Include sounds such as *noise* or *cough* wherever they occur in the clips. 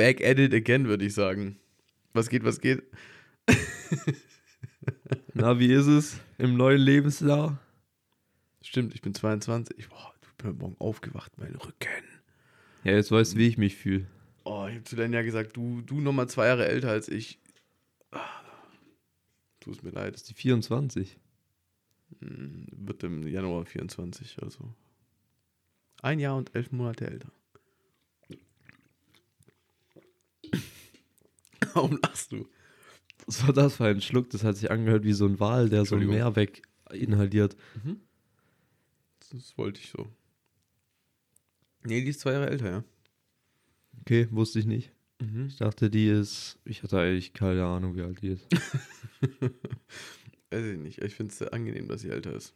back at it again, würde ich sagen. Was geht, was geht? *laughs* Na, wie ist es im neuen Lebensjahr? Stimmt, ich bin 22. Boah, ich bin Morgen aufgewacht, mein Rücken. Ja, jetzt weißt du, wie ich mich fühle. Oh, ich habe zu deinem Jahr gesagt, du, du nochmal zwei Jahre älter als ich. Ah, Tut mir leid. Das ist die 24. Hm, Wird im Januar 24, also. Ein Jahr und elf Monate älter. *laughs* Warum lachst du? Was war das für ein Schluck? Das hat sich angehört wie so ein Wal, der so ein. Meer weg inhaliert. Das wollte ich so. Nee, die ist zwei Jahre älter, ja. Okay, wusste ich nicht. Mhm. Ich dachte, die ist. Ich hatte eigentlich keine Ahnung, wie alt die ist. *laughs* Weiß ich nicht. Ich finde es sehr angenehm, dass sie älter ist.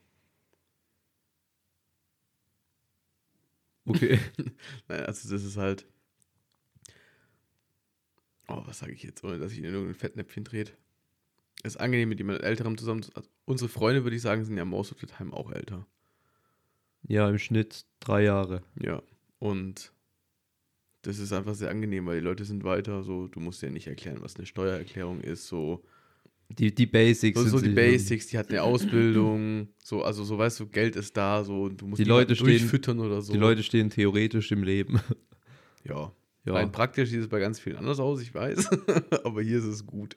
Okay. *laughs* Nein, also das ist halt. Oh, was sage ich jetzt, ohne dass ich in irgendein Fettnäpfchen dreht? Es ist angenehm, mit jemand Älterem zusammen zu. Also unsere Freunde, würde ich sagen, sind ja most of the time auch älter. ja, im Schnitt drei Jahre. Ja. Und das ist einfach sehr angenehm, weil die Leute sind weiter. So, du musst ja nicht erklären, was eine Steuererklärung ist. So, Die, die Basics. so, sind so die Basics, die hat eine Ausbildung. So, also so weißt du, Geld ist da. So, und du musst Die Leute stehen- durchfüttern oder so. Die Leute stehen theoretisch im Leben. Ja. Ja. Rein praktisch sieht es bei ganz vielen anders aus, ich weiß. *laughs* Aber hier ist es gut.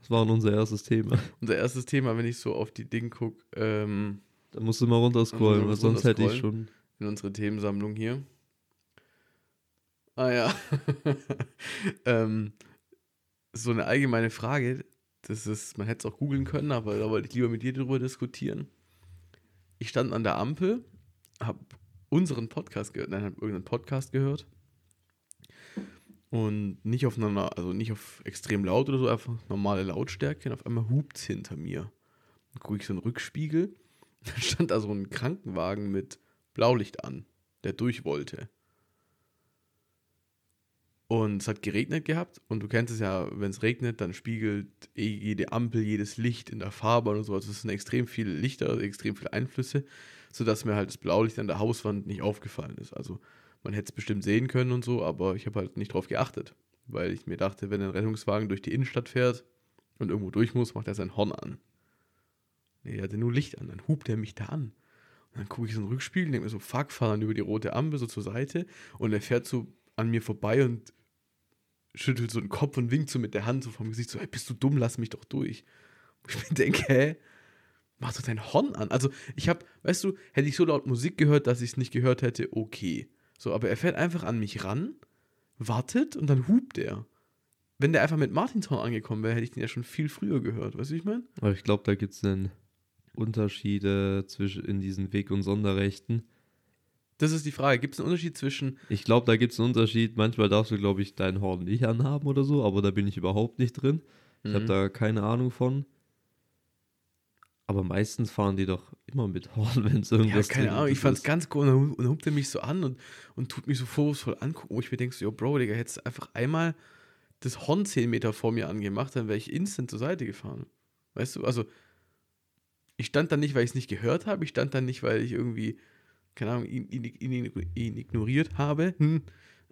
Das war unser erstes Thema. Unser erstes Thema, wenn ich so auf die Dinge gucke, ähm, Da musst du mal runterscrollen, Da weil sonst hätte ich schon. in unsere Themensammlung hier. Ah ja. *laughs* ähm, so eine allgemeine Frage. Das ist, man hätte es auch googeln können, aber da wollte ich lieber mit dir drüber diskutieren. Ich stand an der Ampel, habe unseren Podcast gehört, nein, habe irgendeinen Podcast gehört. Und nicht auf einer, also nicht auf extrem laut oder so, einfach normale Lautstärke. Und auf einmal hupt es hinter mir. Dann gucke ich so einen Rückspiegel. *laughs* Dann stand da so ein Krankenwagen mit Blaulicht an, der durch wollte. Und es hat geregnet gehabt und du kennst es ja, wenn es regnet, dann spiegelt eh jede Ampel, jedes Licht in der Farbe und so. Also es sind extrem viele Lichter, extrem viele Einflüsse, sodass mir halt das Blaulicht an der Hauswand nicht aufgefallen ist. Also man hätte es bestimmt sehen können und so, aber ich habe halt nicht drauf geachtet, weil ich mir dachte, wenn ein Rettungswagen durch die Innenstadt fährt und irgendwo durch muss, macht er sein Horn an. Nee, er hatte nur Licht an, dann hupt er mich da an. Und dann gucke ich so einen Rückspiegel und denke mir so, fuck, fahr dann über die rote Ampel so zur Seite und er fährt so an mir vorbei und schüttelt so den Kopf und winkt so mit der Hand so vom Gesicht so, hey, bist du dumm, lass mich doch durch. Und ich mir denke, hä? Mach doch dein Horn an. Also ich habe, weißt du, hätte ich so laut Musik gehört, dass ich es nicht gehört hätte, okay. So, aber er fährt einfach an mich ran, wartet und dann hupt er. Wenn der einfach mit Martinshorn angekommen wäre, hätte ich den ja schon viel früher gehört. Weißt du, wie ich meine? Aber ich glaube, da gibt es dann Unterschiede zwischen in diesen Weg- und Sonderrechten. Das ist die Frage. Gibt es einen Unterschied zwischen Ich glaube, da gibt es einen Unterschied. Manchmal darfst du, glaube ich, dein Horn nicht anhaben oder so, aber da bin ich überhaupt nicht drin. Ich habe Mhm. da keine Ahnung von. Aber meistens fahren die doch immer mit Horn, *laughs* wenn es Ja, irgendwas keine Ahnung, ich fand's ist. ganz cool. Und dann hu- und dann hupt er mich so an und, und tut mich so vorwurfsvoll angucken, wo ich mir denke, so, yo, Bro, Digga, hättest du einfach einmal das Horn 10 Meter vor mir angemacht, dann wäre ich instant zur Seite gefahren. Weißt du, also ich stand da nicht, weil ich es nicht gehört habe, ich stand da nicht, weil ich irgendwie, keine Ahnung, ihn, ihn, ihn, ihn ignoriert habe. Hm.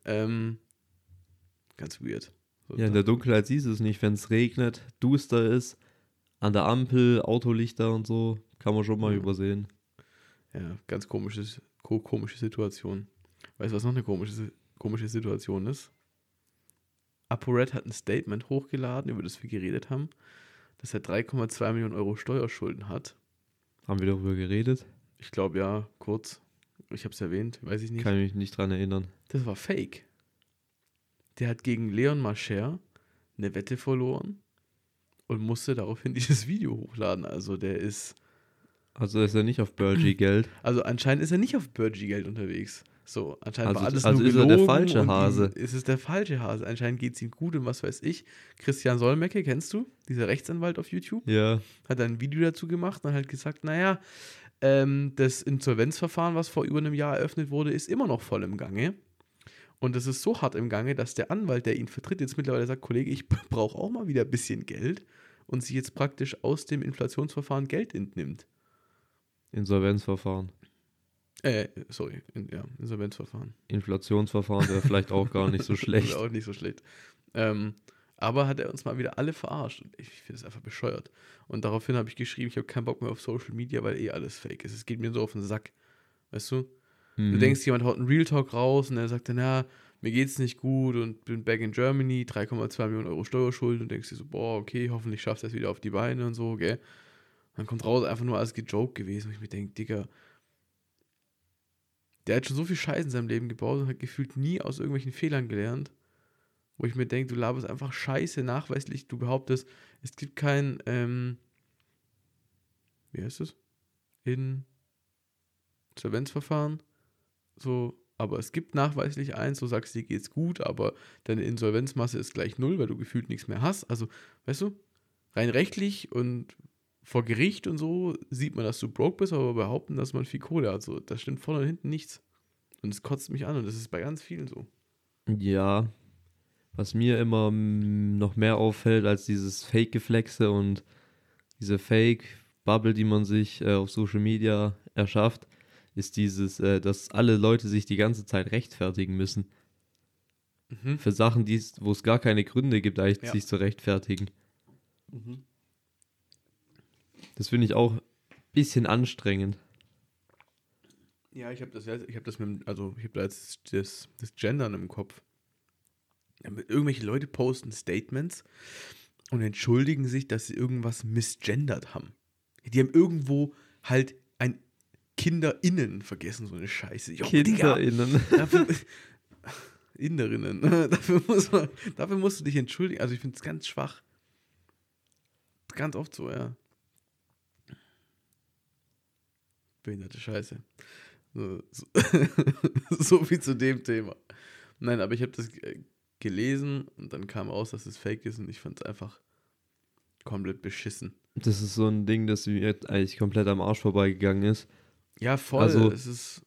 Ähm, ganz weird. So, Ja, in der Dunkelheit siehst du es nicht, wenn es regnet, duster ist, an der Ampel, Autolichter und so, kann man schon mal Ja. übersehen. Ja, ganz komisches, ko komische Situation. Weißt du, was noch eine komische, komische Situation ist? ApoRed hat ein Statement hochgeladen, über das wir geredet haben, dass er 3,2 Millionen Euro Steuerschulden hat. Haben wir darüber geredet? Ich glaube ja, kurz. Ich habe es erwähnt, weiß ich nicht. Kann ich mich nicht dran erinnern. Das war fake. Der hat gegen Leon Mascher eine Wette verloren und musste daraufhin *laughs* dieses Video hochladen. Also der ist, Also ist er nicht auf Burgie Geld. also anscheinend ist er nicht auf Burgie-Geld unterwegs. So, anscheinend Also- war alles also nur ist er der falsche Hase. Ihm, ist es der falsche Hase. Anscheinend geht es ihm gut und was weiß ich. Christian Solmecke, kennst du? Dieser Rechtsanwalt auf YouTube? Ja. hat ein Video dazu gemacht und halt gesagt, naja, ähm, das Insolvenzverfahren, was vor über einem Jahr eröffnet wurde, ist immer noch voll im Gange. Und es ist so hart im Gange, dass der Anwalt, der ihn vertritt, jetzt mittlerweile sagt, Kollege, ich *laughs* brauche auch mal wieder ein bisschen Geld und sich jetzt praktisch aus dem Inflationsverfahren Geld entnimmt. Insolvenzverfahren. Äh, sorry, in, ja, Insolvenzverfahren. Inflationsverfahren wäre vielleicht auch gar nicht so *laughs* schlecht. auch nicht so schlecht. Ähm, aber hat er uns mal wieder alle verarscht. Und ich finde es einfach bescheuert. Und daraufhin habe ich geschrieben, ich habe keinen Bock mehr auf Social Media, weil eh alles fake ist. Es geht mir so auf den Sack. Weißt du? Du Mhm. denkst, jemand haut einen Real Talk raus und er sagt dann, ja, mir geht's nicht gut und bin back in Germany, 3,2 Millionen Euro Steuerschulden und denkst dir so, boah, okay, hoffentlich schaffst du es wieder auf die Beine und so, gell? Dann kommt raus, einfach nur als gejoke gewesen. Und ich mir denke, Digga, der hat schon so viel Scheiß in seinem Leben gebaut und hat gefühlt nie aus irgendwelchen Fehlern gelernt. Wo ich mir denke, du laberst einfach Scheiße nachweislich. Du behauptest, es gibt kein, ähm, wie heißt es? Insolvenzverfahren. So, aber es gibt nachweislich eins, du sagst, dir geht's gut, aber deine Insolvenzmasse ist gleich null, weil du gefühlt nichts mehr hast. Also, weißt du, rein rechtlich und vor Gericht und so sieht man, dass du broke bist, aber behaupten, dass man viel Kohle hat. So, das stimmt vorne und hinten nichts. Und es kotzt mich an und das ist bei ganz vielen so. Ja, was mir immer mm, noch mehr auffällt als dieses Fake-Geflexe und diese Fake-Bubble, die man sich äh, auf Social Media erschafft, ist dieses, äh, dass alle Leute sich die ganze Zeit rechtfertigen müssen. Mhm. Für Sachen, wo es gar keine Gründe gibt, eigentlich Ja. sich zu rechtfertigen. Das finde ich auch ein bisschen anstrengend. Ja, ich habe das jetzt, ich habe das mit, also ich habe da jetzt das, das Gendern im Kopf. Ja, Irgendwelche Leute posten Statements und entschuldigen sich, dass sie irgendwas misgendert haben. Die haben irgendwo halt KinderInnen vergessen, so eine Scheiße. Jo, KinderInnen. dafür, *laughs* Inderinnen. *laughs* dafür, muss man, dafür musst du dich entschuldigen. Also ich finde es ganz schwach. Ganz oft so, ja. Behinderte Scheiße. So, so, *laughs* so viel zu dem Thema. Nein, aber ich habe das äh, gelesen und dann kam raus, dass es fake ist und ich fand es einfach komplett beschissen. Das ist so ein Ding, das mir jetzt eigentlich komplett am Arsch vorbeigegangen ist. Ja, voll. Also-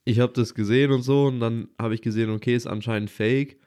ich habe das gesehen und so und dann habe ich gesehen, okay, ist anscheinend fake.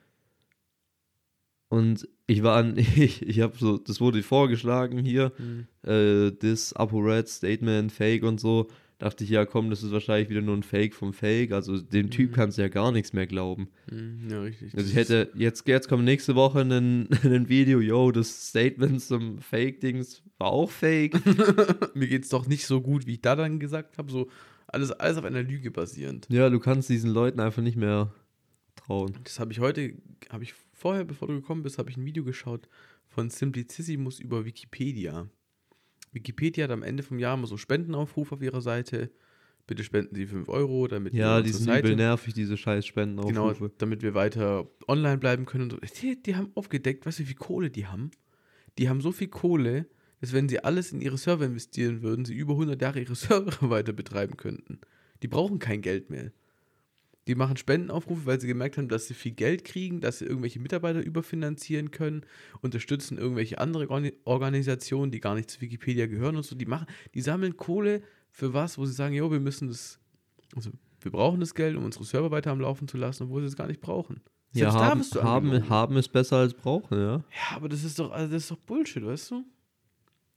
Und ich war an, *laughs* ich, ich habe so, das wurde vorgeschlagen hier, hm, äh, this ApoRed Statement, Fake und so. Dachte ich, ja komm, das ist wahrscheinlich wieder nur ein Fake vom Fake. Also dem Typ Mhm. kannst du ja gar nichts mehr glauben. hm, ja, richtig. Also ich hätte, jetzt, jetzt kommt nächste Woche ein, *laughs* ein Video, yo, das Statement zum Fake-Dings war auch Fake. *laughs* mir geht's doch nicht so gut, wie ich da dann gesagt habe. So alles, alles auf einer Lüge basierend. ja, du kannst diesen Leuten einfach nicht mehr trauen. Das habe ich heute, habe ich vorher, bevor du gekommen bist, habe ich ein Video geschaut von Simplicissimus über Wikipedia. Wikipedia hat am Ende vom Jahr immer so Spendenaufruf auf ihrer Seite. Bitte spenden Sie 5 Euro, damit Ja, wir die sind übel nervig, diese scheiß Genau, Spendenaufrufe. damit wir weiter online bleiben können. Und so. die, die haben aufgedeckt, weißt du, wie viel Kohle die haben? Die haben so viel Kohle, dass wenn sie alles in ihre Server investieren würden, sie über 100 Jahre ihre *laughs* Server weiter betreiben könnten. Die brauchen kein Geld mehr. Die machen Spendenaufrufe, weil sie gemerkt haben, dass sie viel Geld kriegen, dass sie irgendwelche Mitarbeiter überfinanzieren können, unterstützen irgendwelche andere Organ- Organisationen, die gar nicht zu Wikipedia gehören und so. Die machen, die sammeln Kohle für was, wo sie sagen, jo, wir müssen das, also wir brauchen das Geld, um unsere Server weiter am Laufen zu lassen, obwohl sie es gar nicht brauchen. Ja, Selbst da haben, haben, angelogen. haben ist besser als brauchen, ja. Ja, aber das ist doch, also das ist doch Bullshit, weißt du?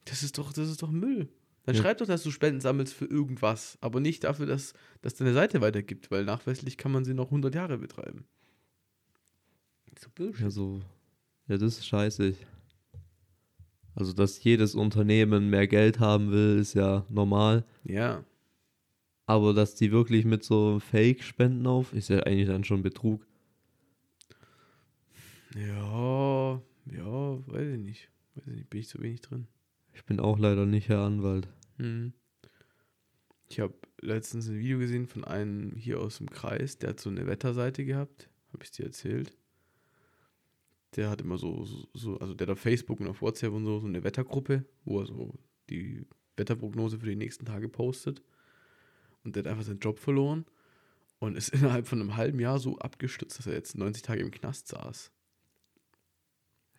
Das ist doch, das ist doch Müll. Dann Ja. schreib doch, dass du Spenden sammelst für irgendwas, aber nicht dafür, dass, dass deine Seite weitergibt, weil nachweislich kann man sie noch 100 Jahre betreiben. Doch Bullshit. Ja, so. Ja, das ist scheiße. Also, dass jedes Unternehmen mehr Geld haben will, ist ja normal. Ja. Aber dass die wirklich mit so Fake-Spenden auf, ist ja eigentlich dann schon Betrug. Ja, ja, weiß ich nicht. Weiß ich nicht, bin ich zu wenig drin. Ich bin auch leider nicht Herr Anwalt. Hm. Ich habe letztens ein Video gesehen von einem hier aus dem Kreis, der hat so eine Wetterseite gehabt, habe ich dir erzählt. Der hat immer so, so, so, also der hat auf Facebook und auf WhatsApp und so, so eine Wettergruppe, wo er so die Wetterprognose für die nächsten Tage postet. Und der hat einfach seinen Job verloren und ist *laughs* innerhalb von einem halben Jahr so abgestürzt, dass er jetzt 90 Tage im Knast saß.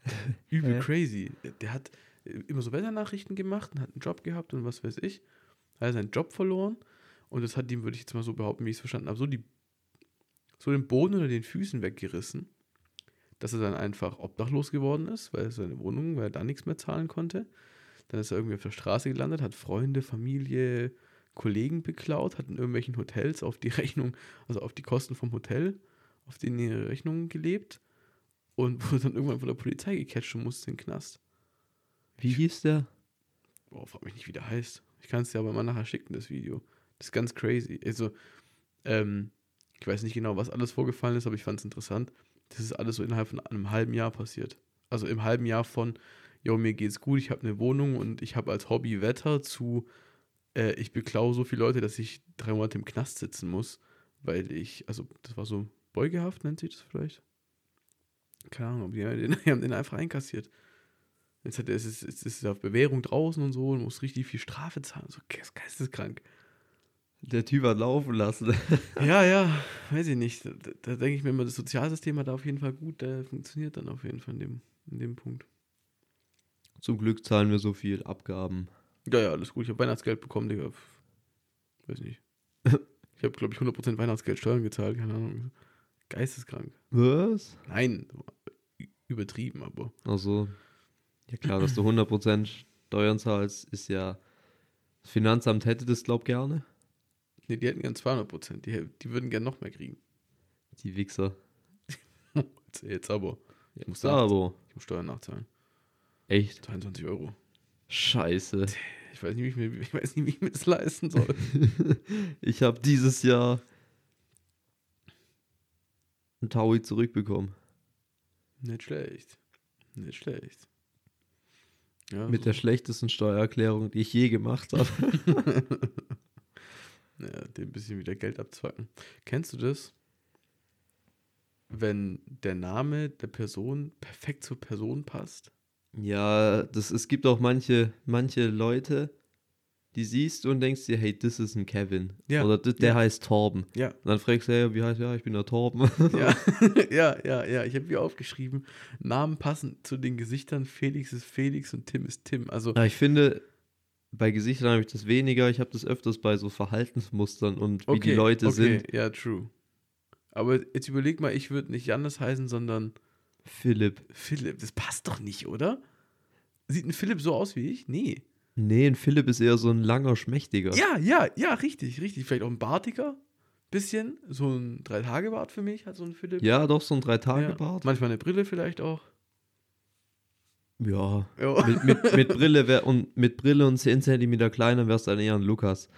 *laughs* Übel crazy. Der hat immer so Wetternachrichten gemacht und hat einen Job gehabt und was weiß ich. Hat er seinen Job verloren und das hat ihm, würde ich jetzt mal so behaupten, wie ich es verstanden habe, so, die, so den Boden unter den Füßen weggerissen, dass er dann einfach obdachlos geworden ist, weil seine Wohnung, weil er da nichts mehr zahlen konnte. Dann ist er irgendwie auf der Straße gelandet, hat Freunde, Familie, Kollegen beklaut, hat in irgendwelchen Hotels auf die *laughs* Rechnung, also auf die Kosten vom Hotel, auf denen ihre Rechnungen gelebt und *laughs* wurde dann irgendwann von der Polizei gecatcht und musste in den Knast. Wie hieß der? Boah, frag mich nicht, wie der heißt. Ich kann es dir aber mal nachher schicken, das Video. Das ist ganz crazy. Also, ähm, ich weiß nicht genau, was alles vorgefallen ist, aber ich fand es interessant. Das ist alles so innerhalb von einem halben Jahr passiert. Also im halben Jahr von, jo, mir geht's gut, ich habe eine Wohnung und ich habe als Hobby Wetter zu, äh, ich beklau so viele Leute, dass ich drei Monate im Knast sitzen muss, weil ich, also das war so Beugehaft, nennt sich das vielleicht? Keine Ahnung, die, *laughs* die haben den einfach einkassiert. Jetzt hat er, es ist, es ist auf Bewährung draußen und so und muss richtig viel Strafe zahlen. So ge- geisteskrank. Der Typ hat laufen lassen. *laughs* Ja, ja, weiß ich nicht. Da, da denke ich mir immer, das Sozialsystem hat da auf jeden Fall gut, der funktioniert dann auf jeden Fall in dem, in dem Punkt. Zum Glück zahlen wir so viel Abgaben. Ja, ja, alles gut. Ich habe Weihnachtsgeld bekommen, Digga. Weiß nicht. *laughs* Ich habe, glaube ich, 100% Weihnachtsgeld Steuern gezahlt, keine Ahnung. Geisteskrank. Was? Nein, übertrieben, aber. Also, ja klar, dass du 100% Steuern zahlst, ist ja. Das Finanzamt hätte das, glaub gerne. Nee, die hätten gern 200%. Die, die würden gern noch mehr kriegen. Die Wichser. Jetzt, *laughs* jetzt aber. Ich muss, Ja, aber. ich muss Steuern nachzahlen. Echt? 22 Euro. Scheiße. Ich weiß nicht, wie ich mir, ich weiß nicht, wie ich mir das leisten soll. *laughs* Ich habe dieses Jahr ein Taui zurückbekommen. Nicht schlecht. Nicht schlecht. Ja, Mit der schlechtesten Steuererklärung, die ich je gemacht habe. *laughs* Ja, dem ein bisschen wieder Geld abzwacken. Kennst du das? Wenn der Name der Person perfekt zur Person passt? ja, das, es gibt auch manche, manche Leute, die siehst du und denkst dir, hey, das ist ein Kevin. Ja, Oder der ja. heißt Torben. Ja. Und dann fragst du, hey, wie heißt ja, ich bin der Torben. Ja, *laughs* *laughs* ja, ja, ja. Ich habe hier aufgeschrieben, Namen passen zu den Gesichtern. Felix ist Felix und Tim ist Tim. Also, Ja, ich finde, bei Gesichtern habe ich das weniger. Ich habe das öfters bei so Verhaltensmustern und wie okay, die Leute okay, sind. Ja, true. Aber jetzt überleg mal, ich würde nicht Jannis heißen, sondern Philipp. Philipp. Das passt doch nicht, oder? Sieht ein Philipp so aus wie ich? Nee. Nee, ein Philipp ist eher so ein langer, schmächtiger. Ja, ja, ja, richtig, richtig. Vielleicht auch ein Bartiger. Bisschen. So ein Drei-Tage-Bart für mich hat so ein Philipp. Ja, doch, so ein Ja. Drei-Tage-Bart. Manchmal eine Brille vielleicht auch. Ja. Ja. Mit, mit, mit, Brille wär, und, mit Brille und 10 cm kleiner wär's dann eher ein Lukas.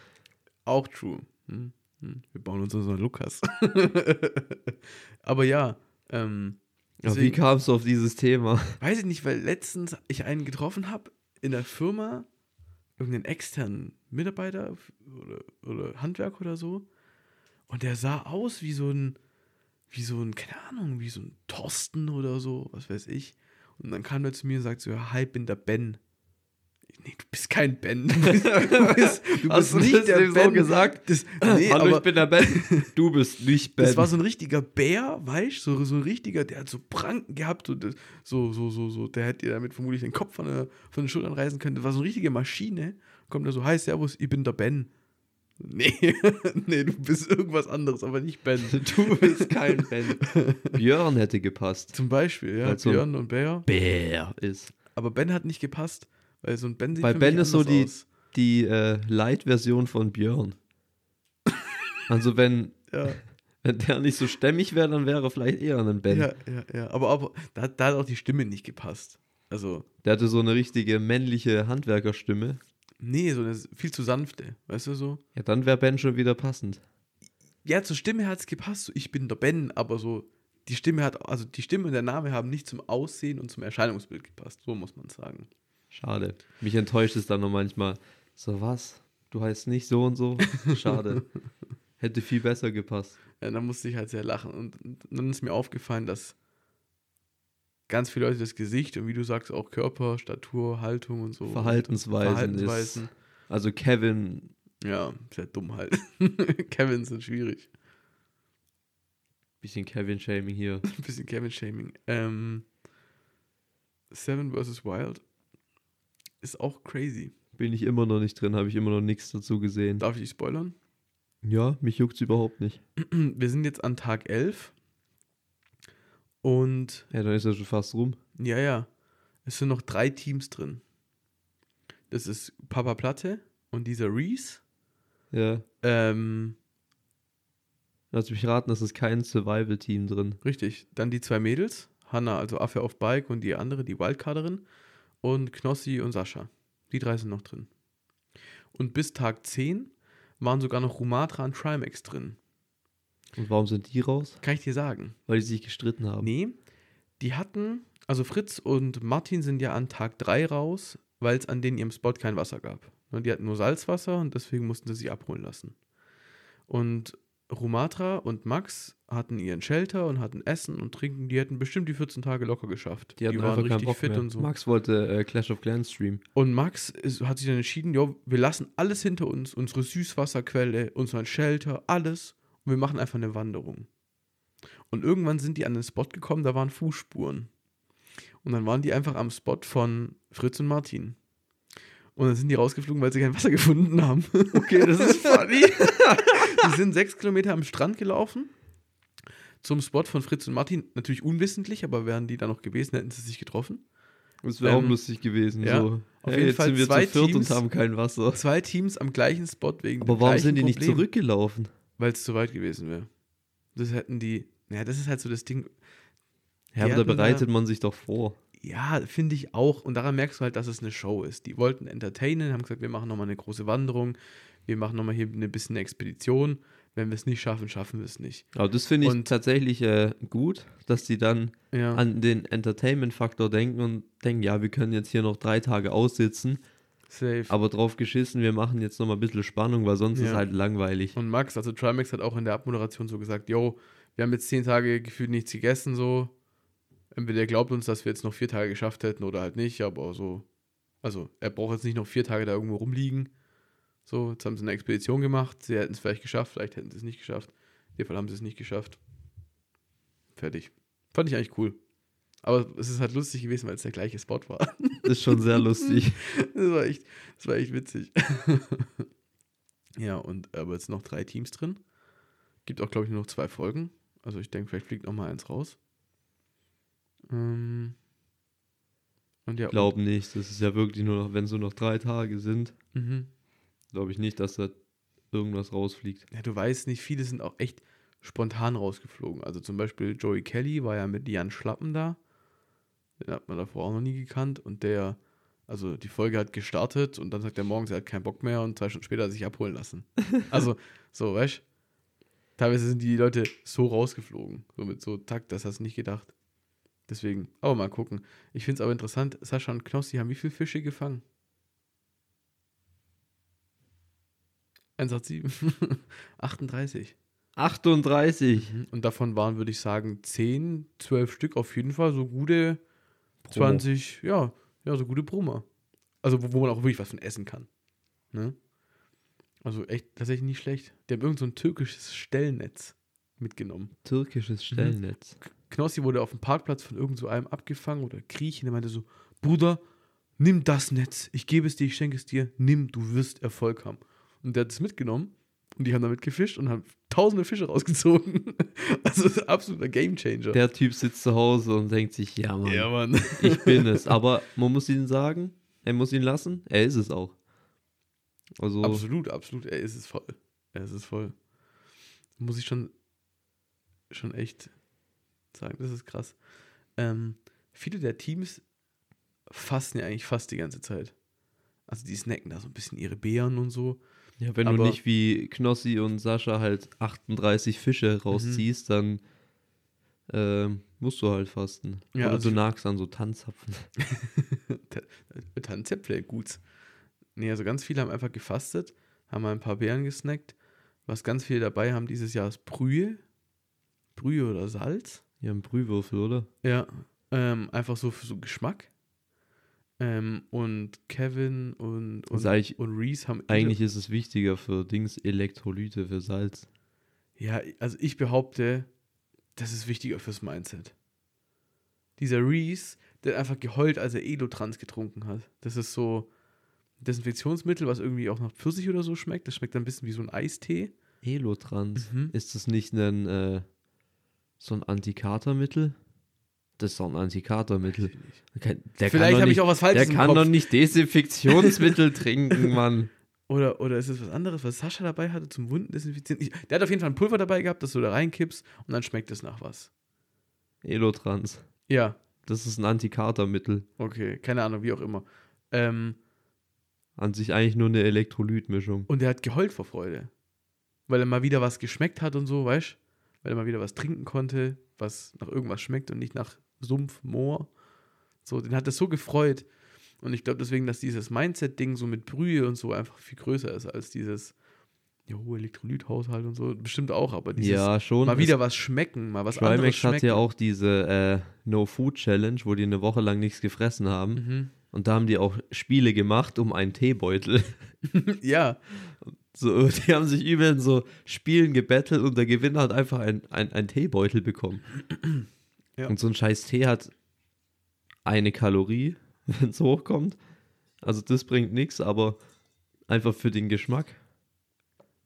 Auch true. Hm, hm. Wir bauen uns unseren Lukas. *laughs* Aber ja, ähm, Aber wie deswegen- kamst du auf dieses Thema? weiß ich nicht, weil letztens ich einen getroffen habe in der Firma, irgendeinen externen Mitarbeiter oder, oder Handwerk oder so. Und der sah aus wie so ein, wie so ein, keine Ahnung, wie so ein Thorsten oder so, was weiß ich. Und dann kam er zu mir und sagt so, ja, hi, bin der Ben. Nee, du bist kein Ben. *laughs* Du bist, du bist, du Hast bist nicht der dem so Ben. gesagt? Das, nee, Hallo, aber ich bin der Ben. Du bist nicht Ben. das war so ein richtiger Bär, weißt du? So, so ein richtiger, der hat so Pranken gehabt und das- so, so, so, so. Der hätte dir damit vermutlich den Kopf von, der, von den Schultern reißen können. Das war so eine richtige Maschine. Kommt er so, hi, servus, ich bin der Ben. Nee, *laughs* nee, du bist irgendwas anderes, aber nicht Ben. *laughs* du bist kein Ben. Björn hätte gepasst. Zum Beispiel, ja, so ein- Björn und Bär. Bär ist. Aber Ben hat nicht gepasst, weil so ein Ben sieht Weil Ben ist so die- aus. Die äh, Light-Version von Björn. Also wenn, *laughs* Ja, wenn der nicht so stämmig wäre, dann wäre er vielleicht eher ein Ben. ja, ja, ja. Aber, aber da, da hat auch die Stimme nicht gepasst. Also, Der hatte so eine richtige männliche Handwerkerstimme. nee, so eine viel zu sanfte, weißt du so? Ja, dann wäre Ben schon wieder passend. ja, zur Stimme hat es gepasst. So, ich bin der Ben, aber so, die Stimme hat, also die Stimme und der Name haben nicht zum Aussehen und zum Erscheinungsbild gepasst. So muss man sagen. Schade. Mich enttäuscht es dann noch manchmal. So, was? Du heißt nicht so und so? Schade. *laughs* Hätte viel besser gepasst. Ja, da musste ich halt sehr lachen. Und, und dann ist mir aufgefallen, dass ganz viele Leute das Gesicht und wie du sagst, auch Körper, Statur, Haltung und so. Verhaltensweisen, Verhaltensweisen. ist. Also Kevin, Ja, sehr dumm halt. *laughs* Kevin sind schwierig. bisschen Kevin-Shaming hier. Ein *laughs* bisschen Kevin-Shaming. Ähm, Seven vs. Wild ist auch crazy. Bin ich immer noch nicht drin, habe ich immer noch nichts dazu gesehen. Darf ich spoilern? Ja, mich juckt's überhaupt nicht. *clears throat* Wir sind jetzt an Tag 11 und Ja, dann ist er schon fast rum. ja, ja, es sind noch drei Teams drin. Das ist Papa Platte und dieser Reese Ja. Ähm, Lass mich raten, es ist kein Survival-Team drin. richtig. Dann die zwei Mädels. Hanna, also Affe auf Bike und die andere, die Wildcarderin. Und Knossi und Sascha. Die drei sind noch drin. Und bis Tag 10 waren sogar noch Rumatra und Trimax drin. Und warum sind die raus? Kann ich dir sagen. Weil die sich gestritten haben. Nee, die hatten, also Fritz und Martin sind ja an Tag 3 raus, weil es an denen ihrem Spot kein Wasser gab. Ne, Die hatten nur Salzwasser und deswegen mussten sie sich abholen lassen. Und Rumatra und Max hatten ihren Shelter und hatten Essen und Trinken. Die hätten bestimmt die 14 Tage locker geschafft. Die hatten einfach keinen Bock mehr. und so. Max wollte äh, Clash of Clans streamen. Und Max ist, hat sich dann entschieden, jo, wir lassen alles hinter uns, unsere Süßwasserquelle, unseren Shelter, alles. Und wir machen einfach eine Wanderung. Und irgendwann sind die an den Spot gekommen, da waren Fußspuren. Und dann waren die einfach am Spot von Fritz und Martin. Und dann sind die rausgeflogen, weil sie kein Wasser *laughs* gefunden haben. Okay, das ist funny. *laughs* *laughs* die sind sechs Kilometer am Strand gelaufen. Zum Spot von Fritz und Martin. Natürlich unwissentlich, aber wären die da noch gewesen, hätten sie sich getroffen. Das wäre auch Ähm, lustig gewesen. ja, so. auf hey, jeden jetzt Fall sind wir zwei zu viert Teams. und haben kein Wasser. Zwei Teams am gleichen Spot wegen Aber warum sind die nicht Problem. zurückgelaufen? Weil es zu weit gewesen wäre. Das hätten die. Ja, das ist halt so das Ding. Ja, aber da hatten da- bereitet man sich doch vor. Ja, finde ich auch. Und daran merkst du halt, dass es eine Show ist. Die wollten entertainen, haben gesagt, wir machen nochmal eine große Wanderung. Wir machen nochmal hier eine bisschen Expedition. Wenn wir es nicht schaffen, schaffen wir es nicht. Aber das finde ich Und- tatsächlich äh, gut, dass die dann Ja. an den Entertainment-Faktor denken und denken, ja, wir können jetzt hier noch drei Tage aussitzen, safe. aber drauf geschissen, wir machen jetzt noch mal ein bisschen Spannung, weil sonst ist Ja. halt langweilig. Und Max, also Trimax hat auch in der Abmoderation so gesagt, yo, wir haben jetzt zehn Tage gefühlt nichts gegessen, so. Entweder er glaubt uns, dass wir jetzt noch vier Tage geschafft hätten oder halt nicht, aber so. Also, er braucht jetzt nicht noch vier Tage da irgendwo rumliegen. So, jetzt haben sie eine Expedition gemacht. Sie hätten es vielleicht geschafft, vielleicht hätten sie es nicht geschafft. In dem Fall haben sie es nicht geschafft. Fertig. Fand ich eigentlich cool. Aber es ist halt lustig gewesen, weil es der gleiche Spot war. Das ist schon sehr *laughs* lustig. Das war echt, das war echt witzig. *laughs* ja, und aber jetzt noch drei Teams drin. Gibt auch, glaube ich, nur noch zwei Folgen. Also ich denke, vielleicht fliegt noch mal eins raus. Ähm, und ja, Glaub nicht, das ist ja wirklich nur noch, wenn es nur noch drei Tage sind, mhm. Glaube ich nicht, dass da irgendwas rausfliegt. ja, du weißt nicht, viele sind auch echt spontan rausgeflogen. Also zum Beispiel Joey Kelly war ja mit Jan Schlappen da. Den hat man davor auch noch nie gekannt. Und der, also die Folge hat gestartet und dann sagt er morgens, er hat keinen Bock mehr und zwei Stunden später hat er sich abholen lassen. *laughs* Also, so, weißt du? Teilweise sind die Leute so rausgeflogen. So mit so Takt, das hast du nicht gedacht. Deswegen, aber mal gucken. Ich finde es aber interessant, Sascha und Knossi haben wie viele Fische gefangen? 187. 38. 38 Und davon waren, würde ich sagen, 10, 12 Stück auf jeden Fall so gute Pro. 20, ja, ja, so gute Brummer. Also, wo, wo man auch wirklich was von essen kann. Ne? Also echt tatsächlich nicht schlecht. Die haben irgend so ein türkisches Stellnetz mitgenommen. Türkisches Stellnetz. Knossi wurde auf dem Parkplatz von irgend so einem abgefangen oder Griechen, der meinte so, Bruder, nimm das Netz, ich gebe es dir, ich schenke es dir, nimm, du wirst Erfolg haben. Und der hat es mitgenommen und die haben damit gefischt und haben tausende Fische rausgezogen. *laughs* Also das ist ein absoluter Gamechanger. Der Typ sitzt zu Hause und denkt sich, ja Mann, ja, Mann. ich bin es. *laughs* Aber man muss ihn sagen, er muss ihn lassen, er ist es auch. Also, Absolut, absolut. Er ist es voll. Er ist es voll. Muss ich schon, schon echt sagen. Das ist krass. Ähm, viele der Teams fasten ja eigentlich fast die ganze Zeit. Also die snacken da so ein bisschen ihre Beeren und so. Ja, wenn du aber- nicht wie Knossi und Sascha halt 38 Mhm. Fische rausziehst, dann ähm, musst du halt fasten. Ja, Oder also du nagst an so Tanzapfen. *laughs* Zäpfle, gut. Nee, also ganz viele haben einfach gefastet, haben mal ein paar Beeren gesnackt. Was ganz viele dabei haben dieses Jahr ist Brühe. Brühe oder Salz. Ja, ein Brühwürfel, oder? Ja, ähm, einfach so für so Geschmack. Ähm, und Kevin und, und, eigentlich- und Reese haben. Eigentlich ist es wichtiger für Dings Elektrolyte, für Salz. Ja, also ich behaupte, das ist wichtiger fürs Mindset. Dieser Reese, der hat einfach geheult, als er Elotrans getrunken hat. Das ist so Desinfektionsmittel, was irgendwie auch nach Pfirsich oder so schmeckt. Das schmeckt ein bisschen wie so ein Eistee. Elotrans. Mhm. Ist das nicht ein, äh, so ein Antikatermittel? Das ist doch ein Antikatermittel. Der Der Vielleicht habe ich auch was Der Falsches im kann Kopf. doch nicht Desinfektionsmittel *laughs* trinken, Mann. Oder, oder ist es was anderes, was Sascha dabei hatte zum Wunden desinfizieren? Ich, der hat auf jeden Fall ein Pulver dabei gehabt, das du da reinkippst und dann schmeckt es nach was. Elotrans. Ja, Das ist ein Antikatermittel. okay, keine Ahnung, wie auch immer. Ähm, An sich eigentlich nur eine Elektrolytmischung. und er hat geheult vor Freude. Weil er mal wieder was geschmeckt hat und so, weißt Weil er mal wieder was trinken konnte, was nach irgendwas schmeckt und nicht nach Sumpf, Moor. So, den hat das so gefreut. Und ich glaube deswegen, dass dieses Mindset-Ding so mit Brühe und so einfach viel größer ist als dieses, jo, Elektrolythaushalt und so. Bestimmt auch, aber dieses Ja, schon. mal wieder was schmecken, mal was Trimax anderes hat schmecken. ja auch diese äh, No-Food-Challenge, wo die eine Woche lang nichts gefressen haben. Mhm. Und da haben die auch Spiele gemacht um einen Teebeutel. *laughs* ja, So, die haben sich übel in so Spielen gebettelt und der Gewinner hat einfach ein, ein, ein Teebeutel bekommen. Ja. Und so ein scheiß Tee hat eine Kalorie, *laughs* wenn es hochkommt. Also das bringt nichts, aber einfach für den Geschmack.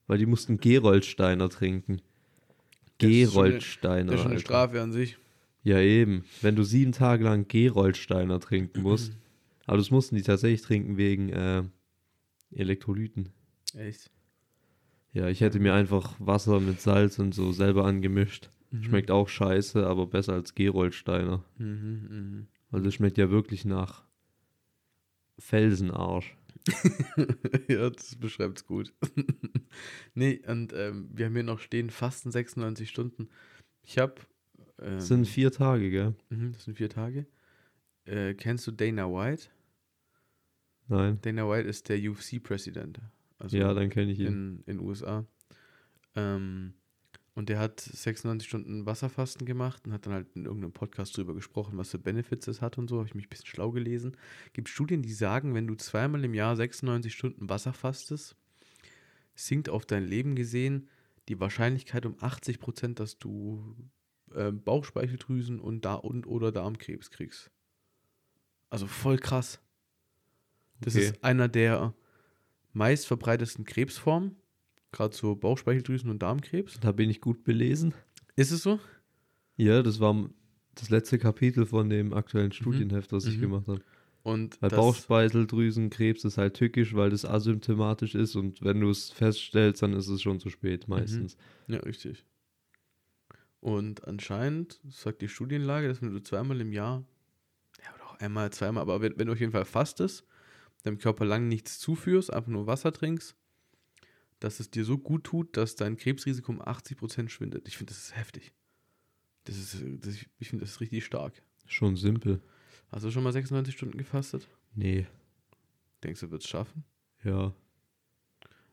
Weil die mussten Geroldsteiner trinken. Das ist schon eine- Geroldsteiner. das ist schon eine. Strafe an sich. Ja, eben. Wenn du sieben Tage lang Geroldsteiner trinken musst. *clears throat* Aber das mussten die tatsächlich trinken wegen äh, Elektrolyten. Echt. Ja, ich hätte mir einfach Wasser mit Salz und so selber angemischt. Schmeckt auch scheiße, aber besser als Geroldsteiner. Mhm, mhm. Weil das schmeckt ja wirklich nach Felsenarsch. *laughs* ja, das beschreibt es gut. *laughs* nee, und ähm, wir haben hier noch stehen, Fasten 96 Stunden. Ich habe. Ähm, Das sind vier Tage, gell? mhm, das sind vier Tage. Äh, kennst du Dana White? Nein. Dana White ist der UFC-Präsident. Also ja, dann kenne ich ihn. in in USA. Ähm, und der hat 96 Stunden Wasserfasten gemacht und hat dann halt in irgendeinem Podcast drüber gesprochen, was für Benefits es hat und so. Habe ich mich ein bisschen schlau gelesen. Gibt Studien, die sagen, wenn du zweimal im Jahr 96 Stunden Wasser fastest, sinkt auf dein Leben gesehen die Wahrscheinlichkeit um 80 Prozent, dass du äh, Bauchspeicheldrüsen und, da und oder Darmkrebs kriegst. Also voll krass. Das Okay. ist einer der meist verbreitetsten Krebsformen, gerade so Bauchspeicheldrüsen- und Darmkrebs. Da bin ich gut belesen. Ist es so? Ja, das war das letzte Kapitel von dem aktuellen Studienheft, was ich Mhm. gemacht habe. Und Weil Bauchspeicheldrüsenkrebs ist halt tückisch, weil das asymptomatisch ist und wenn du es feststellst, dann ist es schon zu spät meistens. Ja, richtig. Und anscheinend sagt die Studienlage, dass wenn du zweimal im Jahr, ja, oder auch einmal, zweimal, aber wenn, wenn du auf jeden Fall fastest, deinem Körper lang nichts zuführst, einfach nur Wasser trinkst, dass es dir so gut tut, dass dein Krebsrisiko um 80% schwindet. Ich finde, das ist heftig. Das ist, das, ich finde, das ist richtig stark. Schon simpel. Hast du schon mal 96 Stunden gefastet? Nee, Denkst du, wird es schaffen? ja.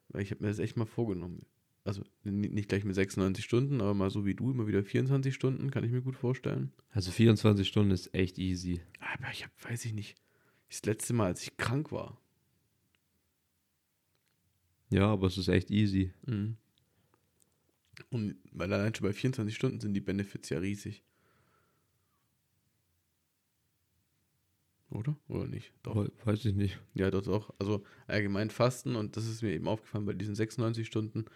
Weil ich habe mir das echt mal vorgenommen. Also nicht gleich mit 96 Stunden, aber mal so wie du, immer wieder 24 Stunden, kann ich mir gut vorstellen. Also 24 Stunden ist echt easy. Aber ich habe, weiß ich nicht, das letzte Mal, als ich krank war. Ja, aber es ist echt easy. Mhm. Und weil allein schon bei 24 Stunden sind die Benefits ja riesig. Oder? Oder nicht? Doch. We- Weiß ich nicht. Ja, doch, doch. Also allgemein Fasten und das ist mir eben aufgefallen bei diesen 96 Stunden.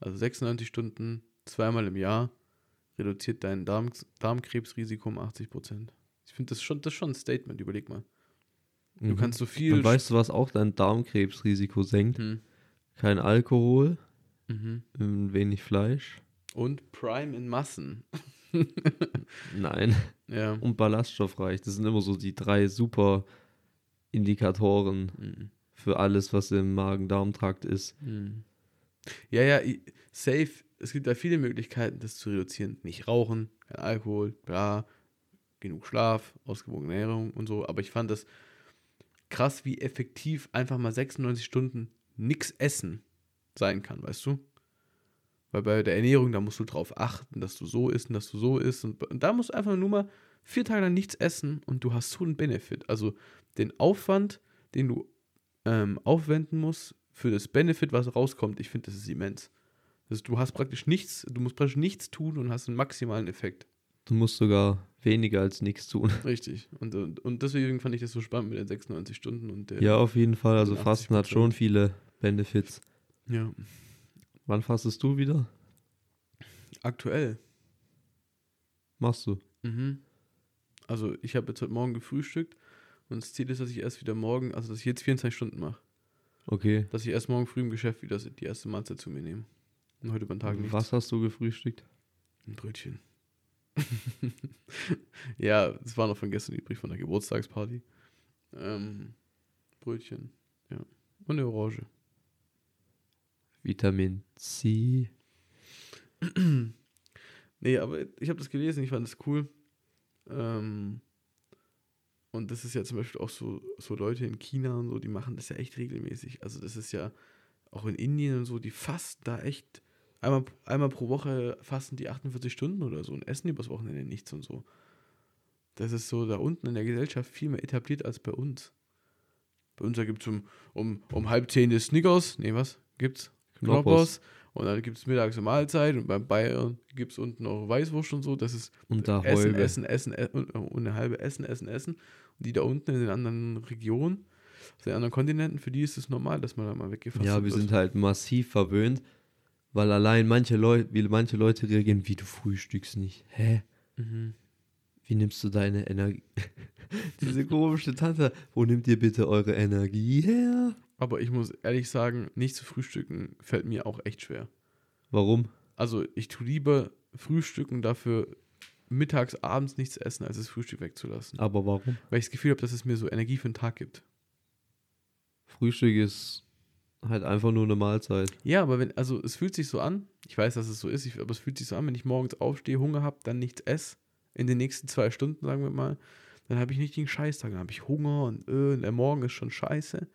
Also 96 Stunden zweimal im Jahr reduziert dein Darm, Darmkrebsrisiko um 80 Prozent. Ich finde das schon, das ist schon ein Statement, überleg mal. Du Mhm. kannst so viel. Und weißt du, was auch dein Darmkrebsrisiko senkt? Hm. Kein Alkohol, Mhm. ähm, wenig Fleisch. Und Prime in Massen. *laughs* Nein. Ja. Und ballaststoffreich. Das sind immer so die drei super Indikatoren Mhm. für alles, was im Magen-Darm-Trakt ist. Mhm. Ja, ja, safe. Es gibt da viele Möglichkeiten, das zu reduzieren. Nicht rauchen, kein Alkohol, bla, genug Schlaf, ausgewogene Ernährung und so. Aber ich fand das krass, wie effektiv einfach mal 96 Stunden nichts essen sein kann, weißt du? Weil bei der Ernährung, da musst du drauf achten, dass du so isst und dass du so isst. Und, und da musst du einfach nur mal vier Tage lang nichts essen und du hast so einen Benefit. Also den Aufwand, den du ähm, aufwenden musst für das Benefit, was rauskommt, ich finde, das ist immens. Also du hast praktisch nichts, du musst praktisch nichts tun und hast einen maximalen Effekt. Du musst sogar weniger als nichts tun. *laughs* Richtig. Und, und, und deswegen fand ich das so spannend mit den 96 Stunden und der. Ja, auf jeden Fall. Also 80%. Fasten hat schon viele Benefits. ja. Wann fastest du wieder? Aktuell. Machst du? Mhm. Also ich habe jetzt heute Morgen gefrühstückt und das Ziel ist, dass ich erst wieder morgen, also dass ich jetzt 24 Stunden mache. Okay. dass ich erst morgen früh im Geschäft wieder die erste Mahlzeit zu mir nehme. Und heute beim Tag nicht. Was hast du gefrühstückt? Ein Brötchen. *laughs* ja, das war noch von gestern übrig, von der Geburtstagsparty. Ähm, Brötchen, ja. Und eine Orange. Vitamin C. *clears throat* Nee, aber ich habe das gelesen, ich fand das cool. Ähm, und das ist ja zum Beispiel auch so, so Leute in China und so, die machen das ja echt regelmäßig. Also das ist ja auch in Indien und so, die fasten da echt einmal, einmal pro Woche fasten die 48 Stunden oder so und essen übers Wochenende nichts und so. Das ist so da unten in der Gesellschaft viel mehr etabliert als bei uns. Bei uns da gibt es um, um, um halb zehn des Snickers. Nee, was? Gibt's? Knoppers. Und dann gibt es mittags eine Mahlzeit und beim Bayern gibt es unten noch Weißwurst und so. Das ist Und da Essen, Heube. Essen, Essen, Essen und, eine halbe Essen, Essen, Essen. Und die da unten in den anderen Regionen, auf den anderen Kontinenten, für die ist es normal, dass man da mal weggefasst Ja, wir sind halt massiv verwöhnt, weil allein manche Leute, wie manche Leute reagieren, wie du frühstückst nicht. Hä? Mhm. Wie nimmst du deine Energie? *laughs* Diese komische Tante, wo nimmt ihr bitte eure Energie her? Aber ich muss ehrlich sagen, nicht zu frühstücken fällt mir auch echt schwer. Warum? Also ich tue lieber frühstücken, dafür mittags, abends nichts essen, als das Frühstück wegzulassen. Aber warum? Weil ich das Gefühl habe, dass es mir so Energie für den Tag gibt. Frühstück ist halt einfach nur eine Mahlzeit. Ja, aber wenn, also es fühlt sich so an, ich weiß, dass es so ist, ich, aber es fühlt sich so an, wenn ich morgens aufstehe, Hunger habe, dann nichts esse, in den nächsten zwei Stunden, sagen wir mal, dann habe ich nicht den Scheißtag, dann habe ich Hunger und, äh, und der Morgen ist schon scheiße.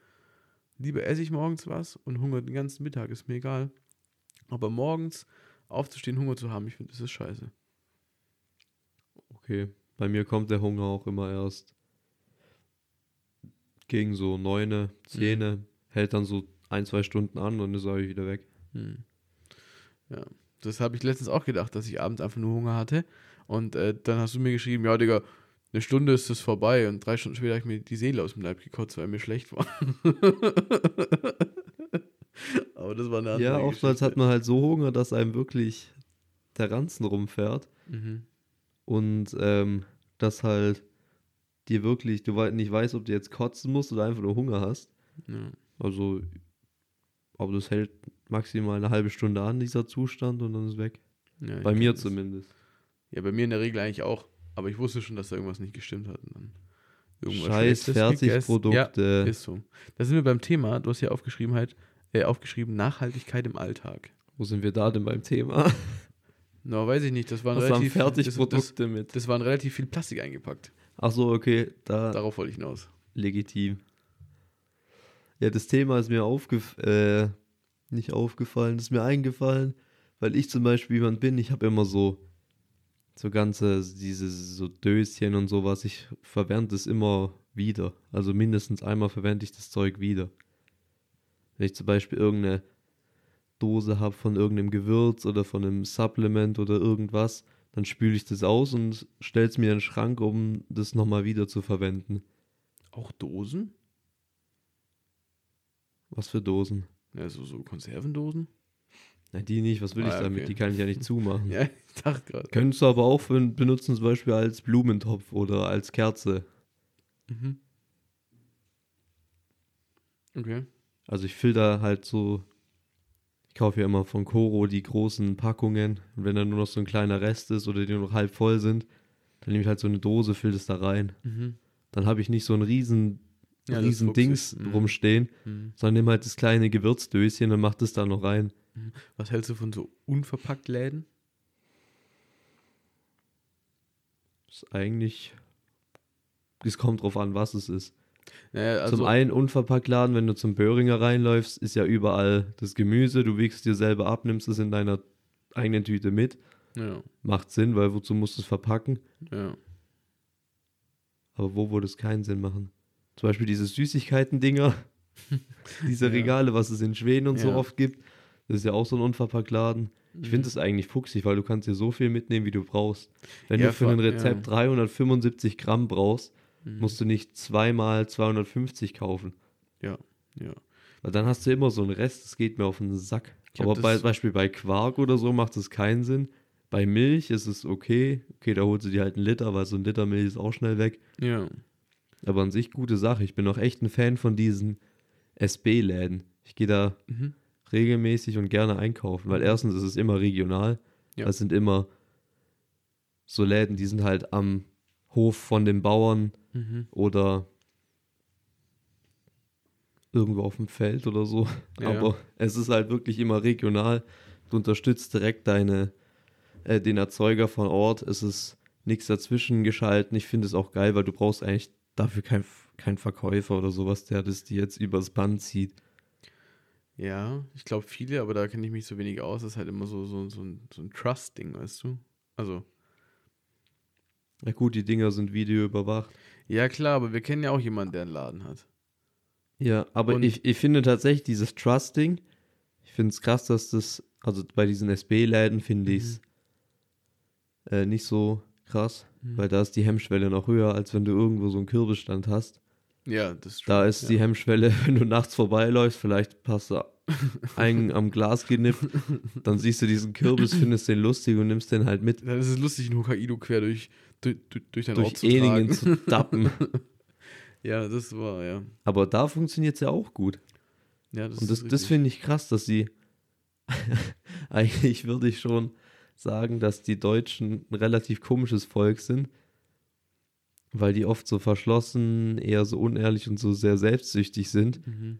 Lieber esse ich morgens was und Hunger den ganzen Mittag, ist mir egal. Aber morgens aufzustehen, Hunger zu haben, ich finde, das ist scheiße. Okay. Bei mir kommt der Hunger auch immer erst gegen so neune, zehne, hält dann so ein, zwei Stunden an und ist auch wieder weg. Hm. Ja, das habe ich letztens auch gedacht, dass ich abends einfach nur Hunger hatte. Und äh, dann hast du mir geschrieben, ja, Digga, eine Stunde ist es vorbei. Und drei Stunden später habe ich mir die Seele aus dem Leib gekotzt, weil mir schlecht war. *laughs* Aber das war eine andere Ja, oftmals hat man halt so Hunger, dass einem wirklich der Ranzen rumfährt. Mhm. und ähm, dass halt dir wirklich, du nicht weißt, ob du jetzt kotzen musst oder einfach nur Hunger hast. Ja. Also, aber das hält maximal eine halbe Stunde an, dieser Zustand, und dann ist weg. Ja, Bei mir das. zumindest. Ja, bei mir in der Regel eigentlich auch. Aber ich wusste schon, dass da irgendwas nicht gestimmt hat. Und dann irgendwas Scheiß. Fertigprodukte. Ja, ist so. Da sind wir beim Thema, du hast ja aufgeschrieben, halt, äh, aufgeschrieben, Nachhaltigkeit im Alltag. Wo sind wir da denn beim Thema? Na, weiß ich nicht. Das waren haben relativ, das, das, Fertigprodukte mit? das waren relativ viel Plastik eingepackt. Ach so, okay, da Darauf wollte ich hinaus. legitim. Ja, das Thema ist mir aufgef äh, nicht aufgefallen, ist mir eingefallen, weil ich zum Beispiel jemand bin, ich habe immer so so ganze diese so Döschen und sowas, ich verwende es immer wieder. Also mindestens einmal verwende ich das Zeug wieder. Wenn ich zum Beispiel irgendeine Dose habe von irgendeinem Gewürz oder von einem Supplement oder irgendwas, dann spüle ich das aus und stelle es mir in den Schrank, um das nochmal wieder zu verwenden. Auch Dosen? Was für Dosen? Ja, so, so Konservendosen? Nein, die nicht. Was will Ah, ich damit? okay. Die kann ich ja nicht *laughs* zumachen. Ja, ich dachte gerade. Könntest du aber auch für, benutzen, zum Beispiel als Blumentopf oder als Kerze. Mhm. Okay. Also ich filter halt so. Ich kaufe ja immer von Koro die großen Packungen. Und wenn da nur noch so ein kleiner Rest ist oder die nur noch halb voll sind, dann nehme ich halt so eine Dose, fülle das da rein. Mhm. Dann habe ich nicht so ein riesen, Ja, riesen. Dings Mhm. rumstehen, Mhm. sondern nimm halt das kleine Gewürzdöschen und mach das da noch rein. Was hältst du von so unverpackt Läden? Das ist eigentlich. Es kommt drauf an, was es ist. Naja, also, zum einen unverpackt Laden, wenn du zum Böhringer reinläufst, ist ja überall das Gemüse. Du wiegst dir selber ab, nimmst es in deiner eigenen Tüte mit. Ja, Macht Sinn, weil wozu musst du es verpacken? ja. Aber wo würde es keinen Sinn machen? Zum Beispiel diese Süßigkeiten-Dinger, *laughs* diese Ja. Regale, was es in Schweden und so Ja. oft gibt. Das ist ja auch so ein unverpackt Laden. Ich Mhm. finde das eigentlich fuchsig, weil du kannst dir so viel mitnehmen, wie du brauchst. Wenn Ja, du für ein Rezept 375 Gramm brauchst, Mhm. musst du nicht zweimal 250 kaufen. Ja. Weil dann hast du immer so einen Rest, das geht mir auf den Sack. Aber bei, Beispiel bei Quark oder so macht es keinen Sinn. Bei Milch ist es okay. Okay, da holst du dir halt einen Liter, weil so ein Liter Milch ist auch schnell weg. Ja. Aber an sich gute Sache. Ich bin auch echt ein Fan von diesen SB-Läden. Ich gehe da Mhm. regelmäßig und gerne einkaufen, weil erstens ist es immer regional. Ja. Das sind immer so Läden, die sind halt am Hof von den Bauern Mhm. oder irgendwo auf dem Feld oder so. Ja, Aber es ist halt wirklich immer regional. Du unterstützt direkt deine, äh, den Erzeuger von Ort. Es ist nichts dazwischen geschalten. Ich finde es auch geil, weil du brauchst eigentlich dafür keinen kein Verkäufer oder sowas, der das dir jetzt übers Band zieht. Ja, ich glaube viele, aber da kenne ich mich so wenig aus. Das ist halt immer so, so, so ein, so ein Trust-Ding, weißt du? Also, Na gut, die Dinger sind videoüberwacht. ja klar, aber wir kennen ja auch jemanden, der einen Laden hat. Ja, aber Und- ich, ich finde tatsächlich dieses Trusting, ich finde es krass, dass das, also bei diesen SB-Läden finde ich es äh, nicht so krass, Mhm. weil da ist die Hemmschwelle noch höher, als wenn du irgendwo so einen Kürbisstand hast. Ja, das ist Da ist ja. die Hemmschwelle, *laughs* wenn du nachts vorbeiläufst, vielleicht hast du einen am Glas genippt, *laughs* dann siehst du diesen Kürbis, findest den lustig und nimmst den halt mit Dann ist es lustig, einen Hokkaido quer durch, durch, durch, durch deinen Ort durch zu Eningen zu dappen. *laughs* Ja, das war, ja. Aber da funktioniert es ja auch gut. ja das Und das, ist das finde ich krass, dass sie eigentlich würde ich schon sagen, dass die Deutschen ein relativ komisches Volk sind, weil die oft so verschlossen, eher so unehrlich und so sehr selbstsüchtig sind. Mhm.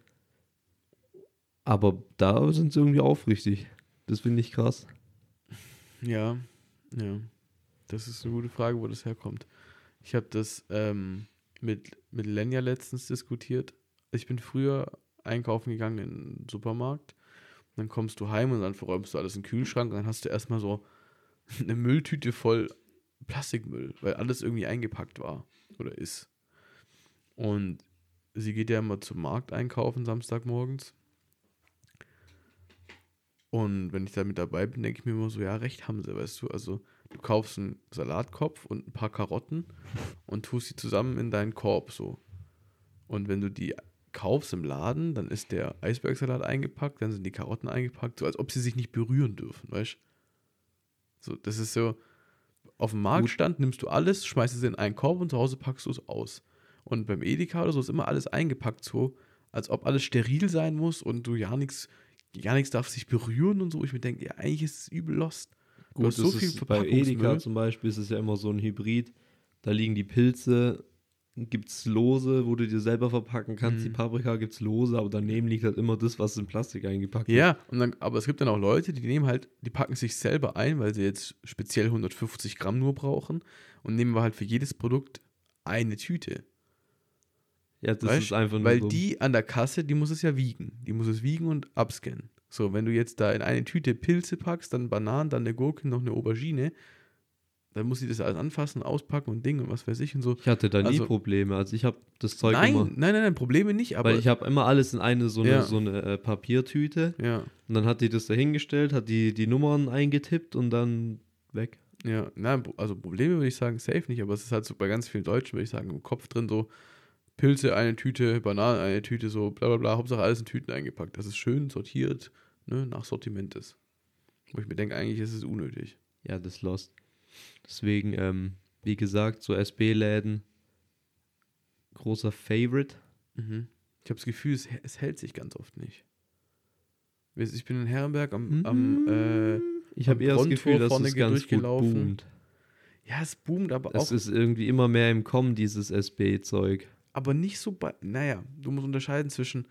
Aber da sind sie irgendwie aufrichtig. Das finde ich krass. Ja, ja. Das ist eine gute Frage, wo das herkommt. Ich habe das ähm, mit, mit Lenja letztens diskutiert. Ich bin früher einkaufen gegangen in den Dann kommst du heim und dann verräumst du alles in den Kühlschrank. Und dann hast du erstmal so *laughs* eine Mülltüte voll Plastikmüll, weil alles irgendwie eingepackt war oder ist. Und sie geht ja immer zum Markt einkaufen Samstagmorgens. Und wenn ich da mit dabei bin, denke ich mir immer so, ja, recht haben sie, weißt du. Also du kaufst einen Salatkopf und ein paar Karotten und tust sie zusammen in deinen Korb so. Und wenn du die kaufst im Laden, dann ist der Eisbergsalat eingepackt, dann sind die Karotten eingepackt, so als ob sie sich nicht berühren dürfen, weißt du? So, das ist so, auf dem Marktstand nimmst du alles, schmeißt es in einen Korb und zu Hause packst du es aus. Und beim Edeka oder so ist immer alles eingepackt so, als ob alles steril sein muss und du ja nichts, ja nichts darf sich berühren und so. Ich mir denke, ja, eigentlich ist es übel lost. Du hast so viel ist bei. Edeka zum Beispiel ist es ja immer so ein Hybrid. Da liegen die Pilze, gibt es Lose, wo du dir selber verpacken kannst. Mhm. Die Paprika gibt es Lose, aber daneben liegt halt immer das, was in Plastik eingepackt ist. Ja, und dann, aber es gibt dann auch Leute, die nehmen halt, die packen sich selber ein, weil sie jetzt speziell 150 Gramm nur brauchen und nehmen wir halt für jedes Produkt eine Tüte. Ja, das Weißt? ist einfach nur Weil dumm. die an der Kasse, die muss es ja wiegen. Die muss es wiegen und abscannen. So, wenn du jetzt da in eine Tüte Pilze packst, dann Bananen, dann eine Gurke, noch eine Aubergine, dann muss sie das alles anfassen, auspacken und Ding und was weiß ich und so. Ich hatte da nie Also- Probleme. Also ich habe das Zeug Nein, immer, nein, nein, nein, Probleme nicht, aber. weil ich habe immer alles in eine so eine, Ja. so eine äh, Papiertüte ja, und dann hat die das dahingestellt, hat die die Nummern eingetippt und dann weg. ja, nein, also Probleme würde ich sagen, safe nicht, aber es ist halt so bei ganz vielen Deutschen, würde ich sagen, im Kopf drin so, Pilze eine Tüte, Bananen eine Tüte, so bla bla bla, Hauptsache alles in Tüten eingepackt. Das ist schön sortiert, ne, nach Sortiment ist. Wo ich mir denke, eigentlich ist es unnötig. Ja, das lost. Deswegen, ähm, wie gesagt, so SB-Läden, großer Favorite. Mhm. Ich habe das Gefühl, es, es hält sich ganz oft nicht. Ich bin in Herrenberg am, am äh, Ich habe eher das Gefühl, dass es ganz gut boomt. ja, es boomt, aber Es auch, ist irgendwie immer mehr im Kommen, dieses SB-Zeug. aber nicht so bei, naja, du musst unterscheiden zwischen,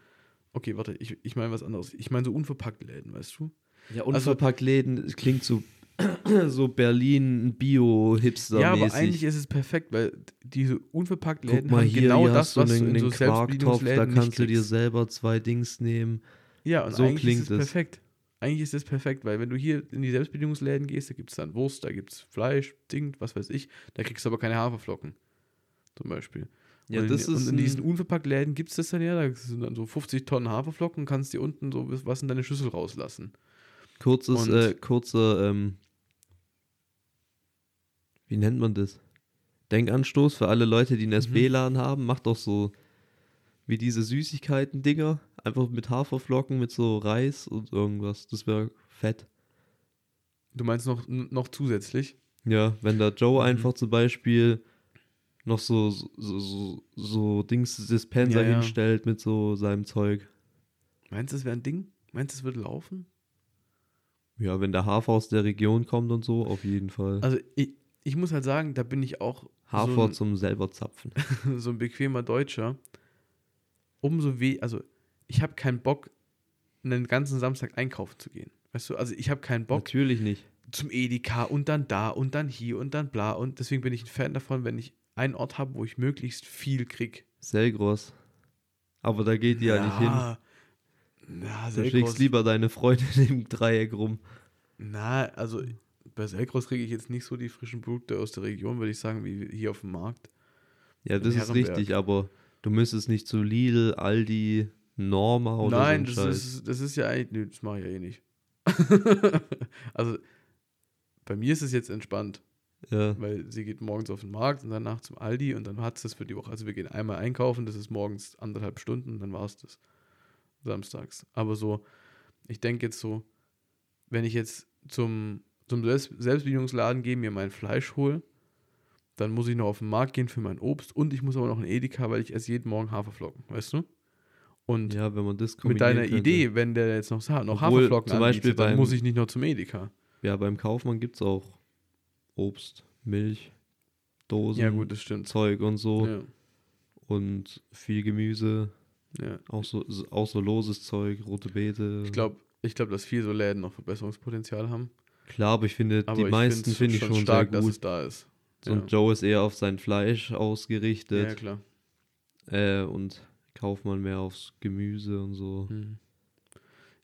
okay, warte, ich, ich meine was anderes. Ich meine so unverpackt Läden, weißt du? Ja, Also- unverpackt Läden, es klingt so, *clears throat* so Berlin Bio-Hipster-mäßig. Ja, aber eigentlich ist es perfekt, weil diese unverpackt Guck Läden mal haben hier, genau hier das, was du in so einen Quarktopf, da kannst du dir selber zwei Dings nehmen. Ja, und so eigentlich klingt ist es perfekt. Eigentlich ist es perfekt, weil wenn du hier in die Selbstbedienungsläden gehst, da gibt es dann Wurst, da gibt es Fleisch, Ding, was weiß ich, da kriegst du aber keine Haferflocken. Zum Beispiel. Ja, und das in, ist und in diesen unverpackt Läden gibt es das dann ja, da sind dann so 50 Tonnen Haferflocken kannst dir unten so was in deine Schüssel rauslassen. Kurzes, äh, kurzer, ähm, wie nennt man das? Denkanstoß für alle Leute, die einen Mhm. SB-Laden haben, macht doch so wie diese Süßigkeiten-Dinger, einfach mit Haferflocken, mit so Reis und irgendwas. Das wäre fett. Du meinst noch, noch zusätzlich? Ja, wenn da Joe Mhm. einfach zum Beispiel noch so, so, so, so Dings Dispenser Ja, ja. hinstellt mit so seinem Zeug. Meinst du, das wäre ein Ding? Meinst du, es würde laufen? Ja, wenn der Hafer aus der Region kommt und so, auf jeden Fall. Also ich, ich muss halt sagen, da bin ich auch Hafer so ein, zum selber zapfen. *laughs* so ein bequemer Deutscher. Umso weh, also ich habe keinen Bock, einen ganzen Samstag einkaufen zu gehen. Weißt du, also ich habe keinen Bock Natürlich nicht. zum Edeka und dann da und dann hier und dann bla. Und deswegen bin ich ein Fan davon, wenn ich einen Ort habe, wo ich möglichst viel krieg. Selgros. Aber da geht die ja, nicht hin. Na, Da Selgros, schickst lieber deine Freundin *laughs* im Dreieck rum. Na, also bei Selgros kriege ich jetzt nicht so die frischen Produkte aus der Region, würde ich sagen, wie hier auf dem Markt. Ja, das ist richtig, aber du müsstest nicht zu Lidl, Aldi, Norma oder Nein, so das einen Scheiß. ist, das ist ja eigentlich, nö, das mache ich ja eh nicht. *laughs* also bei mir ist es jetzt entspannt, Ja, weil sie geht morgens auf den Markt und danach zum Aldi und dann hat es das für die Woche. Also wir gehen einmal einkaufen, das ist morgens anderthalb Stunden, dann war es das. Samstags. Aber so, ich denke jetzt so, wenn ich jetzt zum, zum Selbst Selbstbedienungsladen gehe, mir mein Fleisch hole, dann muss ich noch auf den Markt gehen für mein Obst und ich muss aber noch ein Edeka, weil ich esse jeden Morgen Haferflocken, weißt du? Und ja, wenn man das mit deiner könnte. Idee, wenn der jetzt noch, noch Obwohl, Haferflocken zum Beispiel anbietet, dann beim- muss ich nicht noch zum Edeka. Ja, beim Kaufmann gibt es auch Obst, Milch, Dosen, Ja, gut, das stimmt. Zeug und so. Ja, Und viel Gemüse, ja. auch so, auch so loses Zeug, rote Beete. Ich glaube, ich glaub, dass viele so Läden noch Verbesserungspotenzial haben. Klar, aber ich finde, Aber die ich meisten finde ich schon stark, sehr dass gut. es da ist. Und Joe ist eher auf sein Fleisch ja, ja, ausgerichtet klar. äh, und Kaufmann mehr aufs Gemüse und so. Mhm.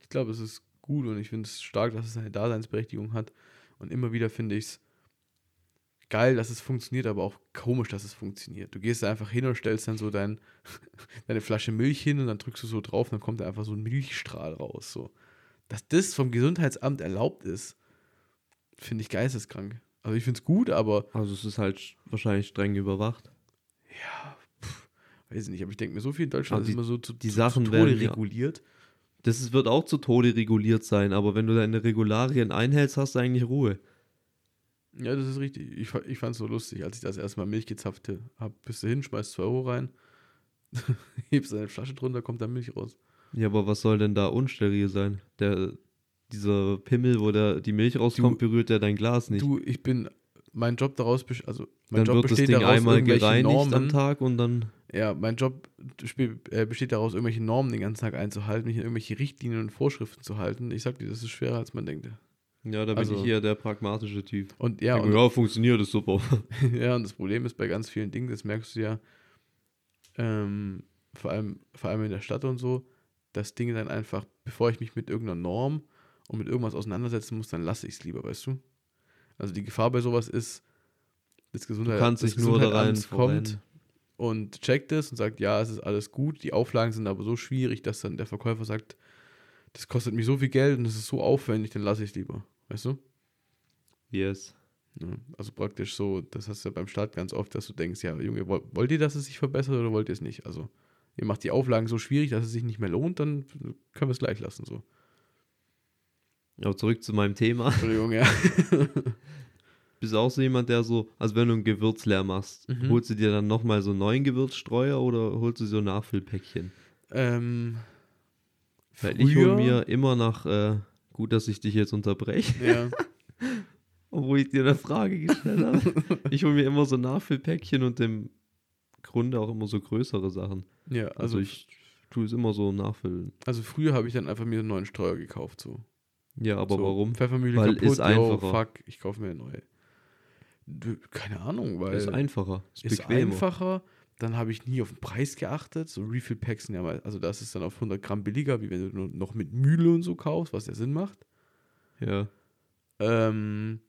Ich glaube, es ist gut und ich finde es stark, dass es eine Daseinsberechtigung hat. Und immer wieder finde ich es geil, dass es funktioniert, aber auch komisch, dass es funktioniert. Du gehst da einfach hin und stellst dann so dein, *laughs* deine Flasche Milch hin und dann drückst du so drauf, dann kommt da einfach so ein Milchstrahl raus. So. Dass das vom Gesundheitsamt erlaubt ist, finde ich geisteskrank. Also ich finde es gut, aber Also es ist halt sch- wahrscheinlich streng überwacht. ja, pff, weiß ich nicht. Aber ich denke mir, so viel in Deutschland Aber ist immer so zu, die zu, Sachen zu Tode werden ja- reguliert. Das ist, wird auch zu Tode reguliert sein, aber wenn du deine Regularien einhältst, hast du eigentlich Ruhe. Ja, das ist richtig. Ich, ich fand es so lustig, als ich das erste Mal Milch gezapft habe. Bist du hin, schmeißt 2 Euro rein, *laughs* hebst deine Flasche drunter, kommt da Milch raus. Ja, aber was soll denn da unsteril sein? Der, dieser Pimmel, wo der, die Milch rauskommt, berührt ja dein Glas nicht. Du, ich bin, mein Job daraus, also mein dann Job wird das besteht Ding daraus, einmal irgendwelche gereinigt Normen, am Tag und dann. ja, mein Job äh, besteht daraus, irgendwelche Normen den ganzen Tag einzuhalten, mich an irgendwelche Richtlinien und Vorschriften zu halten. Ich sag dir, das ist schwerer, als man denkt. Ja, da bin Also- ich eher der pragmatische Typ. Und ja, Ja, und, ja funktioniert, ist super. *laughs* ja, und das Problem ist bei ganz vielen Dingen, das merkst du ja, ähm, vor, allem, vor allem in der Stadt und so, dass Dinge dann einfach, bevor ich mich mit irgendeiner Norm und mit irgendwas auseinandersetzen muss, dann lasse ich es lieber, weißt du? Also die Gefahr bei sowas ist, das Du Gesundheit, kannst das nur da rein kommt und checkt es und sagt, ja, es ist alles gut. Die Auflagen sind aber so schwierig, dass dann der Verkäufer sagt, das kostet mich so viel Geld und es ist so aufwendig, dann lasse ich es lieber, weißt du? Yes. Ja, also praktisch so, das hast du ja beim Start ganz oft, dass du denkst, ja, Junge, woll- wollt ihr, dass es sich verbessert oder wollt ihr es nicht? Also, ihr macht die Auflagen so schwierig, dass es sich nicht mehr lohnt, dann können wir es gleich lassen, so. Aber zurück zu meinem Thema. Entschuldigung, ja. *laughs* Bist du auch so jemand, der so, also wenn du ein Gewürz leer machst, Mhm. holst du dir dann nochmal so einen neuen Gewürzstreuer oder holst du so Nachfüllpäckchen? ähm, Weil ich hole mir immer nach, äh, gut, dass ich dich jetzt unterbreche, Ja, *laughs* obwohl ich dir eine Frage gestellt habe. *laughs* ich hole mir immer so Nachfüllpäckchen und im Grunde auch immer so größere Sachen. ja, Also, also, ich tue es immer so nachfüllen. also früher habe ich dann einfach mir einen neuen Streuer gekauft, so. Ja, aber so, warum? Pfeffermühle Weil kaputt, ist yo, einfacher. fuck, ich kaufe mir eine neue. Du, keine Ahnung, weil ist einfacher, ist, ist bequemer. einfacher. Dann habe ich nie auf den Preis geachtet. So Refill-Packs sind ja mal, also das ist dann auf 100 Gramm billiger, wie wenn du nur noch mit Mühle und so kaufst, was ja Sinn macht. Ja, Ähm,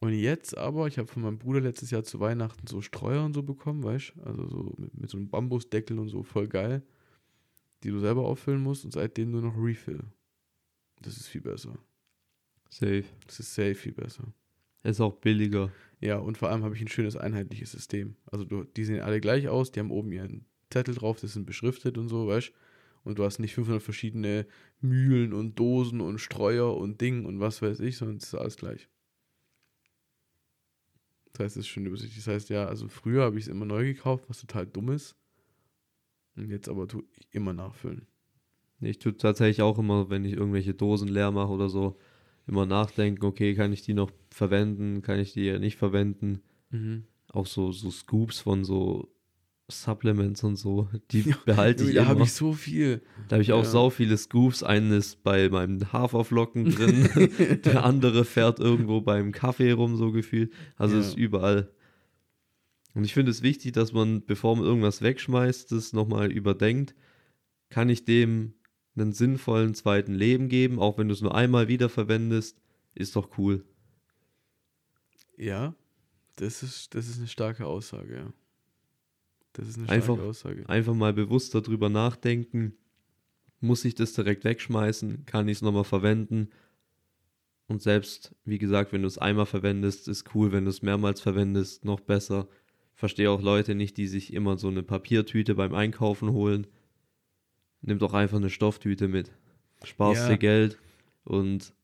und jetzt aber, ich habe von meinem Bruder letztes Jahr zu Weihnachten so Streuer und so bekommen, weißt du? Also so mit, mit so einem Bambusdeckel und so, voll geil. Die du selber auffüllen musst und seitdem nur noch Refill. Das ist viel besser. safe. Das ist safe viel besser. Ist auch billiger. Ja, und vor allem habe ich ein schönes einheitliches System. Also du, die sehen alle gleich aus, die haben oben ihren Zettel drauf, das sind beschriftet und so, weißt Und du hast nicht 500 verschiedene Mühlen und Dosen und Streuer und Ding und was weiß ich, sondern es ist alles gleich. Das heißt, es ist schön übersichtlich. Das heißt, ja, also früher habe ich es immer neu gekauft, was total dumm ist. Und jetzt aber tue ich immer nachfüllen. Ich tue tatsächlich auch immer, wenn ich irgendwelche Dosen leer mache oder so, immer nachdenken, okay, kann ich die noch verwenden, kann ich die ja nicht verwenden. Mhm. Auch so, so Scoops von so Supplements und so, die *laughs* behalte ich da immer. habe ich so viel. da habe ich auch ja. sau viele Scoops. Eines bei meinen Haferflocken drin, *laughs* der andere fährt irgendwo beim Kaffee rum, so gefühlt. Also Ja. es ist überall. Und ich finde es wichtig, dass man, bevor man irgendwas wegschmeißt, das nochmal überdenkt. Kann ich dem einen sinnvollen zweiten Leben geben, auch wenn du es nur einmal wiederverwendest, ist doch cool. Ja, das ist, das ist eine starke Aussage, ja. Das ist eine Einfach- starke Aussage. Einfach mal bewusst darüber nachdenken. Muss ich das direkt wegschmeißen? Kann ich es nochmal verwenden? Und selbst, wie gesagt, wenn du es einmal verwendest, ist cool. Wenn du es mehrmals verwendest, noch besser. Verstehe auch Leute nicht, die sich immer so eine Papiertüte beim Einkaufen holen. Nimm doch einfach eine Stofftüte mit. Sparst Ja. dir Geld und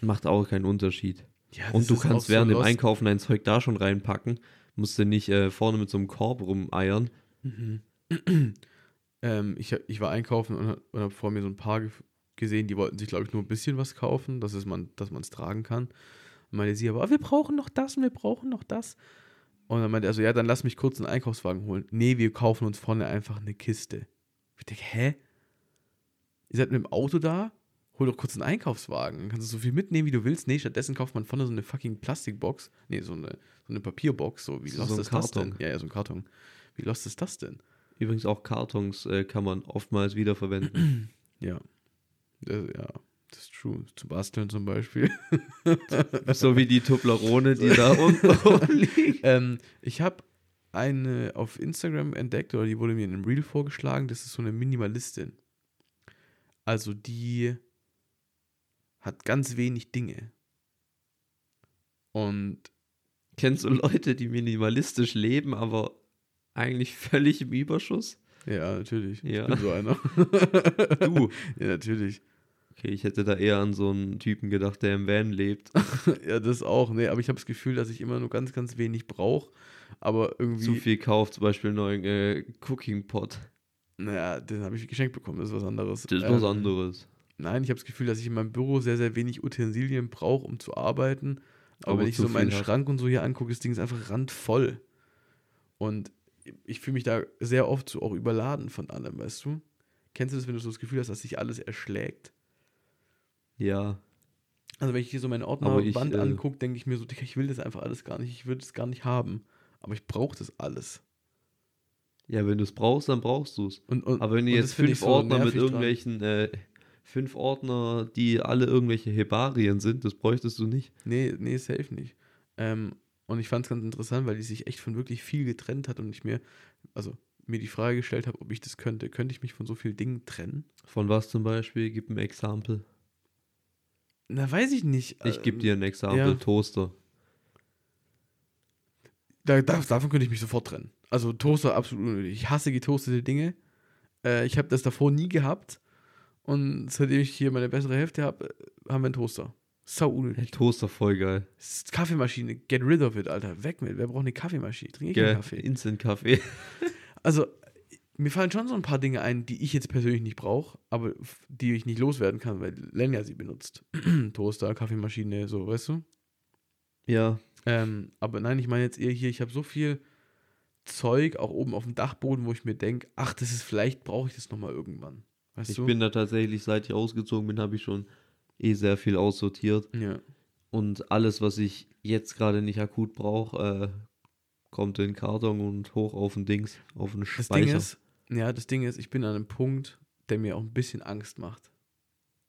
macht auch keinen Unterschied. Ja, Und du kannst auch so während dem. Einkaufen dein Zeug da schon reinpacken. Musst du nicht äh, vorne mit so einem Korb rumeiern. Mhm. *clears throat* ähm, ich, ich war einkaufen und, hab- und habe vor mir so ein paar ge gesehen, die wollten sich, glaube ich, nur ein bisschen was kaufen, dass, es man, es tragen kann. Und meinte sie aber, "Ah, wir brauchen noch das und wir brauchen noch das. Und dann meinte er so, ja, dann lass mich kurz einen Einkaufswagen holen. Nee, wir kaufen uns vorne einfach eine Kiste. Ich denke, hä? Ihr seid mit dem Auto da? Hol doch kurz einen Einkaufswagen. Dann kannst du so viel mitnehmen, wie du willst. Nee, stattdessen kauft man vorne so eine fucking Plastikbox. Nee, so eine, so eine Papierbox. So, wie So lost ein ist das denn? Ja, ja, so ein Karton. Wie lost ist das denn? Übrigens auch Kartons äh, kann man oftmals wiederverwenden. *clears throat* Ja. Das, ja, das ist true. Zu basteln zum Beispiel. *laughs* so wie die Toblerone, die da *laughs* unten *laughs* rumliegt. ähm, ich habe eine auf Instagram entdeckt, oder die wurde mir in einem Reel vorgeschlagen. Das ist so eine Minimalistin. Also die hat ganz wenig Dinge. Und Kennst du Leute, die minimalistisch leben, aber eigentlich völlig im Überschuss? ja, natürlich. Ja. Ich bin so einer. *laughs* Du. ja, natürlich. Okay, ich hätte da eher an so einen Typen gedacht, der im Van lebt. *laughs* Ja, das auch. Nee, aber ich habe das Gefühl, dass ich immer nur ganz, ganz wenig brauche. Aber irgendwie. Zu viel kauft, zum Beispiel einen neuen äh, Cooking Pot. Naja, den habe ich geschenkt bekommen, das ist was anderes. Das ist was Ähm, anderes. Nein, ich habe das Gefühl, dass ich in meinem Büro sehr, sehr wenig Utensilien brauche, um zu arbeiten. Aber, Aber wenn ich so meinen hast. Schrank und so hier angucke, das Ding ist einfach randvoll. Und ich fühle mich da sehr oft so auch überladen von allem, weißt du? Kennst du das, wenn du so das Gefühl hast, dass sich alles erschlägt? Ja. Also wenn ich hier so meine Ordnerwand äh, angucke, denke ich mir so, Digga, ich will das einfach alles gar nicht, ich würde es gar nicht haben. Aber ich brauche das alles. Ja, wenn du es brauchst, dann brauchst du es. Und, und, Aber wenn du jetzt fünf so Ordner mit irgendwelchen, äh, fünf Ordner, die alle irgendwelche Hebarien sind, das bräuchtest du nicht. Nee, nee, safe nicht. Ähm, und ich fand es ganz interessant, weil die sich echt von wirklich viel getrennt hat und ich mir, also mir die Frage gestellt habe, ob ich das könnte. Könnte ich mich von so vielen Dingen trennen? Von was zum Beispiel? Gib ein Exempel. Na, weiß ich nicht. Ich gebe Ähm, dir ein Exempel, ja. Toaster. Da, da, davon könnte ich mich sofort trennen. Also Toaster absolut unnötig. Ich hasse getoastete Dinge. Äh, ich habe das davor nie gehabt. Und seitdem ich hier meine bessere Hälfte habe, haben wir einen Toaster. Sau unnötig. Toaster voll geil. Kaffeemaschine, get rid of it, Alter. Weg mit. Wer braucht eine Kaffeemaschine? Ich trinke keinen Gell, Kaffee. Instant-Kaffee. *laughs* Also, mir fallen schon so ein paar Dinge ein, die ich jetzt persönlich nicht brauche, aber die ich nicht loswerden kann, weil Lenja sie benutzt. *clears throat* Toaster, Kaffeemaschine, so, weißt du? Ja, Ähm, aber nein, ich meine jetzt eher hier, ich habe so viel Zeug, auch oben auf dem Dachboden, wo ich mir denke, ach, das ist, vielleicht brauche ich das nochmal irgendwann. Weißt ich du? bin da tatsächlich, seit ich ausgezogen bin, habe ich schon eh sehr viel aussortiert. ja. Und alles, was ich jetzt gerade nicht akut brauche, äh, kommt in den Karton und hoch auf den Dings, auf den Das Speicher. Ding ist, ja, das Ding ist, ich bin an einem Punkt, der mir auch ein bisschen Angst macht.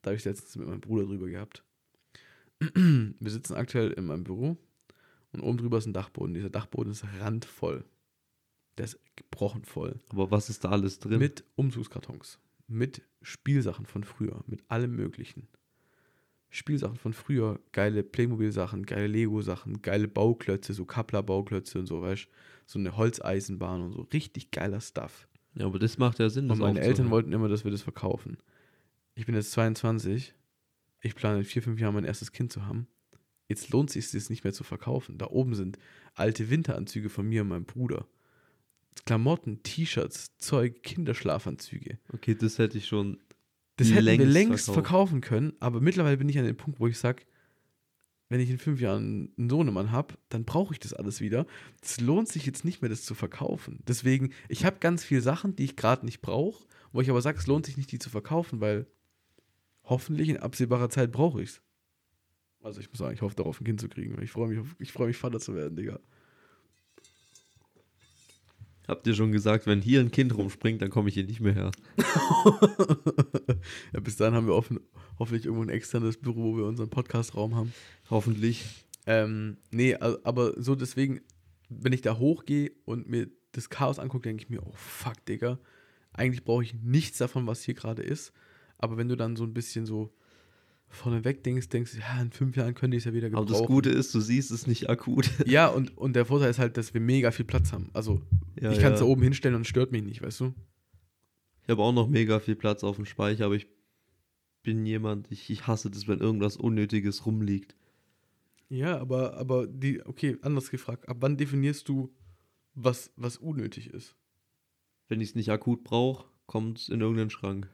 Da habe ich letztens mit meinem Bruder drüber gehabt. *clears throat* Wir sitzen aktuell in meinem Büro und oben drüber ist ein Dachboden. Dieser Dachboden ist randvoll. Der ist gebrochen voll. Aber was ist da alles drin? Mit Umzugskartons. Mit Spielsachen von früher. Mit allem Möglichen. Spielsachen von früher. Geile Playmobil-Sachen, geile Lego-Sachen, geile Bauklötze, so Kappler-Bauklötze und so, weißt So eine Holzeisenbahn und so. Richtig geiler Stuff. ja, aber das macht ja Sinn. Und meine Eltern wollten immer, dass wir das verkaufen. Ich bin jetzt 22. Ich plane in vier, fünf Jahren mein erstes Kind zu haben. Jetzt lohnt es sich das nicht mehr zu verkaufen. Da oben sind alte Winteranzüge von mir und meinem Bruder. Klamotten, T-Shirts, Zeug, Kinderschlafanzüge. Okay, das hätte ich schon Das hätten wir längst längst verkauft. verkaufen können, aber mittlerweile bin ich an dem Punkt, wo ich sage, wenn ich in fünf Jahren einen Sohnemann habe, dann brauche ich das alles wieder. Es lohnt sich jetzt nicht mehr, das zu verkaufen. Deswegen, ich habe ganz viele Sachen, die ich gerade nicht brauche, wo ich aber sage, es lohnt sich nicht, die zu verkaufen, weil hoffentlich in absehbarer Zeit brauche ich es. Also ich muss sagen, ich hoffe darauf, ein Kind zu kriegen. Ich freue mich, ich freue mich, Vater zu werden, Digga. Habt ihr schon gesagt, wenn hier ein Kind rumspringt, dann komme ich hier nicht mehr her. *laughs* ja, bis dahin haben wir offen, hoffentlich irgendwo ein externes Büro, wo wir unseren Podcast-Raum haben. Hoffentlich. Ähm, nee, aber so deswegen, wenn ich da hochgehe und mir das Chaos angucke, denke ich mir, oh fuck, Digga, eigentlich brauche ich nichts davon, was hier gerade ist. Aber wenn du dann so ein bisschen so vorneweg denkst, denkst du, ja, in fünf Jahren könnte ich es ja wieder Aber gebrauchen. das Gute ist, du siehst es nicht akut. Ja, und, und der Vorteil ist halt, dass wir mega viel Platz haben. Also, Ja, ich kann es ja. da oben hinstellen und stört mich nicht, weißt du? Ich habe auch noch mega viel Platz auf dem Speicher, aber ich bin jemand, ich, ich hasse das, wenn irgendwas Unnötiges rumliegt. Ja, aber, aber die, okay, anders gefragt, ab wann definierst du, was, was unnötig ist? Wenn ich es nicht akut brauche, kommt es in irgendeinen Schrank.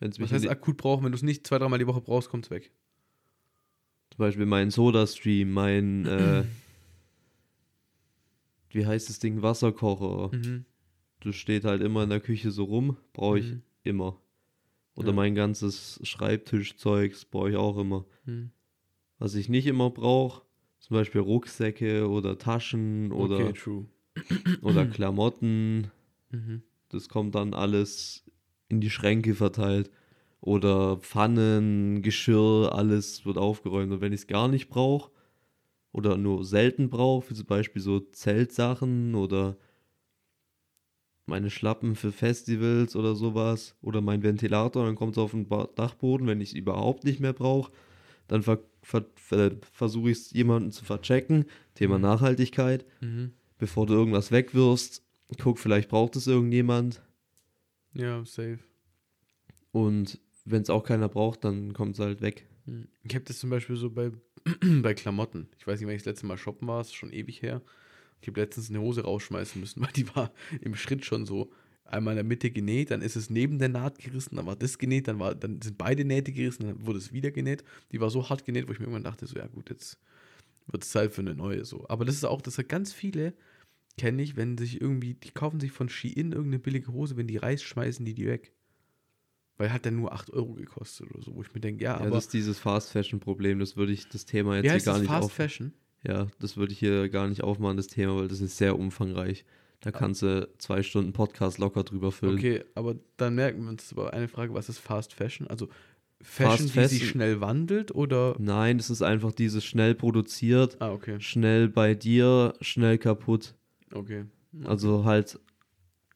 Wenn es mich Was heißt akut brauchen, wenn du es nicht zwei, dreimal die Woche brauchst, kommt es weg. zum Beispiel mein Soda-Stream, mein, *clears throat* äh, wie heißt das Ding, Wasserkocher. Mhm. Das steht halt immer in der Küche so rum, brauche ich Mhm. immer. Oder Ja. mein ganzes Schreibtischzeugs brauche ich auch immer. Mhm. Was ich nicht immer brauche, zum Beispiel Rucksäcke oder Taschen oder, okay, oder Klamotten, Mhm. das kommt dann alles in die Schränke verteilt. Oder Pfannen, Geschirr, alles wird aufgeräumt. Und wenn ich es gar nicht brauche oder nur selten brauche, wie zum Beispiel so Zeltsachen oder meine Schlappen für Festivals oder sowas oder mein Ventilator, dann kommt es auf den Dachboden, wenn ich es überhaupt nicht mehr brauche, dann ver ver ver versuche ich es jemanden zu verchecken. Thema Mhm. Nachhaltigkeit Mhm. bevor du irgendwas wegwirfst, guck, vielleicht braucht es irgendjemand. Ja, safe. Und wenn es auch keiner braucht, dann kommt es halt weg. Mhm. Ich habe das zum Beispiel so bei, *clears throat* bei Klamotten. Ich weiß nicht, wann ich das letzte Mal shoppen war, ist schon ewig her. Ich habe letztens eine Hose rausschmeißen müssen, *laughs* weil die war im Schritt schon so einmal in der Mitte genäht, dann ist es neben der Naht gerissen, dann war das genäht, dann, war, dann sind beide Nähte gerissen, dann wurde es wieder genäht. Die war so hart genäht, wo ich mir irgendwann dachte, so, ja gut, jetzt wird es Zeit für eine neue. So. Aber das ist auch, dass ganz viele kenne ich, wenn sich irgendwie, die kaufen sich von Shein irgendeine billige Hose, wenn die Reis schmeißen die die weg. Weil hat dann nur 8 Euro gekostet oder so, wo ich mir denke, ja, Ja, aber das ist dieses Fast Fashion Problem, das würde ich das Thema jetzt wie hier gar das nicht Fast auf. Fashion? Ja, das würde ich hier gar nicht aufmachen, das Thema, weil das ist sehr umfangreich. Da kannst du zwei Stunden Podcast locker drüber füllen. Okay, aber dann merken wir uns aber eine Frage, was ist Fast Fashion? Also Fashion, Fast die sich Fashion- schnell wandelt oder Nein, das ist einfach dieses schnell produziert, Ah, okay. schnell bei dir, schnell kaputt. Okay. Also halt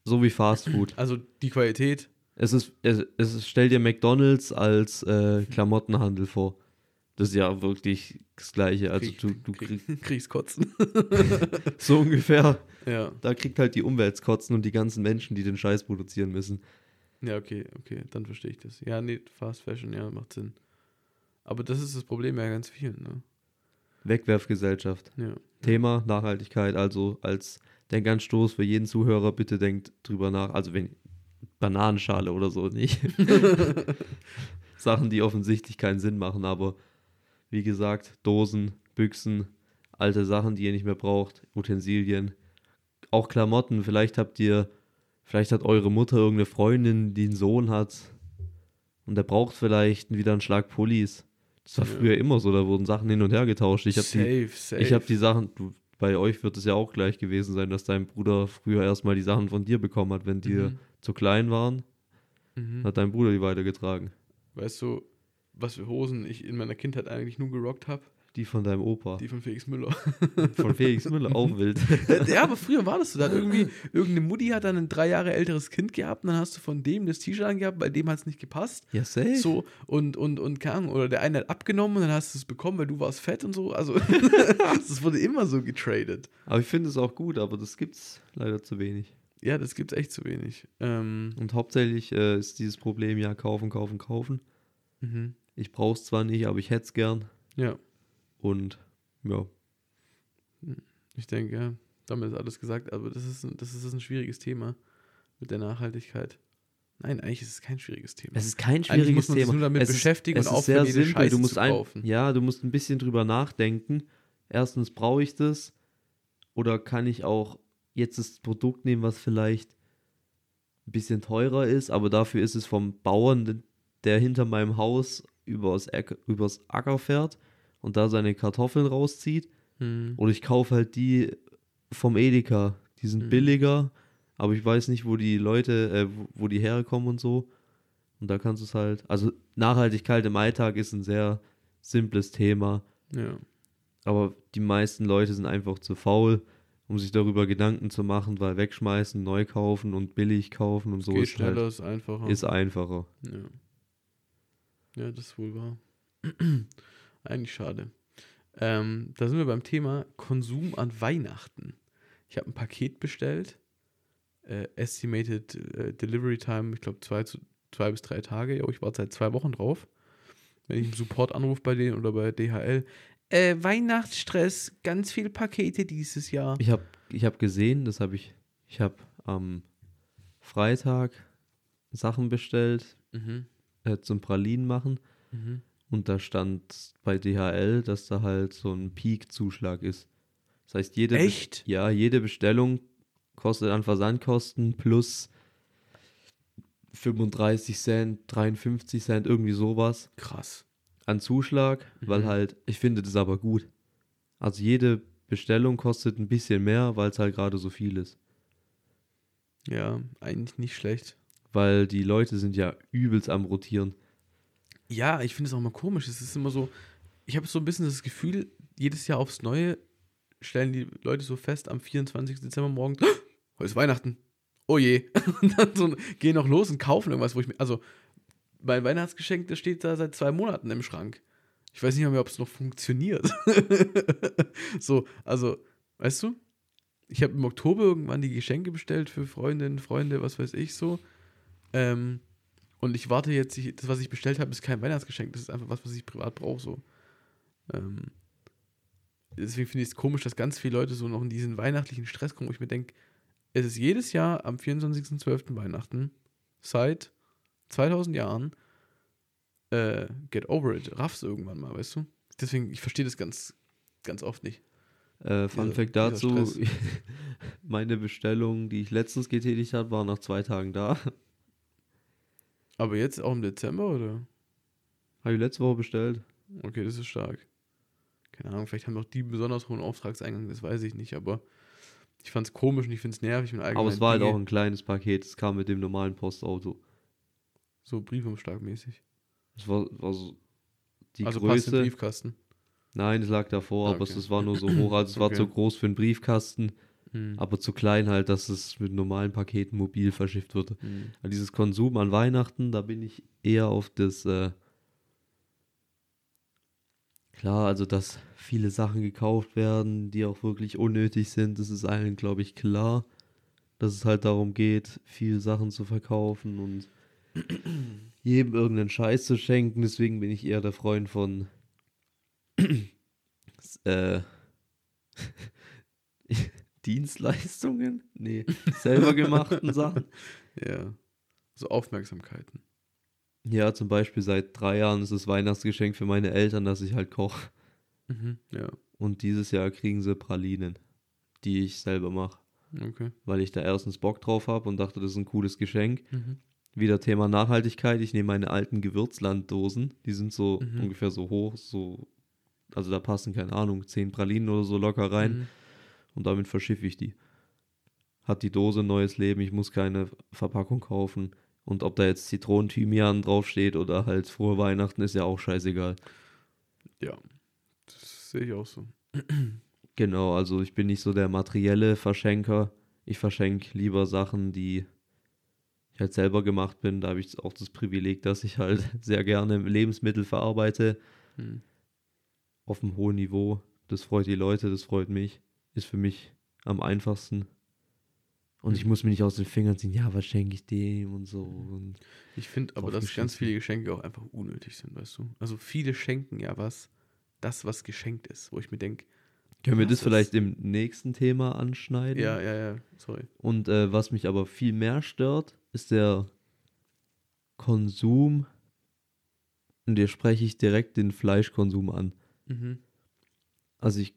so wie Fast Food. Also die Qualität. Es ist, es, es stell dir McDonalds als äh, Klamottenhandel vor. Das ist ja wirklich das Gleiche. Also krieg- du, du kriegst krieg, *laughs* kriegst Kotzen. *laughs* so ungefähr, ja. da kriegt halt die Umwelt kotzen und die ganzen Menschen, die den Scheiß produzieren müssen. Ja, okay, okay, dann verstehe ich das. Ja, nee, Fast Fashion, ja, macht Sinn. Aber das ist das Problem bei ganz vielen, ne? Wegwerfgesellschaft. Ja. Thema Nachhaltigkeit, also als Denkanstoß für jeden Zuhörer, bitte denkt drüber nach. Also wenn Bananenschale oder so nicht. *laughs* Sachen, die offensichtlich keinen Sinn machen, aber wie gesagt, Dosen, Büchsen, alte Sachen, die ihr nicht mehr braucht, Utensilien, auch Klamotten. Vielleicht habt ihr, vielleicht hat eure Mutter irgendeine Freundin, die einen Sohn hat und der braucht vielleicht wieder einen Schlag Pullis. Das war Ja. früher immer so, da wurden Sachen hin und her getauscht. Ich habe die, safe, ich habe die Sachen, du, bei euch wird es ja auch gleich gewesen sein, dass dein Bruder früher erstmal die Sachen von dir bekommen hat, wenn die Mhm. zu klein waren, Mhm. hat dein Bruder die weitergetragen. Weißt du, was für Hosen ich in meiner Kindheit eigentlich nur gerockt habe? Die von deinem Opa. Die von Felix Müller. *laughs* Von Felix Müller, auch *laughs* wild. ja, aber früher war das so. Da hat irgendwie, irgendeine Mutti hat dann ein drei Jahre älteres Kind gehabt und dann hast du von dem das T-Shirt angehabt, bei dem hat es nicht gepasst. Ja, safe. So, und, und, und keine Ahnung, oder der eine hat abgenommen und dann hast du es bekommen, weil du warst fett und so. Also, *laughs* das wurde immer so getradet. Aber ich finde es auch gut, aber das gibt's leider zu wenig. Ja, das gibt's echt zu wenig. Ähm, Und hauptsächlich äh, ist dieses Problem ja kaufen, kaufen, kaufen. mhm. Ich brauch's zwar nicht, aber ich hätte es gern. Ja, Und ja, ich denke, damit ist alles gesagt, aber das ist, ein- das ist ein schwieriges Thema mit der Nachhaltigkeit. Nein, eigentlich ist es kein schwieriges Thema. Es ist kein Eigentlich schwieriges muss man sich Thema. nur damit es beschäftigen ist, und es ist aufhören, sehr simpel. Du musst ein, kaufen. ja, du musst ein bisschen drüber nachdenken. Erstens brauche ich das oder kann ich auch jetzt das Produkt nehmen, was vielleicht ein bisschen teurer ist, aber dafür ist es vom Bauern, der hinter meinem Haus übers, Äcker, übers Acker fährt und da seine Kartoffeln rauszieht. Hm. Oder ich kaufe halt die vom Edeka. Die sind Mhm. billiger, aber ich weiß nicht, wo die Leute, äh, wo, wo die herkommen und so. Und da kannst du es halt. Also Nachhaltigkeit im Alltag ist ein sehr simples Thema, Ja. aber die meisten Leute sind einfach zu faul, um sich darüber Gedanken zu machen, weil wegschmeißen, neu kaufen und billig kaufen und so Geht ist schneller, halt ist einfacher. ist einfacher. Ja. Ja, das ist wohl wahr. *clears throat* Eigentlich schade. Ähm, da sind wir beim Thema Konsum an Weihnachten. Ich habe ein Paket bestellt. Äh, estimated äh, Delivery Time, ich glaube, zwei, zu- zwei bis drei Tage. Jo, ich warte seit zwei Wochen drauf. Wenn ich einen Support anrufe bei denen oder bei DHL. Äh, Weihnachtsstress, ganz viele Pakete dieses Jahr. Ich habe ich hab gesehen, das habe ich, ich habe am Freitag Sachen bestellt Mhm. äh, zum Pralinen machen. Mhm. Und da stand bei DHL, dass da halt so ein Peak-Zuschlag ist. Das heißt, jede, Echt? ja, jede Bestellung kostet an Versandkosten plus 35 Cent, 53 Cent, irgendwie sowas Krass. an Zuschlag, weil Mhm. halt, ich finde das aber gut. Also jede Bestellung kostet ein bisschen mehr, weil es halt gerade so viel ist. Ja, eigentlich nicht schlecht. Weil die Leute sind ja übelst am Rotieren. Ja, ich finde es auch mal komisch. Es ist immer so, ich habe so ein bisschen das Gefühl, jedes Jahr aufs Neue stellen die Leute so fest am 24. Dezember morgens, "Ah, heute ist Weihnachten. Oh je. *laughs* Und dann so, gehen noch los und kaufen irgendwas, wo ich mir, also mein Weihnachtsgeschenk, das steht da seit zwei Monaten im Schrank. Ich weiß nicht mehr, ob es noch funktioniert. *laughs* so, also, weißt du, ich habe im Oktober irgendwann die Geschenke bestellt für Freundinnen, Freunde, was weiß ich so. Ähm, und ich warte jetzt, ich, das, was ich bestellt habe, ist kein Weihnachtsgeschenk. Das ist einfach was, was ich privat brauche. So. Ähm, deswegen finde ich es komisch, dass ganz viele Leute so noch in diesen weihnachtlichen Stress kommen, wo ich mir denke, es ist jedes Jahr am 24.12. Weihnachten seit 2000 Jahren. Äh, get over it. Raff's irgendwann mal, weißt du? Deswegen, ich verstehe das ganz, ganz oft nicht. Äh, Fun Dieser- Fact dazu. *laughs* Meine Bestellung, die ich letztens getätigt habe, war nach zwei Tagen da. Aber jetzt auch im Dezember, oder? Habe ich letzte Woche bestellt. Okay, das ist stark. Keine Ahnung, vielleicht haben doch die besonders hohen Auftragseingang, das weiß ich nicht, aber ich fand es komisch und ich finde es nervig allgemein. Aber es war halt auch ein kleines Paket. Es kam mit dem normalen Postauto. so Briefumschlagmäßig. Es war, war so die also Größe. Briefkasten. Nein, es lag davor, Ah, aber es, okay. es war nur so hoch. Also es war *clears throat* Okay. zu groß für einen Briefkasten, Hm. aber zu klein halt, dass es mit normalen Paketen mobil verschifft wird. Hm. Aber dieses Konsum an Weihnachten, da bin ich eher auf das. Äh Klar, also dass viele Sachen gekauft werden, die auch wirklich unnötig sind, das ist allen, glaube ich, klar. Dass es halt darum geht, viele Sachen zu verkaufen und *clears throat* jedem irgendeinen Scheiß zu schenken. Deswegen bin ich eher der Freund von *clears throat* äh, *laughs* Dienstleistungen? Nee, selber gemachten Sachen. *laughs* Ja. So Aufmerksamkeiten. Ja, zum Beispiel seit drei Jahren ist es Weihnachtsgeschenk für meine Eltern, dass ich halt koche. Mhm. Ja, Und dieses Jahr kriegen sie Pralinen, die ich selber mache, okay. weil ich da erstens Bock drauf habe und dachte, das ist ein cooles Geschenk. Mhm. Wieder Thema Nachhaltigkeit. Ich nehme meine alten Gewürzlanddosen, die sind so Mhm. ungefähr so hoch, so, also da passen, keine Ahnung, zehn Pralinen oder so locker rein Mhm. Und damit verschiffe ich die. Hat die Dose ein neues Leben, ich muss keine Verpackung kaufen. Und ob da jetzt Zitronen-Thymian draufsteht oder halt frohe Weihnachten, ist ja auch scheißegal. Ja, das sehe ich auch so. Genau, also ich bin nicht so der materielle Verschenker. Ich verschenke lieber Sachen, die ich halt selber gemacht bin. Da habe ich auch das Privileg, dass ich halt *laughs* sehr gerne Lebensmittel verarbeite Hm. auf einem hohen Niveau. Das freut die Leute, das freut mich. Ist für mich am einfachsten. Und ich muss mir nicht aus den Fingern ziehen, ja, was schenke ich dem und so. Und Ich finde aber, dass ganz viele Geschenke auch einfach unnötig sind, weißt du? Also viele schenken ja was, das, was geschenkt ist, wo ich mir denke, können wir das ist- vielleicht im nächsten Thema anschneiden? ja, ja, ja, sorry. Und äh, was mich aber viel mehr stört, ist der Konsum, und dir spreche ich direkt den Fleischkonsum an. Mhm. Also ich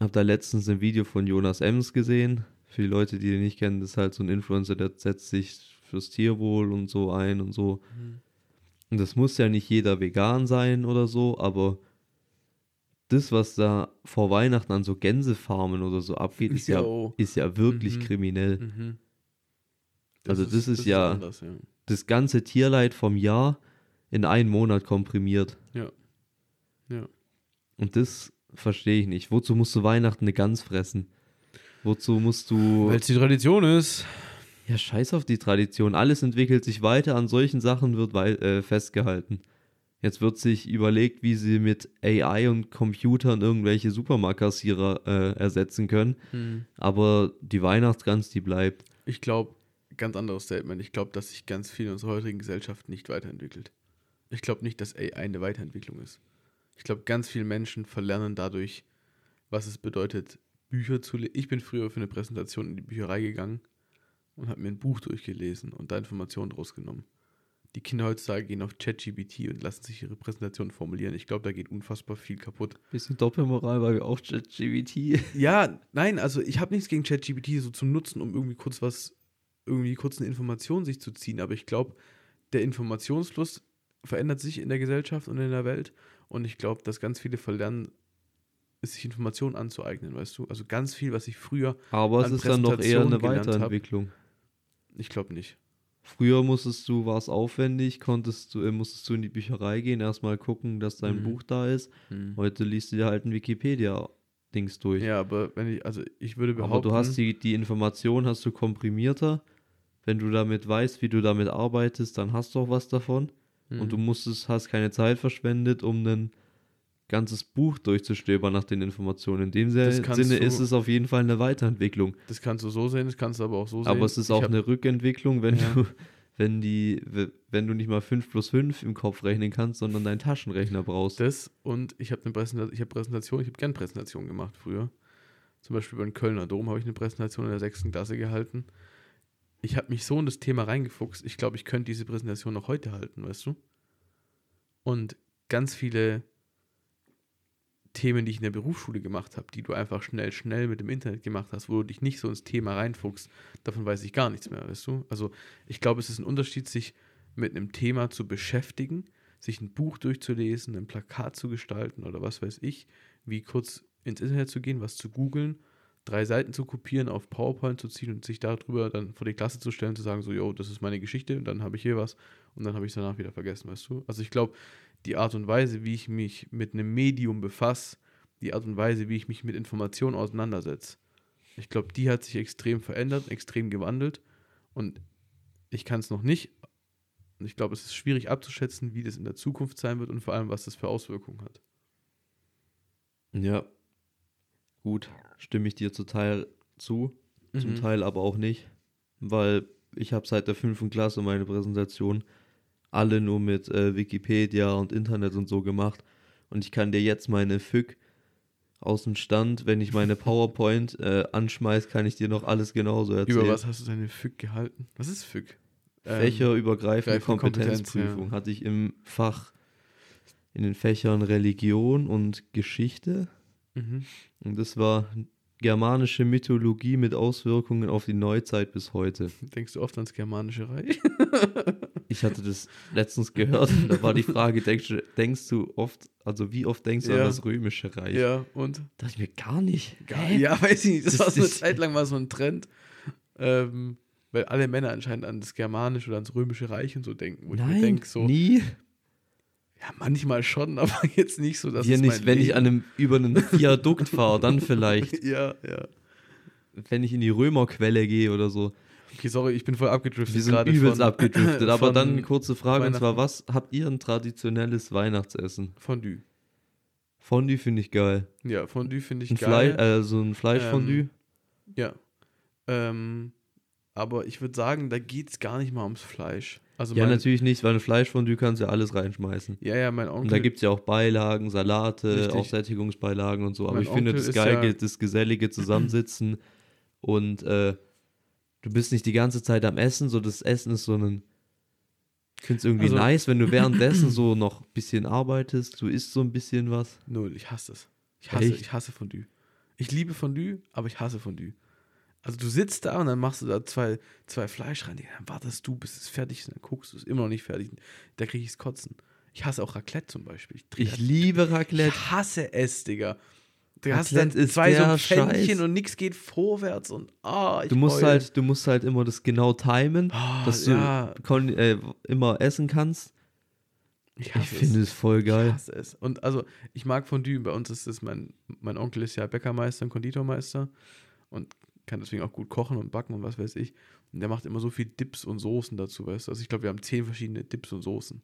habe da letztens ein Video von Jonas Ems gesehen. Für die Leute, die den nicht kennen, das ist halt so ein Influencer, der setzt sich fürs Tierwohl und so ein und so. Mhm. Und das muss ja nicht jeder vegan sein oder so, aber das, was da vor Weihnachten an so Gänsefarmen oder so abgeht, ist ja, ist ja wirklich Mhm. kriminell. Mhm. Also das ist ja- anders, ja. Das ganze Tierleid vom Jahr in einen Monat komprimiert. Ja. Ja. Und das verstehe ich nicht. Wozu musst du Weihnachten eine Gans fressen? Wozu musst du. Weil es die Tradition ist. Ja, scheiß auf die Tradition. Alles entwickelt sich weiter, an solchen Sachen wird äh, festgehalten. Jetzt wird sich überlegt, wie sie mit AI und Computern irgendwelche Supermarktkassierer äh, ersetzen können. Aber die Weihnachtsgans, die bleibt. Ich glaube, ganz anderes Statement. Ich glaube, dass sich ganz viel in unserer heutigen Gesellschaft nicht weiterentwickelt. Ich glaube nicht, dass AI eine Weiterentwicklung ist. Ich glaube, ganz viele Menschen verlernen dadurch, was es bedeutet, Bücher zu lesen. Ich bin früher für eine Präsentation in die Bücherei gegangen und habe mir ein Buch durchgelesen und da Informationen draus genommen. Die Kinder heutzutage gehen auf ChatGPT und lassen sich ihre Präsentationen formulieren. Ich glaube, da geht unfassbar viel kaputt. Bisschen Doppelmoral, weil wir auch ChatGPT. *laughs* Ja, nein, also ich habe nichts gegen ChatGPT so zum Nutzen, um irgendwie kurz was, irgendwie kurz eine Information sich zu ziehen. Aber ich glaube, der Informationsfluss verändert sich in der Gesellschaft und in der Welt. Und ich glaube, dass ganz viele verlernen, sich Informationen anzueignen, weißt du? Also ganz viel, was ich früher, Aber es ist dann doch eher eine gelernt hab. Weiterentwicklung. ich glaube nicht. Früher musstest du, war es aufwendig, konntest du, äh, musstest du in die Bücherei gehen, erstmal gucken, dass dein Mhm. Buch da ist. Heute liest du dir halt ein Wikipedia-Dings durch. Ja, aber wenn ich, also ich würde behaupten, Aber du hast die, die Information hast du komprimierter. Wenn du damit weißt, wie du damit arbeitest, dann hast du auch was davon. Mhm. Und du musstest, hast keine Zeit verschwendet, um ein ganzes Buch durchzustöbern nach den Informationen. In dem Sinne du- ist es auf jeden Fall eine Weiterentwicklung. das kannst du so sehen, das kannst du aber auch so sehen. Aber es ist Ich auch eine Rückentwicklung, wenn Ja. du, *laughs* wenn die, wenn du nicht mal 5 plus 5 im Kopf rechnen kannst, sondern deinen Taschenrechner brauchst. Das und ich habe eine Präsentation, ich habe Präsentation, ich habe gern Präsentationen gemacht früher. Zum Beispiel beim Kölner Dom habe ich eine Präsentation in der sechsten Klasse gehalten. Ich habe mich so in das Thema reingefuchst. Ich glaube, ich könnte diese Präsentation noch heute halten, weißt du? Und ganz viele Themen, die ich in der Berufsschule gemacht habe, die du einfach schnell, schnell mit dem Internet gemacht hast, wo du dich nicht so ins Thema reinfuchst, davon weiß ich gar nichts mehr, weißt du? Also ich glaube, es ist ein Unterschied, sich mit einem Thema zu beschäftigen, sich ein Buch durchzulesen, ein Plakat zu gestalten oder was weiß ich, wie kurz ins Internet zu gehen, was zu googeln, drei Seiten zu kopieren, auf PowerPoint zu ziehen und sich darüber dann vor die Klasse zu stellen, zu sagen, so, yo, das ist meine Geschichte und dann habe ich hier was und dann habe ich es danach wieder vergessen, weißt du? Also ich glaube, die Art und Weise, wie ich mich mit einem Medium befasse, die Art und Weise, wie ich mich mit Informationen auseinandersetze, ich glaube, die hat sich extrem verändert, extrem gewandelt und ich kann es noch nicht. Und ich glaube, es ist schwierig abzuschätzen, wie das in der Zukunft sein wird und vor allem, was das für Auswirkungen hat. Ja. Gut, stimme ich dir zum Teil zu, zum Mhm. Teil aber auch nicht, weil ich habe seit der fünften Klasse meine Präsentation alle nur mit äh, Wikipedia und Internet und so gemacht und ich kann dir jetzt meine FÜG aus dem Stand, wenn ich meine *laughs* PowerPoint äh, anschmeiß, kann ich dir noch alles genauso erzählen. Über was hast du deine FÜG gehalten? Was ist FÜG? Ähm, Fächerübergreifende greifende Kompetenz, Kompetenzprüfung hatte ich im Fach in den Fächern Religion und Geschichte Mhm. und das war germanische Mythologie mit Auswirkungen auf die Neuzeit bis heute. *laughs* Denkst du oft ans Germanische Reich? *laughs* Ich hatte das letztens gehört, da war die Frage, denkst du, denkst du oft, also wie oft denkst du Ja. an das römische Reich? ja, und? Da dachte ich mir gar nicht. Gar, Hä? ja, weiß ich nicht. Das, Das war so eine Zeit lang war so ein Trend. Ähm, weil alle Männer anscheinend an das Germanische oder ans Römische Reich und so denken. Wo ich mir Nein, denke, so, nie. Ja, manchmal schon, *laughs* aber jetzt nicht so, dass es nicht, wenn ich Leben- an einem, über einen Viadukt fahre, dann vielleicht. *laughs* Ja, ja. Wenn ich in die Römerquelle gehe oder so. Okay, sorry, ich bin voll abgedriftet. Wir sind übelst von- abgedriftet. *laughs* Aber dann eine kurze Frage, und zwar, was habt ihr ein traditionelles Weihnachtsessen? Fondue. Fondue finde ich geil. Ja, Fondue finde ich Ein geil. Fleisch, also ein Fleischfondue. Ja. Ähm, aber ich würde sagen, da geht es gar nicht mal ums Fleisch. Also ja, mein, natürlich nicht, weil ein Fleischfondue kannst du ja alles reinschmeißen. Ja, ja, mein Onkel. Und da gibt es ja auch Beilagen, Salate, Richtig. auch Sättigungsbeilagen und so. Aber Mein ich finde Onkel das ist geil, ja- das gesellige Zusammensitzen und äh, du bist nicht die ganze Zeit am Essen, so das Essen ist so ein finde es irgendwie Also- nice, wenn du *clears throat* währenddessen so noch ein bisschen arbeitest, du isst so ein bisschen was. Null, ich hasse es. Ich hasse, Echt? ich hasse Fondue. Ich liebe Fondue, aber ich hasse Fondue. Also du sitzt da und dann machst du da zwei, zwei Fleisch rein, dann wartest du, bis es fertig ist, dann guckst du es immer noch nicht fertig. Da kriege ich es kotzen. Ich hasse auch Raclette zum Beispiel. Ich, Ich liebe Raclette. ich hasse es, Digga. Du hast dann ist zwei so Scheiß. und nichts geht vorwärts und ah, ich Du musst heul. halt, du musst halt immer das genau timen, Ah, dass du ja, äh, immer essen kannst. ich, Ich finde es voll Ich geil. hasse es. Und also, ich mag Fondue. Bei uns ist es, mein, mein Onkel ist ja Bäckermeister und Konditormeister und kann deswegen auch gut kochen und backen und was weiß ich. Und der macht immer so viel Dips und Soßen dazu, weißt du. Also ich glaube, wir haben zehn verschiedene Dips und Soßen.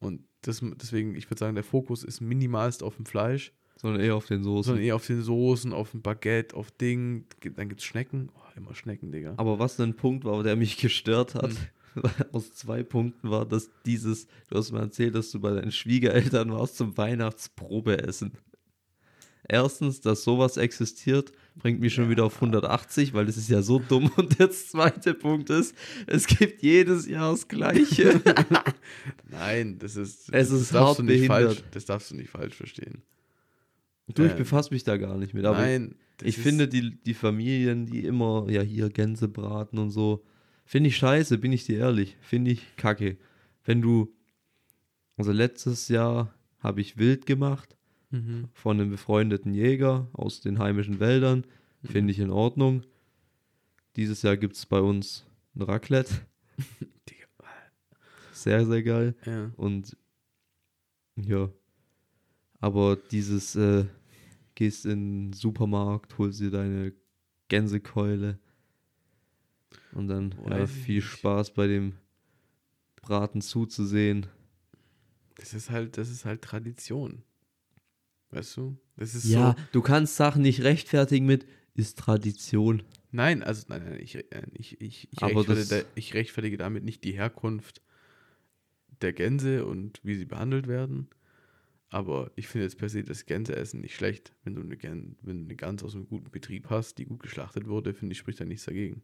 Und das, deswegen, ich würde sagen, der Fokus ist minimalst auf dem Fleisch, Sondern eher auf den Soßen. sondern eher auf den Soßen, auf dem Baguette, auf Ding. Dann gibt es Schnecken. Oh, immer Schnecken, Digga. Aber was ein Punkt war, der mich gestört hat, Hm. *laughs* aus zwei Punkten war, dass dieses, du hast mir erzählt, dass du bei deinen Schwiegereltern warst zum Weihnachtsprobeessen. Erstens, dass sowas existiert, bringt mich schon wieder auf 180, weil das ist ja so dumm. *laughs* Und der zweite Punkt ist, es gibt jedes Jahr das Gleiche. *laughs* Nein, das ist. Es das ist darfst hart du nicht behindert. falsch. Das darfst du nicht falsch verstehen. du, ich Ähm, befasse mich da gar nicht mit. Aber Nein. das ich finde, die, die Familien, die immer, ja, hier Gänse braten und so, finde ich scheiße, bin ich dir ehrlich. Finde ich kacke. Wenn du, also letztes Jahr habe ich Wild gemacht Mhm. von einem befreundeten Jäger aus den heimischen Wäldern. Finde ich in Ordnung. Dieses Jahr gibt es bei uns ein Raclette. *laughs* Sehr, sehr geil. Ja. Und ja, aber dieses, äh, gehst in den Supermarkt, holst dir deine Gänsekeule und dann ja, viel. Spaß bei dem Braten zuzusehen. Das ist halt, das ist halt Tradition. Weißt du? Das ist Ja, so. du kannst Sachen nicht rechtfertigen mit, ist Tradition. Nein, also nein, nein, ich, äh, ich, ich, ich, rechtfertige, ich rechtfertige damit nicht die Herkunft der Gänse und wie sie behandelt werden. Aber ich finde jetzt per se das Gänseessen nicht schlecht. Wenn du eine, Gän wenn du eine Gans aus einem guten Betrieb hast, die gut geschlachtet wurde, finde ich, spricht da nichts dagegen.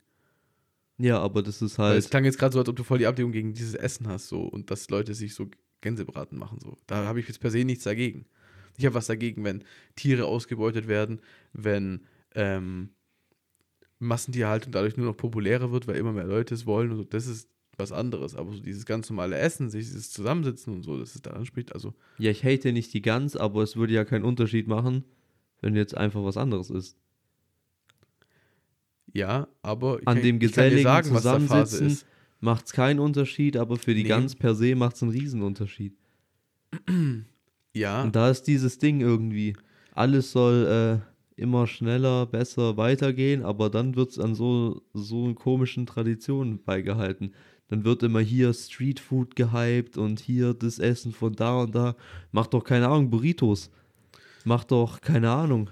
Ja, aber das ist Weil es halt, klang jetzt gerade so, als ob du voll die Ablehnung gegen dieses Essen hast so und dass Leute sich so Gänsebraten machen. So. Da habe ich jetzt per se nichts dagegen. Ich habe was dagegen, wenn Tiere ausgebeutet werden, wenn ähm, Massentierhaltung dadurch nur noch populärer wird, weil immer mehr Leute es wollen und so. Das ist was anderes. Aber so dieses ganz normale Essen, sich dieses Zusammensitzen und so, das ist daran spricht. Also, ja, ich hate nicht die Gans, aber es würde ja keinen Unterschied machen, wenn jetzt einfach was anderes isst. ja, aber ich An kann, dem geselligen sagen, Zusammensitzen ist. macht es keinen Unterschied, aber für die Nee. Gans per se macht es einen Riesenunterschied. *clears throat* Ja, Und da ist dieses Ding irgendwie. Alles soll äh, immer schneller, besser weitergehen, aber dann wird es an so, so komischen Traditionen beigehalten. Dann wird immer hier Streetfood gehypt und hier das Essen von da und da. Mach doch keine Ahnung, Burritos. Mach doch, keine Ahnung,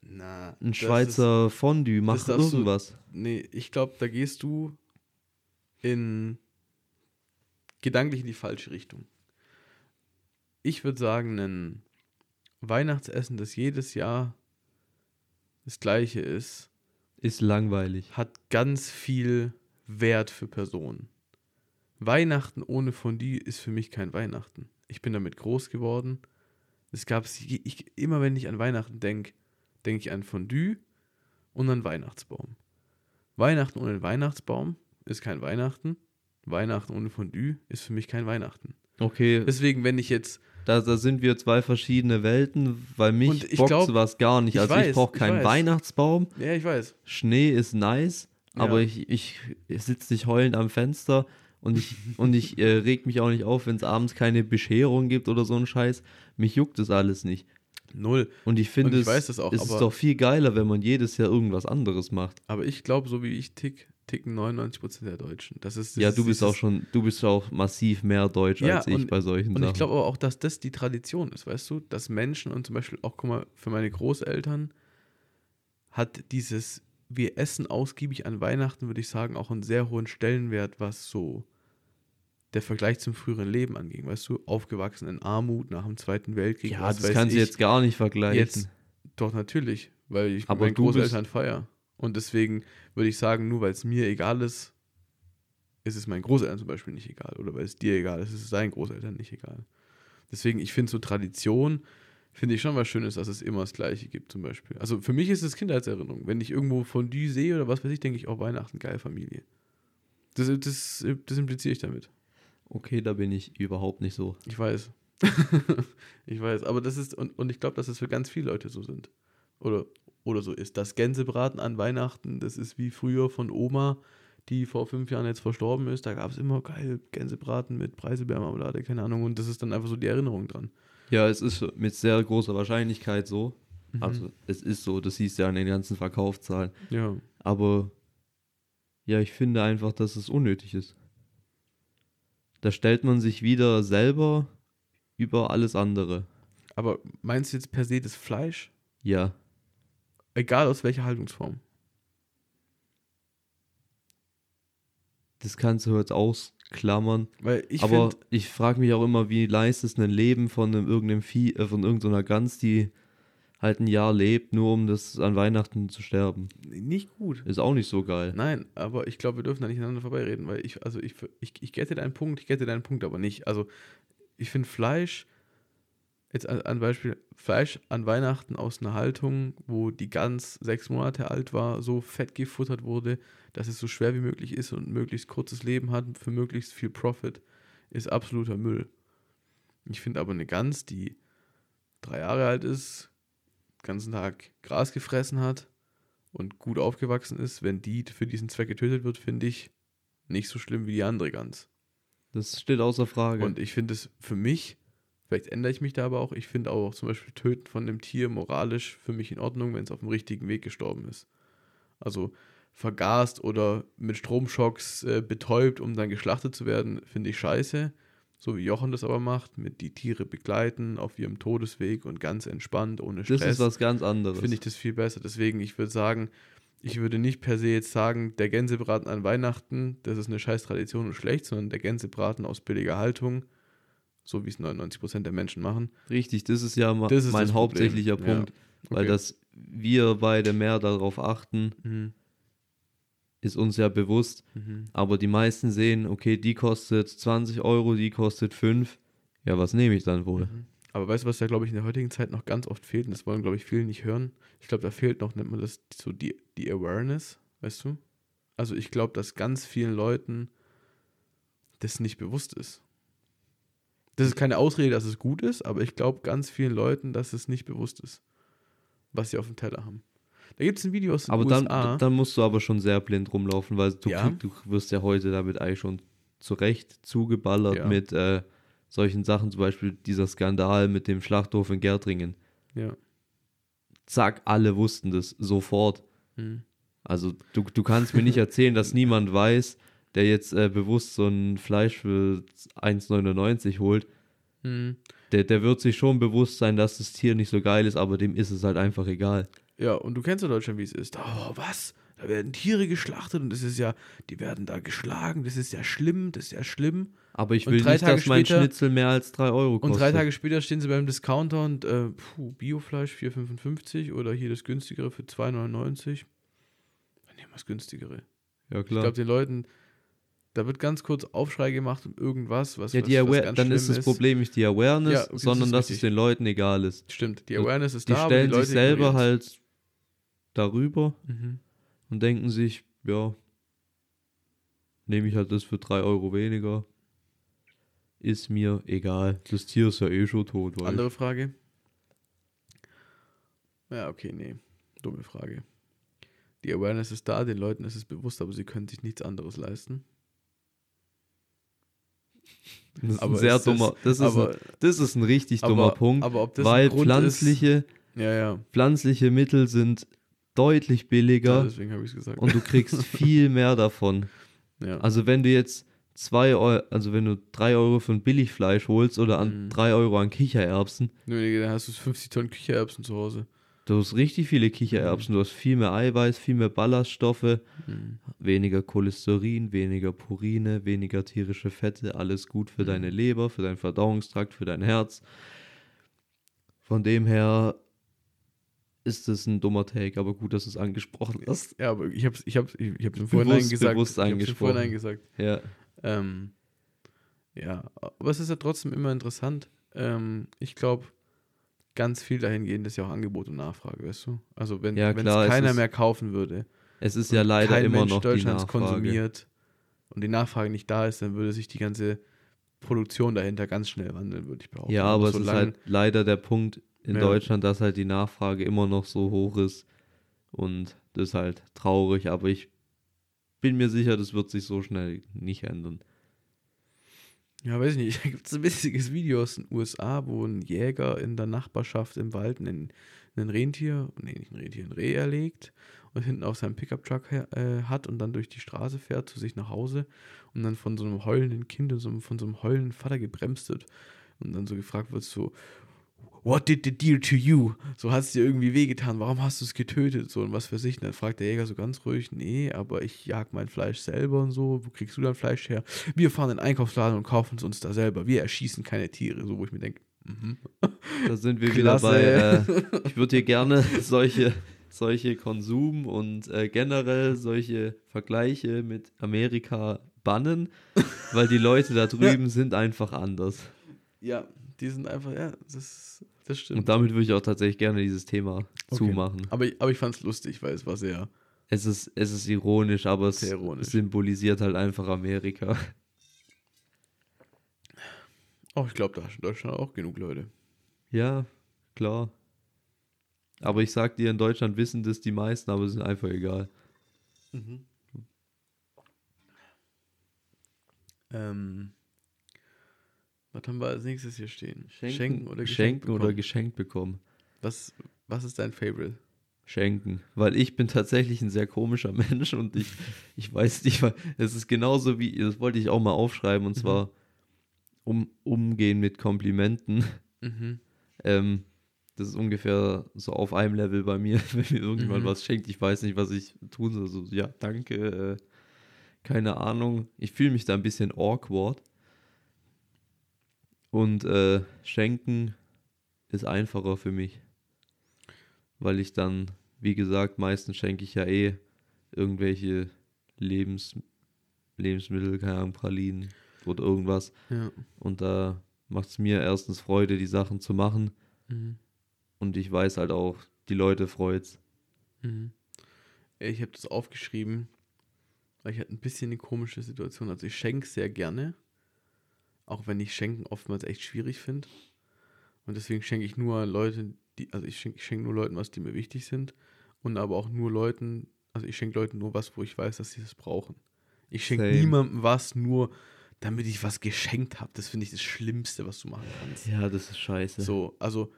na, ein Schweizer Fondue, mach das darfst du- irgendwas. Nee, ich glaube, da gehst du in gedanklich in die falsche Richtung. Ich würde sagen, ein Weihnachtsessen, das jedes Jahr das gleiche ist, Ist langweilig. hat ganz viel Wert für Personen. Weihnachten ohne Fondue ist für mich kein Weihnachten. Ich bin damit groß geworden. Es gab immer, wenn ich an Weihnachten denke, denke ich an Fondue und an Weihnachtsbaum. Weihnachten ohne Weihnachtsbaum ist kein Weihnachten. Weihnachten ohne Fondue ist für mich kein Weihnachten. Okay, Deswegen, wenn ich jetzt, da, da sind wir zwei verschiedene Welten, weil mich ich bockt sowas gar nicht. ich Also weiß, ich brauche ich keinen weiß. Weihnachtsbaum. ja, ich weiß, Schnee ist nice, aber Ja. ich, ich, ich sitze nicht heulend am Fenster und ich, *laughs* und ich äh, reg mich auch nicht auf, wenn es abends keine Bescherung gibt oder so ein Scheiß. Mich juckt das alles nicht. null. Und ich finde, Und ich es, weiß das auch, es ist doch viel geiler, wenn man jedes Jahr irgendwas anderes macht. Aber ich glaube, so wie ich tick, ticken 99% der Deutschen. Das ist, ja, das du ist bist auch schon, du bist auch massiv mehr deutsch Ja, als ich und- bei solchen Und Sachen. ich glaube aber auch, dass das die Tradition ist, weißt du? Dass Menschen und zum Beispiel auch, guck mal, für meine Großeltern hat dieses, wir essen ausgiebig an Weihnachten, würde ich sagen, auch einen sehr hohen Stellenwert, was so der Vergleich zum früheren Leben anging, weißt du? Aufgewachsen in Armut nach dem Zweiten Weltkrieg. ja, das kannst du jetzt gar nicht vergleichen. Jetzt, doch natürlich, weil ich Aber mit meinen du Großeltern feier. Und deswegen würde ich sagen, nur weil es mir egal ist, ist es meinen Großeltern zum Beispiel nicht egal. Oder weil es dir egal ist, ist es seinen Großeltern nicht egal. Deswegen, ich finde so Tradition, finde ich schon was Schönes, dass es immer das Gleiche gibt zum Beispiel. Also für mich ist es Kindheitserinnerung. Wenn ich irgendwo Fondue sehe oder was weiß ich, denke ich, auch Weihnachten, geil Familie. Das, das, das impliziere ich damit. Okay, da bin ich überhaupt nicht so. Ich weiß. *laughs* ich weiß, aber das ist, und, und ich glaube, dass es das für ganz viele Leute so sind. Oder, oder so ist. Das Gänsebraten an Weihnachten, das ist wie früher von Oma, die vor fünf Jahren jetzt verstorben ist. Da gab es immer geil Gänsebraten mit Preiselbeermarmelade, keine Ahnung. Und das ist dann einfach so die Erinnerung dran. Ja, es ist mit sehr großer Wahrscheinlichkeit so. Mhm. Also es ist so, das siehst du ja an den ganzen Verkaufszahlen. Ja. Aber ja, ich finde einfach, dass es unnötig ist. Da stellt man sich wieder selber über alles andere. Aber meinst du jetzt per se das Fleisch? Ja. Egal aus welcher Haltungsform. Das kannst du jetzt ausklammern. Weil ich aber finde, ich frage mich auch immer, wie leistet ein Leben von einem, irgendeinem Vieh, äh, von irgendeiner Gans, die halt ein Jahr lebt, nur um das an Weihnachten zu sterben. nicht gut. Ist auch nicht so geil. Nein, aber ich glaube, wir dürfen da nicht aneinander vorbeireden, weil ich, also ich, ich, ich gette deinen Punkt, ich gette deinen Punkt aber nicht. Also ich finde Fleisch, jetzt an, an Beispiel, Fleisch an Weihnachten aus einer Haltung, wo die Gans sechs Monate alt war, so fett gefuttert wurde, dass es so schwer wie möglich ist und ein möglichst kurzes Leben hat für möglichst viel Profit, ist absoluter Müll. Ich finde aber eine Gans, die drei Jahre alt ist, den ganzen Tag Gras gefressen hat und gut aufgewachsen ist, wenn die für diesen Zweck getötet wird, finde ich nicht so schlimm wie die andere Gans. Das steht außer Frage. Und ich finde es für mich, vielleicht ändere ich mich da aber auch, ich finde auch zum Beispiel Töten von einem Tier moralisch für mich in Ordnung, wenn es auf dem richtigen Weg gestorben ist. Also vergast oder mit Stromschocks äh, betäubt, um dann geschlachtet zu werden, finde ich scheiße. So wie Jochen das aber macht, mit die Tiere begleiten auf ihrem Todesweg und ganz entspannt, ohne Stress. das ist was ganz anderes. finde ich das viel besser. Deswegen, ich würde sagen, ich würde nicht per se jetzt sagen, der Gänsebraten an Weihnachten, das ist eine scheiß Tradition und schlecht, sondern der Gänsebraten aus billiger Haltung, so wie es 99% der Menschen machen. Richtig, das ist ja Das ist mein das Problem. hauptsächlicher Ja, Punkt. Weil okay. dass wir beide mehr darauf achten, Mhm. ist uns ja bewusst. Mhm. Aber die meisten sehen, okay, die kostet 20 Euro, die kostet 5. Ja, was nehme ich dann wohl? Aber weißt du, was da, glaube ich, in der heutigen Zeit noch ganz oft fehlt? Und das wollen, glaube ich, viele nicht hören. Ich glaube, da fehlt noch, nennt man das so die, die Awareness, weißt du? Also ich glaube, dass ganz vielen Leuten das nicht bewusst ist. Das ist keine Ausrede, dass es gut ist, aber ich glaube ganz vielen Leuten, dass es nicht bewusst ist, was sie auf dem Teller haben. Da gibt es ein Video aus den Aber dann, USA. dann musst du aber schon sehr blind rumlaufen, weil du, Ja. krieg, du wirst ja heute damit eigentlich schon zurecht zugeballert Ja. mit äh, solchen Sachen, zum Beispiel dieser Skandal mit dem Schlachthof in Gärtringen. ja. Zack, alle wussten das sofort. Mhm. Also du, du kannst mir nicht erzählen, dass niemand weiß, der jetzt äh, bewusst so ein Fleisch für 1,99 holt. Mhm. Der, der wird sich schon bewusst sein, dass das Tier nicht so geil ist, aber dem ist es halt einfach egal. Ja, und du kennst ja Deutschland, wie es ist. Oh, was? Da werden Tiere geschlachtet und das ist ja, die werden da geschlagen, das ist ja schlimm, das ist ja schlimm. Aber ich Und will nicht, Tage dass mein später- Schnitzel mehr als 3 Euro Und kostet. drei Tage später stehen sie beim Discounter und äh, puh, Biofleisch 4,55 oder hier das günstigere für 2,99. Dann nehmen wir das günstigere. ja, Ich klar. glaube, den Leuten, da wird ganz kurz Aufschrei gemacht um irgendwas, was, ja, was, die was ganz dann ist das Problem nicht die Awareness, Ja, okay, das sondern ist dass es richtig. den Leuten egal ist. Stimmt, die Awareness ist Die da, aber stellen die Leute sich selber halt darüber Mhm. und denken sich, ja, nehme ich halt das für 3 Euro weniger. Ist mir egal. Das Tier ist ja eh schon tot. Weil Andere Frage? Ja, okay, nee. Dumme Frage. Die Awareness ist da, den Leuten ist es bewusst, aber sie können sich nichts anderes leisten. Das ist aber ein sehr ist das- dummer, das ist, aber- ein, das ist ein richtig aber, dummer Punkt, Aber ob das weil pflanzliche, Ist, ja, ja. pflanzliche Mittel sind deutlich ja billiger deswegen habe ich es gesagt. und du kriegst *laughs* viel mehr davon. ja. Also wenn du jetzt zwei Euro, also wenn du drei Euro für ein Billigfleisch holst oder an Mhm. drei Euro an Kichererbsen, Nö, nee, dann hast du 50 Tonnen Kichererbsen zu Hause. Du hast richtig viele Kichererbsen, du hast viel mehr Eiweiß, viel mehr Ballaststoffe, Mhm. weniger Cholesterin, weniger Purine, weniger tierische Fette, alles gut für Mhm. deine Leber, für deinen Verdauungstrakt, für dein Herz. Von dem her ist das ein dummer Take, aber gut, dass du es angesprochen hast. Ja, aber ich habe ich hab, ich hab's im Vorhinein Bewusst- gesagt. bewusst ich hab's angesprochen. Vorhinein gesagt. Ja. Ähm, ja, aber es ist ja trotzdem immer interessant. Ähm, ich glaube, ganz viel dahingehend ist ja auch Angebot und Nachfrage, weißt du? Also wenn Ja, es klar, es keiner ist- mehr kaufen würde, Es ist ja leider kein immer Mensch noch die Deutschlands Nachfrage. konsumiert und die Nachfrage nicht da ist, dann würde sich die ganze Produktion dahinter ganz schnell wandeln, würde ich behaupten. Ja, aber es ist halt leider der Punkt in Ja. Deutschland, dass halt die Nachfrage immer noch so hoch ist. Und das ist halt traurig, aber ich bin mir sicher, das wird sich so schnell nicht ändern. Ja, weiß ich nicht. *laughs* Da gibt es ein witziges Video aus den USA, wo ein Jäger in der Nachbarschaft im Wald einen, einen Rentier, nee, nicht ein Rentier, ein Reh erlegt und hinten auf seinem Pickup-Truck äh, hat und dann durch die Straße fährt zu sich nach Hause und dann von so einem heulenden Kind und so, von so einem heulenden Vater gebremst wird und dann so gefragt wird so, What did the deer to you? So hat es dir irgendwie wehgetan, warum hast du es getötet? So und was für sich. Und dann fragt der Jäger so ganz ruhig, nee, aber ich jag mein Fleisch selber und so. Wo kriegst du dein Fleisch her? Wir fahren in den Einkaufsladen und kaufen es uns da selber. Wir erschießen keine Tiere. So, wo ich mir denke, mhm. *laughs* Da sind wir Klasse. wieder bei, äh, ich würde hier gerne *laughs* solche, solche Konsum und äh, generell solche Vergleiche mit Amerika bannen, weil die Leute da *laughs* drüben sind einfach anders. Ja, die sind einfach, ja, das, das stimmt. Und damit würde ich auch tatsächlich gerne dieses Thema Okay. zumachen. aber, ich- aber ich fand es lustig, weil es war sehr, Es ist, es ist ironisch, aber es ironisch. symbolisiert halt einfach Amerika. oh, ich glaube, da ist in Deutschland auch genug Leute. Ja, klar. Aber ich sag dir, in Deutschland wissen das die meisten, aber es ist einfach egal. Ähm, was haben wir als nächstes hier stehen? Schenken, oder Schenken oder bekommen? geschenkt bekommen. Was, was ist dein Favorite? Schenken. Weil ich bin tatsächlich ein sehr komischer *laughs* Mensch und ich, ich weiß nicht, weil es ist genauso wie, das wollte ich auch mal aufschreiben, und zwar um, umgehen mit Komplimenten. Mhm. Ähm, das ist ungefähr so auf einem Level bei mir, *laughs* wenn mir irgendjemand Mhm. was schenkt. Ich weiß nicht, was ich tun soll. So, ja, danke. Äh, keine Ahnung. Ich fühle mich da ein bisschen awkward. Und äh, schenken ist einfacher für mich. Weil ich dann, wie gesagt, meistens schenke ich ja eh irgendwelche Lebens Lebensmittel, keine Ahnung, Pralinen oder irgendwas. Ja. Und da macht es mir erstens Freude, die Sachen zu machen. Mhm. Und ich weiß halt auch, die Leute freut's. Mhm. Ich habe das aufgeschrieben, weil ich hatte ein bisschen eine komische Situation. Also ich schenke sehr gerne, auch wenn ich Schenken oftmals echt schwierig finde. Und deswegen schenke ich nur Leute, die, also ich schenke schenk nur Leuten was, die mir wichtig sind. Und aber auch nur Leuten, also ich schenke Leuten nur was, wo ich weiß, dass sie das brauchen. Ich schenke niemandem was, nur damit ich was geschenkt habe. Das finde ich das Schlimmste, was du machen kannst. Ja, das ist scheiße. So, also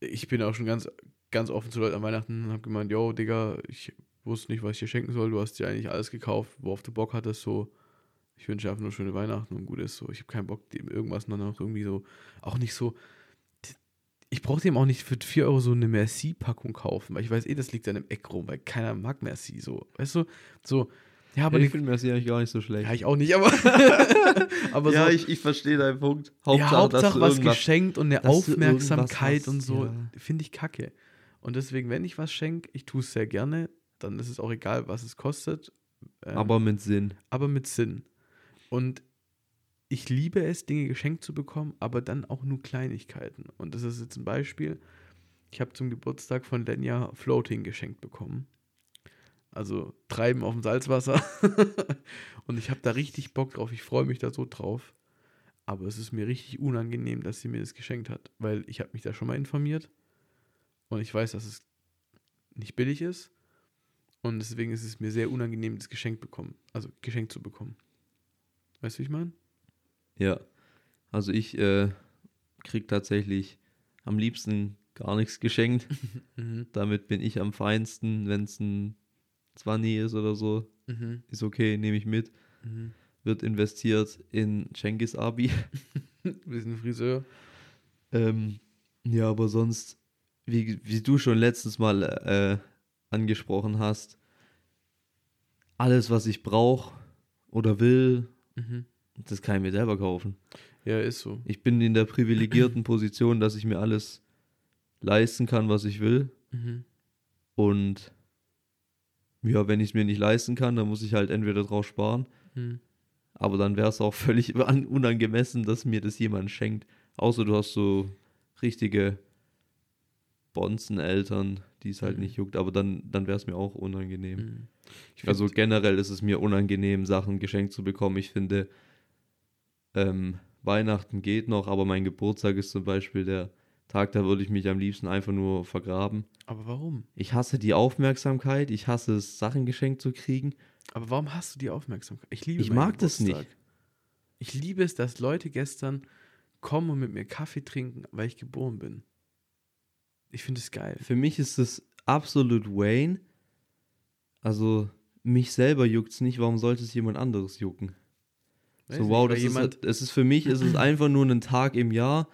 ich bin auch schon ganz, ganz offen zu Leuten an Weihnachten und habe gemeint, yo, Digga, ich wusste nicht, was ich dir schenken soll. Du hast dir eigentlich alles gekauft, worauf du Bock hattest. So, ich wünsche einfach nur schöne Weihnachten und gut ist. So, ich habe keinen Bock, dem irgendwas dann noch irgendwie so, auch nicht so. Ich brauche dem auch nicht für 4 Euro so eine Merci-Packung kaufen, weil ich weiß eh, das liegt dann im Eck rum, weil keiner mag Merci. So, weißt du? So, ja, aber ich eine- finde Merci eigentlich gar nicht so schlecht. ja, ich auch nicht, aber. *laughs* aber ja, so, ich, ich verstehe deinen Punkt. ja, Hauptsache was geschenkt und eine Aufmerksamkeit irgendwas und hast, so, ja. finde ich kacke. Und deswegen, wenn ich was schenke, ich tue es sehr gerne, dann ist es auch egal, was es kostet. Ähm, Aber mit Sinn. aber mit Sinn. Und ich liebe es, Dinge geschenkt zu bekommen, aber dann auch nur Kleinigkeiten. Und das ist jetzt ein Beispiel. Ich habe zum Geburtstag von Lenja Floating geschenkt bekommen. Also Treiben auf dem Salzwasser. *laughs* und ich habe da richtig Bock drauf. Ich freue mich da so drauf. Aber es ist mir richtig unangenehm, dass sie mir das geschenkt hat. Weil ich habe mich da schon mal informiert. Und ich weiß, dass es nicht billig ist. Und deswegen ist es mir sehr unangenehm, das Geschenk bekommen. Also geschenkt zu bekommen. Weißt du, wie ich meine? Ja. Also ich äh, krieg tatsächlich am liebsten gar nichts geschenkt. *laughs* Mhm. Damit bin ich am feinsten, wenn es ein 20 ist oder so. Mhm. Ist okay, nehme ich mit. Mhm. Wird investiert in Cengiz Abi. *laughs* Sind Friseur. Ähm, ja, aber sonst, wie, wie du schon letztes Mal äh, angesprochen hast, alles, was ich brauche oder will, Mhm. das kann ich mir selber kaufen. Ja, ist so. Ich bin in der privilegierten Position, dass ich mir alles leisten kann, was ich will. Mhm. Und ja, wenn ich es mir nicht leisten kann, dann muss ich halt entweder drauf sparen. Hm. Aber dann wäre es auch völlig *laughs* un- unangemessen, dass mir das jemand schenkt. Außer du hast so richtige Bonzeneltern, die es halt Mhm. nicht juckt. Aber dann, dann wäre es mir auch unangenehm. Ich Also generell ist es mir unangenehm, Sachen geschenkt zu bekommen. Ich finde, ähm, Weihnachten geht noch, aber mein Geburtstag ist zum Beispiel der Tag, da würde ich mich am liebsten einfach nur vergraben. aber warum? Ich hasse die Aufmerksamkeit, ich hasse es, Sachen geschenkt zu kriegen. Aber warum hast du die Aufmerksamkeit? Ich liebe Ich mag das Geburtstag. nicht. Ich liebe es, dass Leute gestern kommen und mit mir Kaffee trinken, weil ich geboren bin. Ich finde es geil. Für mich ist es absolut Wayne. Also, mich selber juckt es nicht, warum sollte es jemand anderes jucken? Weiß so, nicht, wow, weil das ist, halt- es ist für mich, es ist *clears throat* einfach nur ein Tag im Jahr.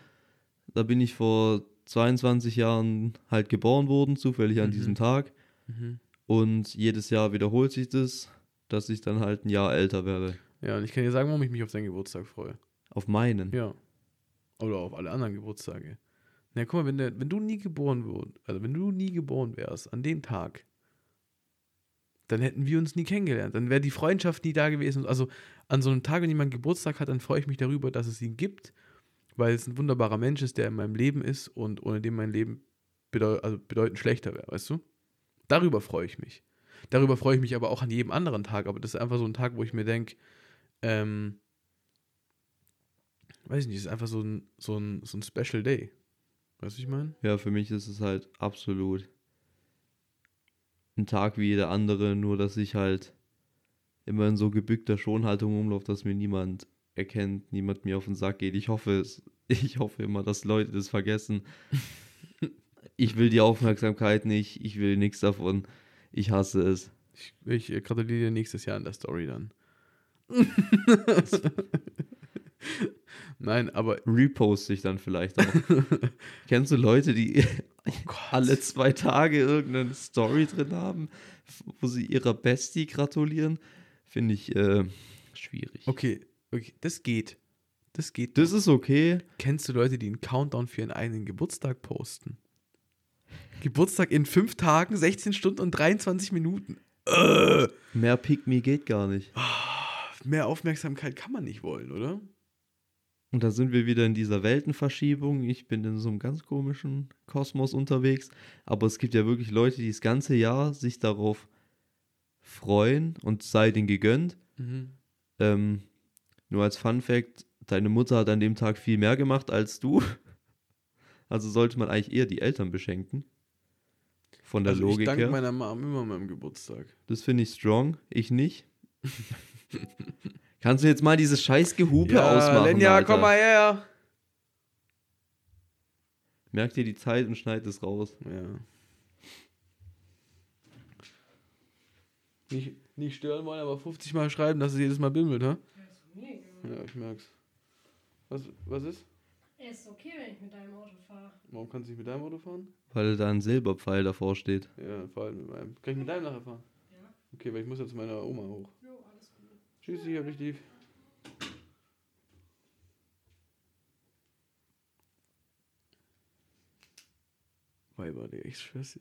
Da bin ich vor 22 Jahren halt geboren worden, zufällig an Mhm. diesem Tag. Mhm. Und jedes Jahr wiederholt sich das, dass ich dann halt ein Jahr älter werde. Ja, und ich kann dir sagen, warum ich mich auf seinen Geburtstag freue. Auf meinen. Ja. Oder auf alle anderen Geburtstage. Na, guck mal, wenn, der, wenn du nie geboren wurdest, also wenn du nie geboren wärst, an dem Tag, dann hätten wir uns nie kennengelernt. Dann wäre die Freundschaft nie da gewesen. Also an so einem Tag, wenn jemand Geburtstag hat, dann freue ich mich darüber, dass es ihn gibt, weil es ein wunderbarer Mensch ist, der in meinem Leben ist und ohne den mein Leben bedeu also bedeutend schlechter wäre, weißt du? Darüber freue ich mich. Darüber freue ich mich aber auch an jedem anderen Tag. Aber das ist einfach so ein Tag, wo ich mir denke, ähm, weiß ich nicht, ist einfach so ein, so ein, so ein Special Day. Weißt du, ich meine? Ja, für mich ist es halt absolut ein Tag wie jeder andere, nur dass ich halt immer in so gebückter Schonhaltung rumlaufe, dass mir niemand erkennt, niemand mir auf den Sack geht. Ich hoffe es, *laughs* ich hoffe immer, dass Leute das vergessen. *laughs* Ich will die Aufmerksamkeit nicht, ich will nichts davon. Ich hasse es. Ich, ich gratuliere dir nächstes Jahr in der Story dann. *laughs* Nein, aber Reposte ich dann vielleicht auch. *laughs* Kennst du Leute, die oh alle zwei Tage irgendeine Story drin haben, wo sie ihrer Bestie gratulieren? Finde ich äh, schwierig. Okay, okay, das geht. Das geht. Das ist okay. Kennst du Leute, die einen Countdown für ihren eigenen Geburtstag posten? Geburtstag in fünf Tagen, 16 Stunden und 23 Minuten. Äh, Mehr Pick Me geht gar nicht. mehr Aufmerksamkeit kann man nicht wollen, oder? Und da sind wir wieder in dieser Weltenverschiebung. Ich bin in so einem ganz komischen Kosmos unterwegs. Aber es gibt ja wirklich Leute, die das ganze Jahr sich darauf freuen und sei denen gegönnt. Mhm. Ähm, nur als Fun Fact, deine Mutter hat an dem Tag viel mehr gemacht als du. *laughs* Also sollte man eigentlich eher die Eltern beschenken. Von der Also ich Logik danke her. meiner Mom immer an meinem Geburtstag. Das finde ich strong. Ich nicht. *laughs* Kannst du jetzt mal dieses scheiß Gehupe ausmachen? Lenja, Alter? komm mal her. Merk dir die Zeit und schneid es raus. Ja. Nicht, nicht stören wollen, aber 50 Mal schreiben, dass es jedes Mal bimmelt, ha? Ja, ich merk's. Was, was ist? Ist okay, wenn ich mit deinem Auto fahre. Warum kannst du nicht mit deinem Auto fahren? Weil da ein Silberpfeil davor steht. Ja, vor allem mit meinem. Kann ich mit deinem nachher fahren? Ja. Okay, weil ich muss jetzt zu meiner Oma hoch. Jo, alles gut. Tschüss, ich hab dich lieb. Weiber, der ich schwör's dir.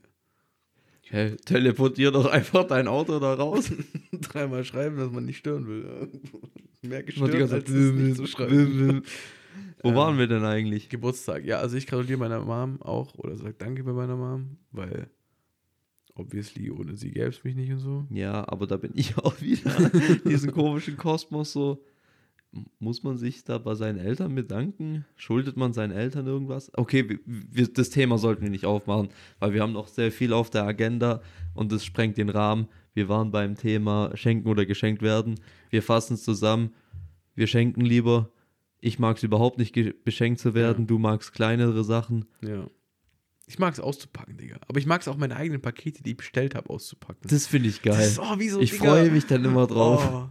Hä, teleportier doch einfach dein Auto da raus. *laughs* Dreimal schreiben, dass man nicht stören will. *laughs* Mehr Und die gestört, ganze Zeit nicht zu schreiben. *laughs* Wo Ähm, waren wir denn eigentlich? Geburtstag. Ja, also ich gratuliere meiner Mom auch oder sag Danke bei meiner Mom, weil obviously ohne sie gäbe es mich nicht und so. Ja, aber da bin ich *laughs* auch wieder in diesem komischen Kosmos so. Muss man sich da bei seinen Eltern bedanken? Schuldet man seinen Eltern irgendwas? Okay, wir, wir, das Thema sollten wir nicht aufmachen, weil wir haben noch sehr viel auf der Agenda und das sprengt den Rahmen. Wir waren beim Thema Schenken oder geschenkt werden. Wir fassen es zusammen. Wir schenken lieber. Ich mag es überhaupt nicht, beschenkt zu werden. Ja. Du magst kleinere Sachen. Ja. Ich mag es auszupacken, Digga. Aber ich mag es auch meine eigenen Pakete, die ich bestellt habe, auszupacken. Das finde ich geil. Ist, oh, so, ich freue mich dann immer drauf. Oh.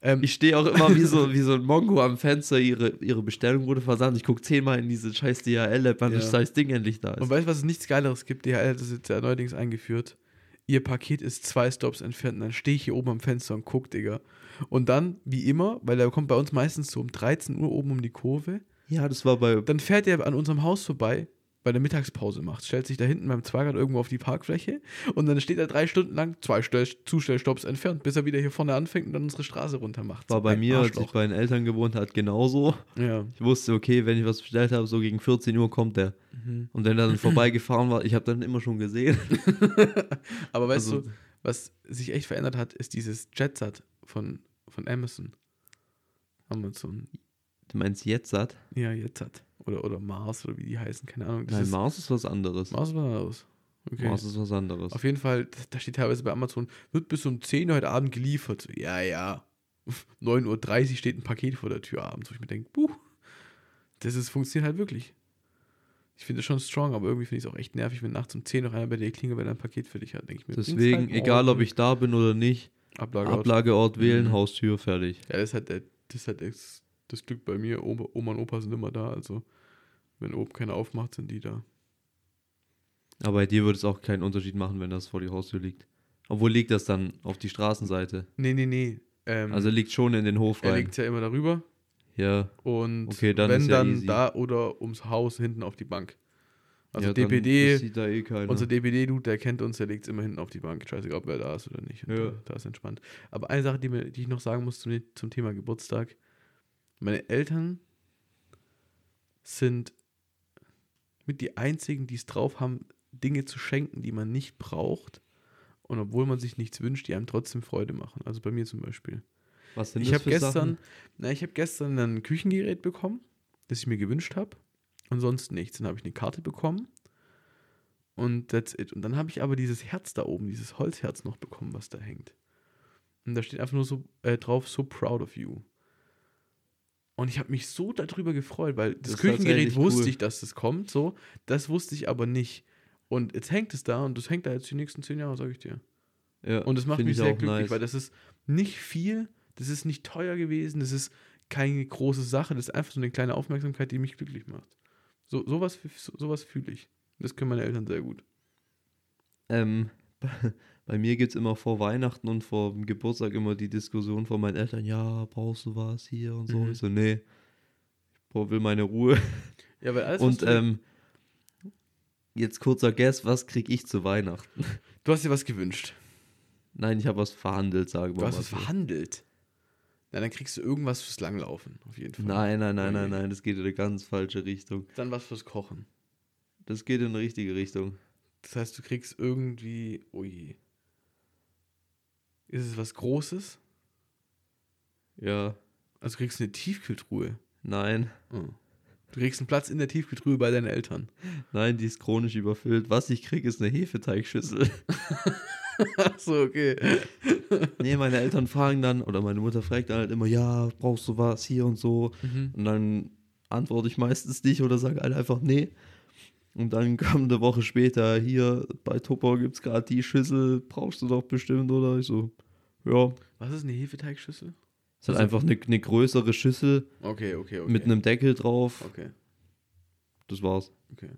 Ähm, Ich stehe auch immer wie so, *laughs* wie so ein Mongo am Fenster, ihre, ihre Bestellung wurde versandt. Ich gucke zehnmal in diese scheiß DHL-App, wann Ja. das scheiß Ding endlich da und ist. weißt du, was es nichts Geileres gibt? DHL hat das jetzt ja neuerdings eingeführt. Ihr Paket ist zwei Stops entfernt und dann stehe ich hier oben am Fenster und guck, Digga. Und dann, wie immer, weil er kommt bei uns meistens so um 13 Uhr oben um die Kurve, Ja, das war bei. dann fährt er an unserem Haus vorbei bei der Mittagspause macht. Stellt sich da hinten beim Zweirad irgendwo auf die Parkfläche und dann steht er drei Stunden lang zwei Stell Zustellstopps entfernt, bis er wieder hier vorne anfängt und dann unsere Straße runter macht. War bei mir, als ich bei den Eltern gewohnt hat, genauso. Ja. Ich wusste, okay, wenn ich was bestellt habe, so gegen 14 Uhr kommt der. Mhm. Und wenn er dann vorbeigefahren war, ich habe dann immer schon gesehen. *laughs* Aber weißt Also- du, was sich echt verändert hat, ist dieses Jetsat von, von Amazon. Amazon. Du meinst jetzt satt? Ja, Jetsat. Oder, oder Mars oder wie die heißen, keine Ahnung. Das Nein, ist, Mars ist was anderes. Mars war aus. Okay. Mars ist was anderes. Auf jeden Fall, da- steht teilweise bei Amazon, wird bis um 10 Uhr heute Abend geliefert. Ja, ja. *laughs* 9.30 Uhr steht ein Paket vor der Tür abends, wo ich mir denke, buh, das ist, funktioniert halt wirklich. Ich finde es schon strong, aber irgendwie finde ich es auch echt nervig, wenn nachts um 10 noch einer bei dir klingelt, weil er ein Paket für dich hat. Denk ich mir, Deswegen, halt egal ob ich da bin oder nicht, Ablageort. Ablageort wählen, Mhm. Haustür, fertig. Ja, das ist halt, das, ist halt das, das Glück bei mir. Oma, Oma und Opa sind immer da. Also, wenn oben keiner aufmacht, sind die da. Aber bei dir würde es auch keinen Unterschied machen, wenn das vor die Haustür liegt. Obwohl liegt das dann auf die Straßenseite. Nee, nee, nee. Ähm, Also liegt schon in den Hof er rein. liegt ja immer darüber. Ja, Und Okay, dann wenn ja dann easy. da oder ums Haus hinten auf die Bank. Also ja, DPD, eh unser DPD-Dude, der kennt uns, der legt es immer hinten auf die Bank. Scheißegal, ob wer da ist oder nicht. Und Ja. Da, da ist entspannt. Aber eine Sache, die, mir, die ich noch sagen muss zum, zum Thema Geburtstag. Meine Eltern sind mit die einzigen, die es drauf haben, Dinge zu schenken, die man nicht braucht. Und obwohl man sich nichts wünscht, die einem trotzdem Freude machen. Also bei mir zum Beispiel. Was sind Ich das habe für gestern, Sachen? na, ich habe gestern ein Küchengerät bekommen, das ich mir gewünscht habe. Und sonst nichts. Dann habe ich eine Karte bekommen. Und that's it. Und dann habe ich aber dieses Herz da oben, dieses Holzherz noch bekommen, was da hängt. Und da steht einfach nur so äh, drauf, so proud of you. Und ich habe mich so darüber gefreut, weil das, Das Küchengerät wusste cool. ich, dass das kommt, so. Das wusste ich aber nicht. Und jetzt hängt es da und das hängt da jetzt die nächsten zehn Jahre, sage ich dir. Ja, Und das macht mich ich sehr glücklich, nice. weil das ist nicht viel, das ist nicht teuer gewesen, das ist keine große Sache, das ist einfach so eine kleine Aufmerksamkeit, die mich glücklich macht. So, sowas, so, sowas fühle ich. Das können meine Eltern sehr gut. Ähm, *laughs* bei mir gibt es immer vor Weihnachten und vor Geburtstag immer die Diskussion von meinen Eltern, ja, brauchst du was hier und so. Mhm. Ich so, nee, ich will meine Ruhe. Ja, weil alles, und du, ähm, jetzt kurzer Guess, was krieg ich zu Weihnachten? *laughs* du hast dir was gewünscht. Nein, ich habe was verhandelt, sagen wir Du mal. hast was verhandelt. Na, dann kriegst du irgendwas fürs Langlaufen, auf jeden Fall. Nein, nein, nein, nein, nein, das geht in eine ganz falsche Richtung. Dann was fürs Kochen. Das geht in eine richtige Richtung. Das heißt, du kriegst irgendwie, oh je. Ist es was Großes? Ja, Also kriegst du eine Tiefkühltruhe. nein, Oh. Du kriegst einen Platz in der Tiefkühltruhe bei deinen Eltern. nein, die ist chronisch überfüllt. Was ich krieg, ist eine Hefeteigschüssel. Ach so, okay. nee, meine Eltern fragen dann, oder meine Mutter fragt dann halt immer, ja, brauchst du was hier und so. Mhm. Und dann antworte ich meistens nicht oder sage halt einfach nee. Und dann kommt eine Woche später, hier bei Tupper gibt es gerade die Schüssel, brauchst du doch bestimmt, oder? Ich so, ja. Was ist eine Hefeteigschüssel? Es ist Also- einfach eine, eine größere Schüssel Okay, okay, okay. mit einem Deckel drauf. Okay, Das war's. okay.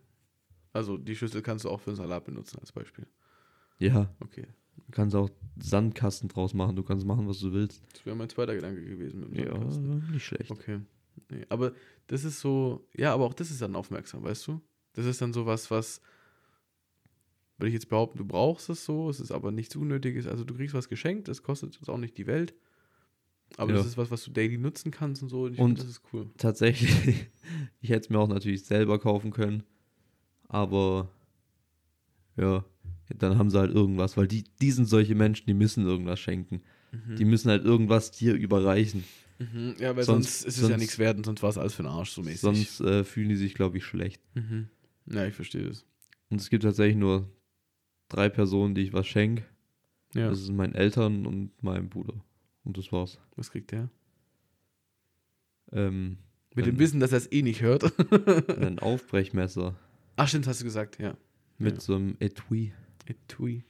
Also die Schüssel kannst du auch für einen Salat benutzen als Beispiel. Ja, Okay. du kannst auch Sandkasten draus machen. Du kannst machen, was du willst. Das wäre mein zweiter Gedanke gewesen mit dem Ja, Sandkasten. nicht schlecht. Okay. Nee, aber das ist so, ja, aber auch das ist dann aufmerksam, weißt du? Das ist dann sowas, was, würde ich jetzt behaupten, du brauchst es so, es ist aber nichts Unnötiges. Also du kriegst was geschenkt, das kostet jetzt auch nicht die Welt. Aber Ja. das ist was, was du daily nutzen kannst und so. Und ich Und- das ist cool. Tatsächlich, *laughs* ich hätte es mir auch natürlich selber kaufen können. Aber ja, dann haben sie halt irgendwas, weil die, die sind solche Menschen, die müssen irgendwas schenken. Die müssen halt irgendwas dir überreichen. Mhm. Ja, weil Sonst- sonst, ist es ja sonst- nichts wert und sonst war es alles für den Arsch so mäßig. Sonst äh, fühlen die sich, glaube ich, schlecht. Mhm. Ja, ich verstehe das. Und es gibt tatsächlich nur drei Personen, die ich was schenke. Ja, Das sind meine Eltern und mein Bruder. Und das war's. was kriegt der? Ähm, Mit dem Wissen, dass er es eh nicht hört. *laughs* ein Aufbrechmesser Ach, stimmt, hast du gesagt, ja. mit Ja. so einem Etui. Etui.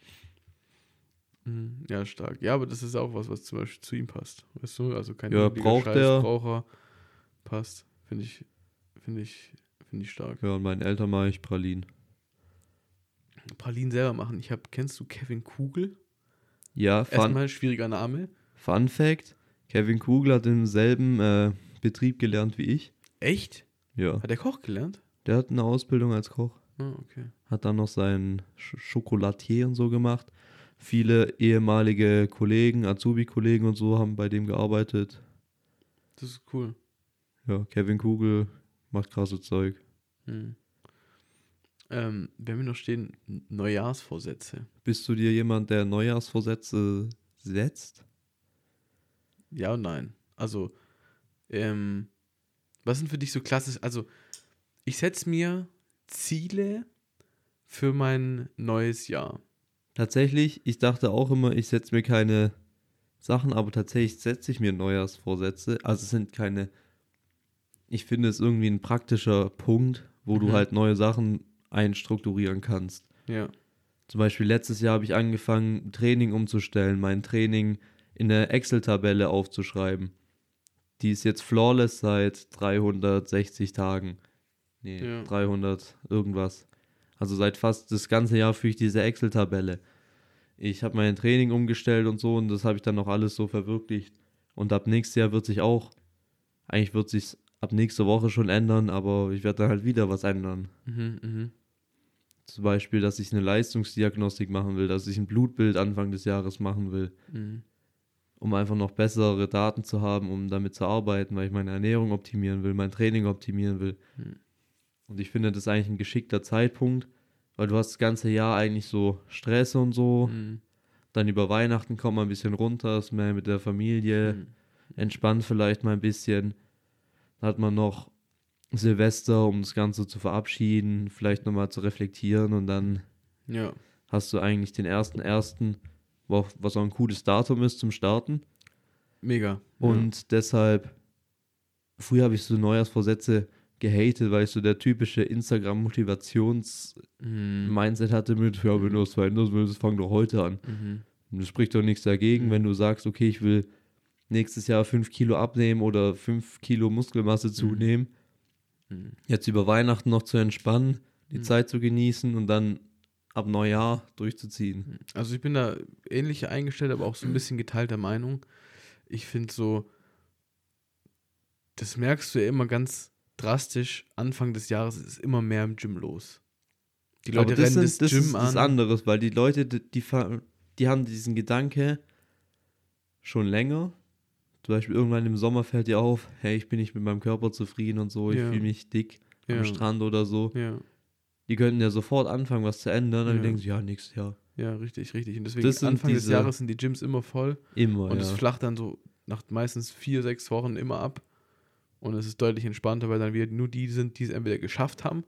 Mhm, Ja, stark. Ja, aber das ist auch was, was zum Beispiel zu ihm passt. Weißt du? Also kein Ja, braucht er. Braucher passt. Finde ich, finde ich, finde ich stark. Ja, und meinen Eltern mache ich Pralinen. Pralinen selber machen. Ich habe, kennst du Kevin Kugel? Ja, Fun, Erstmal schwieriger Name. Fun Fact: Kevin Kugel hat im selben äh, Betrieb gelernt wie ich. Echt? Ja. Hat er Koch gelernt? Der hat eine Ausbildung als Koch. Ah, okay. hat dann noch sein Sch Schokolatier und so gemacht. Viele ehemalige Kollegen, Azubi-Kollegen und so haben bei dem gearbeitet. Das ist cool. Ja, Kevin Kugel macht krasse Zeug. Hm. Ähm, wir haben hier noch stehen, Neujahrsvorsätze. Bist du dir jemand, der Neujahrsvorsätze setzt? Ja und nein. Also, ähm, was sind für dich so klassisch? Also, ich setze mir Ziele für mein neues Jahr. Tatsächlich, ich dachte auch immer, ich setze mir keine Sachen, aber tatsächlich setze ich mir Neujahrsvorsätze. Also es sind keine, ich finde es irgendwie ein praktischer Punkt, wo du Mhm. halt neue Sachen einstrukturieren kannst. Ja. Zum Beispiel letztes Jahr habe ich angefangen, Training umzustellen, mein Training in der Excel-Tabelle aufzuschreiben. Die ist jetzt flawless seit 360 Tagen. Nee, Ja. 300 irgendwas. Also seit fast das ganze Jahr führe ich diese Excel-Tabelle. Ich habe mein Training umgestellt und so und das habe ich dann noch alles so verwirklicht. Und ab nächstes Jahr wird sich auch, eigentlich wird sich ab nächster Woche schon ändern, aber ich werde dann halt wieder was ändern. Mhm, mhm. Zum Beispiel, dass ich eine Leistungsdiagnostik machen will, dass ich ein Blutbild Anfang des Jahres machen will, Mhm. um einfach noch bessere Daten zu haben, um damit zu arbeiten, weil ich meine Ernährung optimieren will, mein Training optimieren will. Hm. Und ich finde das ist eigentlich ein geschickter Zeitpunkt, weil du hast das ganze Jahr eigentlich so Stress und so. Mhm. Dann über Weihnachten kommt man ein bisschen runter, ist mehr mit der Familie, Mhm. entspannt vielleicht mal ein bisschen. Dann hat man noch Silvester, um das Ganze zu verabschieden, vielleicht nochmal zu reflektieren und dann Ja. hast du eigentlich den ersten ersten, was auch ein cooles Datum ist zum Starten. Mega. Und deshalb, früher habe ich so Neujahrsvorsätze gehatet, weil ich so der typische Instagram-Motivations-Mindset ja. Mhm. hatte mit, ja, wenn du was verändern willst, fang doch heute an. Mhm. Und das spricht doch nichts dagegen, Mhm. wenn du sagst, okay, ich will nächstes Jahr 5 Kilo abnehmen oder 5 Kilo Muskelmasse zunehmen. Mhm. Jetzt über Weihnachten noch zu entspannen, die Mhm. Zeit zu genießen und dann ab Neujahr durchzuziehen. Also ich bin da ähnlich eingestellt, aber auch so ein bisschen geteilter Meinung. Ich finde so, das merkst du ja immer ganz drastisch, Anfang des Jahres ist immer mehr im Gym los. Die Leute Aber das, rennen sind, das, das Gym ist an. anderes, weil die Leute, die, die, die haben diesen Gedanke schon länger. Zum Beispiel irgendwann im Sommer fällt dir auf, hey, ich bin nicht mit meinem Körper zufrieden und so, ich Ja. fühle mich dick Ja. am Strand oder so. Ja, Die könnten ja sofort anfangen, was zu ändern, dann Ja. denken sie, ja, nächstes Jahr. ja, richtig, richtig. Und deswegen Anfang des diese- Jahres sind die Gyms immer voll Immer, und es ja. flacht dann so nach meistens vier, sechs Wochen immer ab. Und es ist deutlich entspannter, weil dann wieder nur die sind, die es entweder geschafft haben,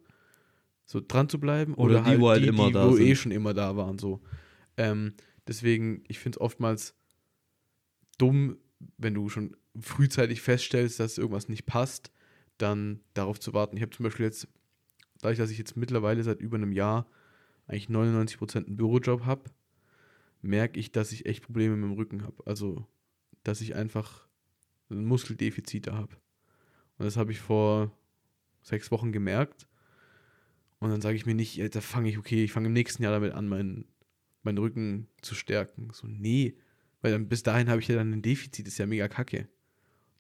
so dran zu bleiben, Oder die, wo halt immer die, da wo eh sind. schon immer da waren. So. Ähm, deswegen, ich finde es oftmals dumm, wenn du schon frühzeitig feststellst, dass irgendwas nicht passt, dann darauf zu warten. Ich habe zum Beispiel jetzt, dadurch, dass ich jetzt mittlerweile seit über einem Jahr eigentlich 99% einen Bürojob habe, merke ich, dass ich echt Probleme mit dem Rücken habe. Also, dass ich einfach ein Muskeldefizit da habe. Und das habe ich vor sechs Wochen gemerkt. Und dann sage ich mir nicht, da fange ich, okay, ich fange im nächsten Jahr damit an, meinen, meinen Rücken zu stärken. So, nee. Weil dann bis dahin habe ich ja dann ein Defizit, ist ja mega kacke.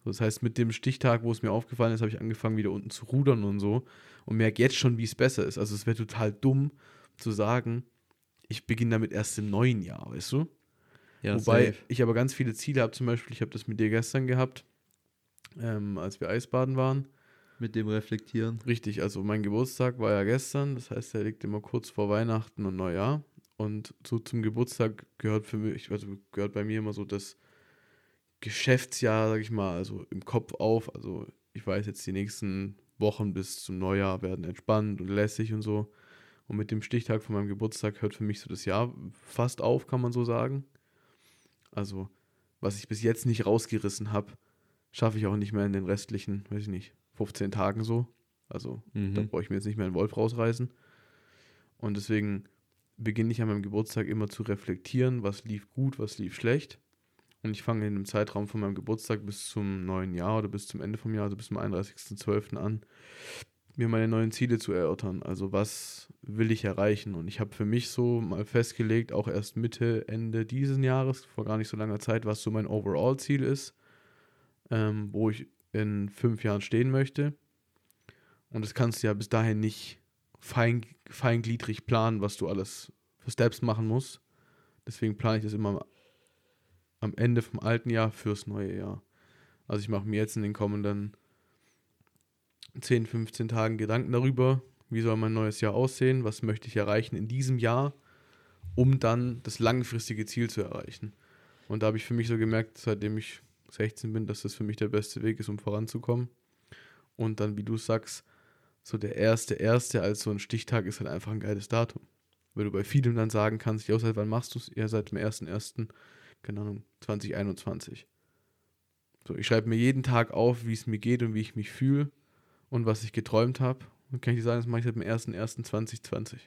So, das heißt, mit dem Stichtag, wo es mir aufgefallen ist, habe ich angefangen, wieder unten zu rudern und so. Und merke jetzt schon, wie es besser ist. Also es wäre total dumm zu sagen, ich beginne damit erst im neuen Jahr, weißt du? ja Wobei safe. ich aber ganz viele Ziele habe, zum Beispiel, ich habe das mit dir gestern gehabt, ähm, als wir Eisbaden waren. mit dem Reflektieren. Richtig, also mein Geburtstag war ja gestern, das heißt, der liegt immer kurz vor Weihnachten und Neujahr. Und so zum Geburtstag gehört für mich, also gehört bei mir immer so das Geschäftsjahr, sag ich mal, also im Kopf auf. Also ich weiß jetzt, die nächsten Wochen bis zum Neujahr werden entspannt und lässig und so. Und mit dem Stichtag von meinem Geburtstag hört für mich so das Jahr fast auf, kann man so sagen. Also, was ich bis jetzt nicht rausgerissen habe, schaffe ich auch nicht mehr in den restlichen, weiß ich nicht, 15 Tagen so. Also, da Mhm. brauche ich mir jetzt nicht mehr einen Wolf rausreißen. Und deswegen beginne ich an meinem Geburtstag immer zu reflektieren, was lief gut, was lief schlecht. Und ich fange in dem Zeitraum von meinem Geburtstag bis zum neuen Jahr oder bis zum Ende vom Jahr, also bis zum 31.12. an, mir meine neuen Ziele zu erörtern. Also was will ich erreichen? Und ich habe für mich so mal festgelegt, auch erst Mitte, Ende dieses Jahres, vor gar nicht so langer Zeit, was so mein Overall-Ziel ist, ähm, wo ich in fünf Jahren stehen möchte. Und das kannst du ja bis dahin nicht fein, feingliedrig planen, was du alles für Steps machen musst. Deswegen plane ich das immer am- Ende vom alten Jahr fürs neue Jahr. Also ich mache mir jetzt in den kommenden 10, 15 Tagen Gedanken darüber, wie soll mein neues Jahr aussehen, was möchte ich erreichen in diesem Jahr, um dann das langfristige Ziel zu erreichen. Und da habe ich für mich so gemerkt, seitdem ich 16 bin, dass das für mich der beste Weg ist, um voranzukommen. Und dann, wie du sagst, so der erste, erste als so ein Stichtag ist halt einfach ein geiles Datum. Weil du bei vielem dann sagen kannst, ja, seit wann machst du es? Ja, seit dem 1.1., keine Ahnung, 2021. So, ich schreibe mir jeden Tag auf, wie es mir geht und wie ich mich fühle und was ich geträumt habe. Und kann ich dir sagen, das mache ich seit dem 1.1.2020.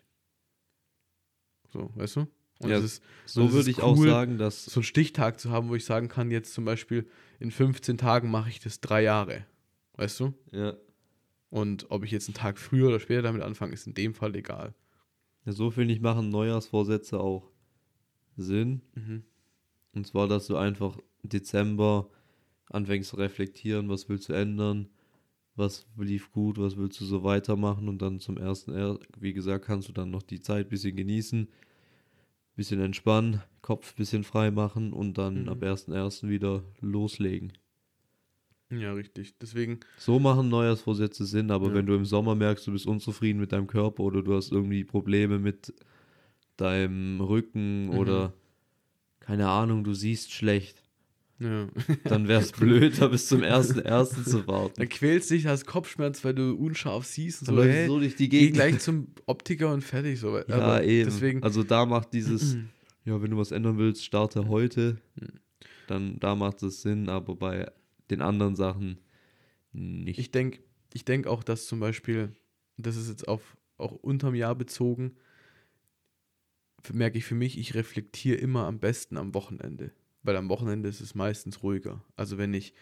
So, weißt du? Und Ja, ist So würde ich auch cool, sagen, dass so einen Stichtag zu haben, wo ich sagen kann, jetzt zum Beispiel in 15 Tagen mache ich das drei Jahre. Weißt du? ja, Und ob ich jetzt einen Tag früher oder später damit anfange, ist in dem Fall egal. ja, so finde ich machen Neujahrsvorsätze auch Sinn. Mhm. Und zwar, dass du einfach im Dezember anfängst zu reflektieren, was willst du ändern, was lief gut, was willst du so weitermachen und dann zum ersten, Er- wie gesagt, kannst du dann noch die Zeit ein bisschen genießen, bisschen entspannen, Kopf ein bisschen frei machen und dann Mhm. ab 1.1. wieder loslegen. Ja, richtig. Deswegen, So machen Neujahrsvorsätze Sinn, aber Ja. wenn du im Sommer merkst, du bist unzufrieden mit deinem Körper oder du hast irgendwie Probleme mit deinem Rücken Mhm. oder keine Ahnung, du siehst schlecht, ja. *laughs* dann wäre es blöd, da bis zum 1.1. zu warten. Dann quälst dich, hast Kopfschmerz, weil du unscharf siehst und Dann so, hey, so durch die geh Gegend. gleich zum Optiker und fertig. So. ja, Aber eben. Deswegen, also da macht dieses, *clears throat* ja, wenn du was ändern willst, starte heute. Mhm. Dann da macht es Sinn, aber bei den anderen Sachen nicht. ich denke ich denk auch, dass zum Beispiel, das ist jetzt auf auch unterm Jahr bezogen, merke ich für mich, ich reflektiere immer am besten am Wochenende. Weil am Wochenende ist es meistens ruhiger. Also wenn ich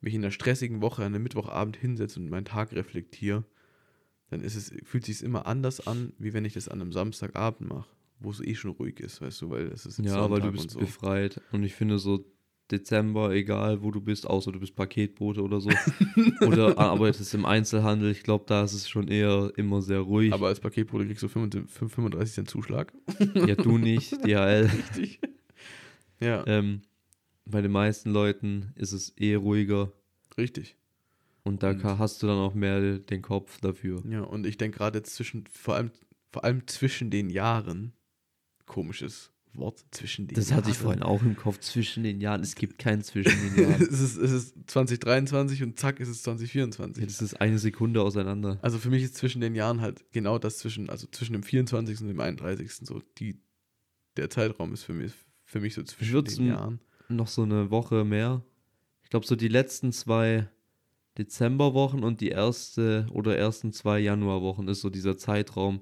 mich in einer stressigen Woche an einem Mittwochabend hinsetze und meinen Tag reflektiere, dann ist es, fühlt sich immer anders an, wie wenn ich das an einem Samstagabend mache, wo es eh schon ruhig ist, weißt du, weil es ist Ja, weil du Sonntag bist und so. befreit. Und ich finde so Dezember, egal wo du bist, außer du bist Paketbote oder so. *laughs* oder arbeitest im Einzelhandel, ich glaube, da ist es schon eher immer sehr ruhig. Aber als Paketbote kriegst du 35 35 Cent Zuschlag. ja, du nicht, DHL. *laughs* Richtig. Ja, ähm, bei den meisten Leuten ist es eh ruhiger. richtig. Und da Und- hast du dann auch mehr den Kopf dafür. Ja, und ich denke gerade zwischen, vor allem, vor allem zwischen den Jahren, komisches Wort, zwischen den Das Jahren. hatte ich vorhin auch im Kopf zwischen den Jahren. Es gibt kein zwischen den *laughs* Jahren. es, ist, es ist 2023 und zack, ist es 2024. Ja, das ist eine Sekunde auseinander. Also für mich ist zwischen den Jahren halt genau das zwischen, also zwischen dem 24. und dem 31. so die, der Zeitraum ist für mich, für mich so zwischen würd's den Jahren. Noch so eine Woche mehr. Ich glaube, so die letzten zwei Dezemberwochen und die erste oder ersten zwei Januarwochen ist so dieser Zeitraum.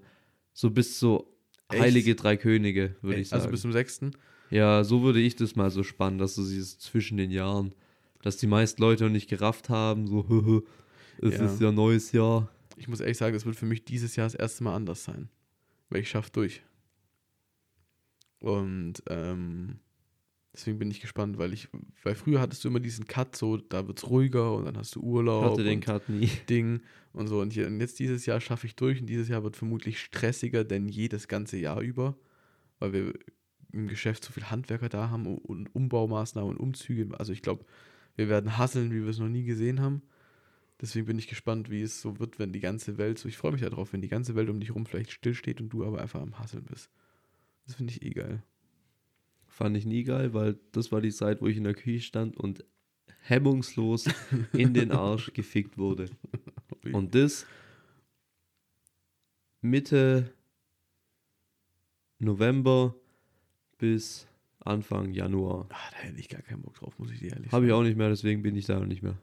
So bis so Echt? Heilige Drei Könige, würde ich sagen. Also bis zum 6. ja, so würde ich das mal so spannen, dass so dieses zwischen den Jahren, dass die meisten Leute noch nicht gerafft haben, so, *laughs* es Ja. ist ja neues Jahr. Ich muss ehrlich sagen, das wird für mich dieses Jahr das erste Mal anders sein. Weil ich schaff durch. Und ähm, deswegen bin ich gespannt, weil ich, weil früher hattest du immer diesen Cut, so da wird's ruhiger und dann hast du Ich Urlaub hatte den und Cut nie. *laughs* Ding und so. Und, hier, und jetzt dieses Jahr schaffe ich durch und dieses Jahr wird vermutlich stressiger denn jedes ganze Jahr über, weil wir im Geschäft so viel Handwerker da haben und- und Umbaumaßnahmen und Umzüge. Also ich glaube, wir werden hasseln, wie wir es noch nie gesehen haben. Deswegen bin ich gespannt, wie es so wird, wenn die ganze Welt so. Ich freue mich darauf, wenn die ganze Welt um dich rum vielleicht stillsteht und du aber einfach am Hasseln bist. Das finde ich eh geil. Fand ich nie geil, weil das war die Zeit, wo ich in der Küche stand und hemmungslos in den Arsch gefickt wurde. Und das Mitte November bis Anfang Januar. ah, da hätte ich gar keinen Bock drauf, muss ich dir ehrlich Habe ich sagen. auch nicht mehr, deswegen bin ich da noch nicht mehr.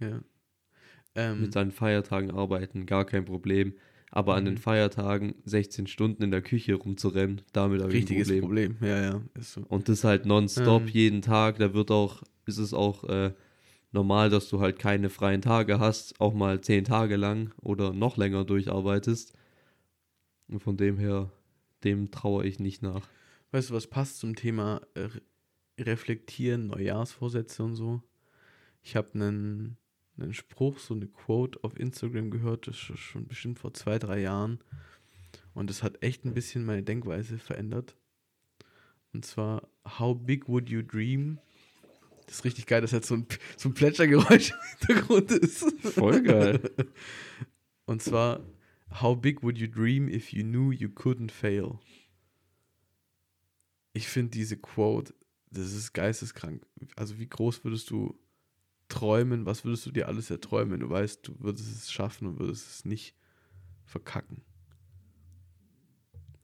Ja. Ähm, Mit seinen Feiertagen arbeiten, gar kein Problem. Aber an den Mhm. Feiertagen 16 Stunden in der Küche rumzurennen, damit habe ich ein richtiges Problem. Problem. Ja, ja, ist so. Und das halt nonstop, Ähm. jeden Tag. Da wird auch, ist es auch äh, normal, dass du halt keine freien Tage hast, auch mal zehn Tage lang oder noch länger durcharbeitest. Und von dem her, dem traue ich nicht nach. Weißt du, was passt zum Thema äh, Reflektieren, Neujahrsvorsätze und so? Ich habe einen einen Spruch, so eine Quote auf Instagram gehört, das ist schon bestimmt vor zwei, drei Jahren. Und das hat echt ein bisschen meine Denkweise verändert. Und zwar, how big would you dream? Das ist richtig geil, dass jetzt so ein, so ein Plätschergeräusch im Hintergrund ist. Voll geil. *laughs* Und zwar, how big would you dream if you knew you couldn't fail? Ich finde diese Quote, das ist geisteskrank. Also wie groß würdest du träumen, was würdest du dir alles erträumen? Du weißt, du würdest es schaffen und würdest es nicht verkacken.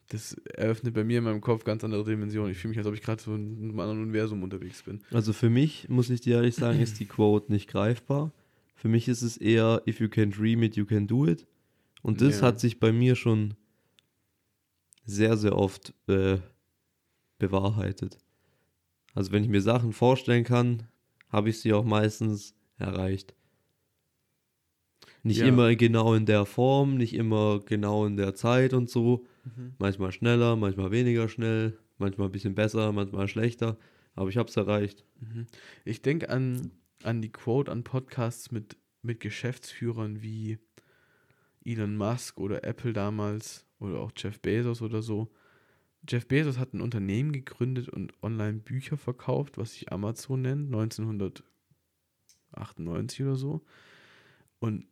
Das eröffnet bei mir in meinem Kopf ganz andere Dimensionen. Ich fühle mich, als ob ich gerade so in einem anderen Universum unterwegs bin. Also für mich, muss ich dir ehrlich sagen, ist die Quote nicht greifbar. Für mich ist es eher, if you can dream it, you can do it. Und das Ja. hat sich bei mir schon sehr, sehr oft äh, bewahrheitet. Also wenn ich mir Sachen vorstellen kann, habe ich sie auch meistens erreicht. Nicht Ja. immer genau in der Form, nicht immer genau in der Zeit und so. Manchmal schneller, manchmal weniger schnell, manchmal ein bisschen besser, manchmal schlechter. Aber ich habe es erreicht. Ich denke an, an die Quote an Podcasts mit, mit Geschäftsführern wie Elon Musk oder Apple damals oder auch Jeff Bezos oder so. Jeff Bezos hat ein Unternehmen gegründet und online Bücher verkauft, was sich Amazon nennt, 1998 oder so. Und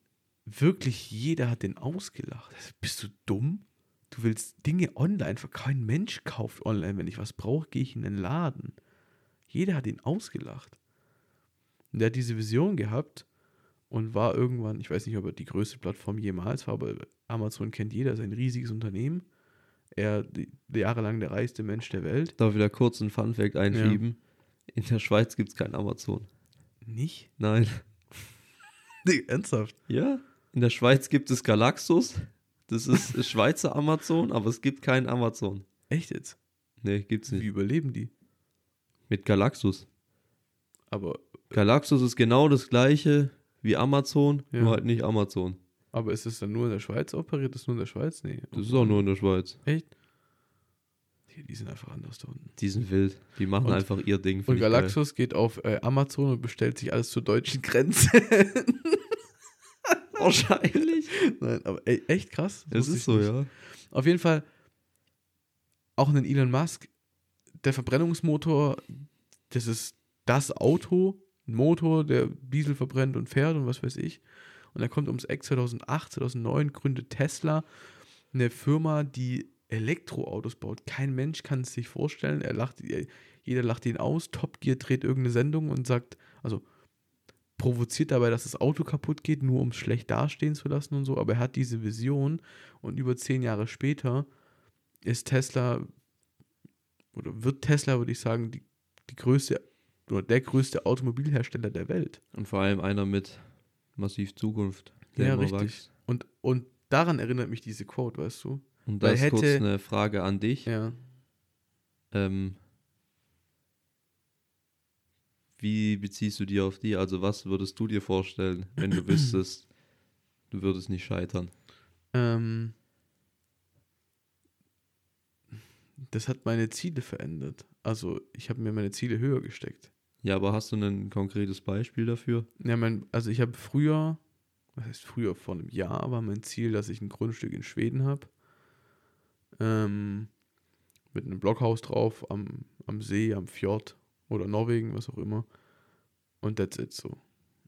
wirklich jeder hat den ausgelacht. Also, Bist du dumm? Du willst Dinge online verkaufen. Kein Mensch kauft online. Wenn ich was brauche, gehe ich in den Laden. Jeder hat ihn ausgelacht. Und der hat diese Vision gehabt und war irgendwann, ich weiß nicht, ob er die größte Plattform jemals war, aber Amazon kennt jeder, ist ein riesiges Unternehmen. Er die, jahrelang der reichste Mensch der Welt. Darf wieder kurz einen Funfact einschieben. In der Schweiz gibt es kein Amazon. Nicht? Nein. *laughs* Ernsthaft. Ja, in der Schweiz gibt es Galaxus. Das ist Schweizer Amazon, aber es gibt kein Amazon. Echt jetzt? Nee, gibt's Wie nicht. überleben die? Mit Galaxus. Aber, Galaxus ist genau das gleiche wie Amazon, Ja. nur halt nicht Amazon. Aber ist es dann nur in der Schweiz operiert? Ist nur in der Schweiz? Nee. Das ist auch nur in der Schweiz. Echt? Die, die sind einfach anders da unten. Die sind wild. Die machen Und- einfach ihr Ding. Und. Galaxus geht auf äh, Amazon und bestellt sich alles zur deutschen Grenze. *laughs* Wahrscheinlich. Nein, aber ey, echt krass. Es wusste ist so, nicht. ja. Auf jeden Fall auch einen Elon Musk, der Verbrennungsmotor, das ist das Auto, ein Motor, der Diesel verbrennt und fährt und was weiß ich. Und er kommt ums Eck 2008, 2009, gründet Tesla, eine Firma, die Elektroautos baut. Kein Mensch kann es sich vorstellen. Er lacht, jeder lacht ihn aus. Top Gear dreht irgendeine Sendung und sagt, also provoziert dabei, dass das Auto kaputt geht, nur um es schlecht dastehen zu lassen und so. Aber er hat diese Vision und über zehn Jahre später ist Tesla oder wird Tesla, würde ich sagen, die, die größte oder der größte Automobilhersteller der Welt. Und vor allem einer mit massiv Zukunft. Ja, richtig. wächst. Und, und daran erinnert mich diese Quote, weißt du? Und da ist kurz hätte- eine Frage an dich. Ja. Ähm, wie beziehst du die auf die? Also was würdest du dir vorstellen, wenn du *clears throat* wüsstest, du würdest nicht scheitern? Ähm, das hat meine Ziele verändert. Also ich habe mir meine Ziele höher gesteckt. Ja, aber hast du ein konkretes Beispiel dafür? Ja, mein, also ich habe früher, was heißt früher, vor einem Jahr war mein Ziel, dass ich ein Grundstück in Schweden habe. Ähm, mit einem Blockhaus drauf, am, am See, am Fjord oder Norwegen, was auch immer. Und that's it so.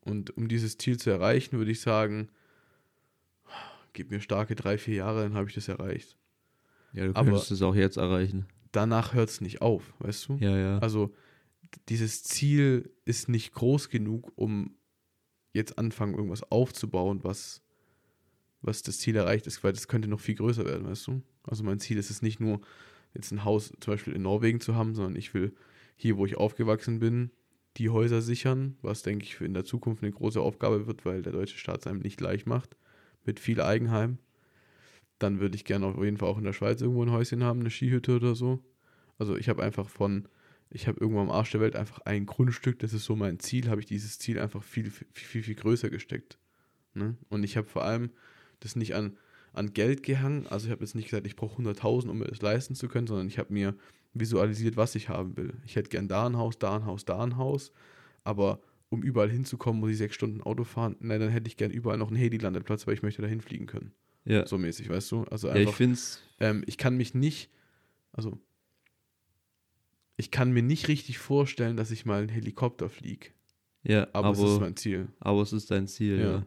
Und um dieses Ziel zu erreichen, würde ich sagen, gib mir starke drei, vier Jahre, dann habe ich das erreicht. Ja, du Aber- könntest es auch jetzt erreichen. Danach hört es nicht auf, weißt du? Ja, ja. Also dieses Ziel ist nicht groß genug, um jetzt anfangen, irgendwas aufzubauen, was, was das Ziel erreicht ist, weil das könnte noch viel größer werden, weißt du? Also mein Ziel ist es nicht nur, jetzt ein Haus zum Beispiel in Norwegen zu haben, sondern ich will hier, wo ich aufgewachsen bin, die Häuser sichern, was, denke ich, in der Zukunft eine große Aufgabe wird, weil der deutsche Staat es einem nicht leicht macht, mit viel Eigenheim. Dann würde ich gerne auf jeden Fall auch in der Schweiz irgendwo ein Häuschen haben, eine Skihütte oder so. Also ich habe einfach von, ich habe irgendwo am Arsch der Welt einfach ein Grundstück, das ist so mein Ziel, habe ich dieses Ziel einfach viel, viel, viel, viel größer gesteckt. Ne? Und ich habe vor allem das nicht an, an Geld gehangen, also ich habe jetzt nicht gesagt, ich brauche 100.000, um mir das leisten zu können, sondern ich habe mir visualisiert, was ich haben will. Ich hätte gern da ein Haus, da ein Haus, da ein Haus, aber um überall hinzukommen, muss ich sechs Stunden Auto fahren. Nein, dann hätte ich gern überall noch einen Heli-Landeplatz, weil ich möchte dahin fliegen können. Ja, So mäßig, weißt du? Also ja ich einfach, finde es, ähm, ich kann mich nicht, also ich kann mir nicht richtig vorstellen, dass ich mal einen Helikopter fliege. ja, Aber, aber, es ist mein Ziel. aber es ist dein Ziel, ja. Ja.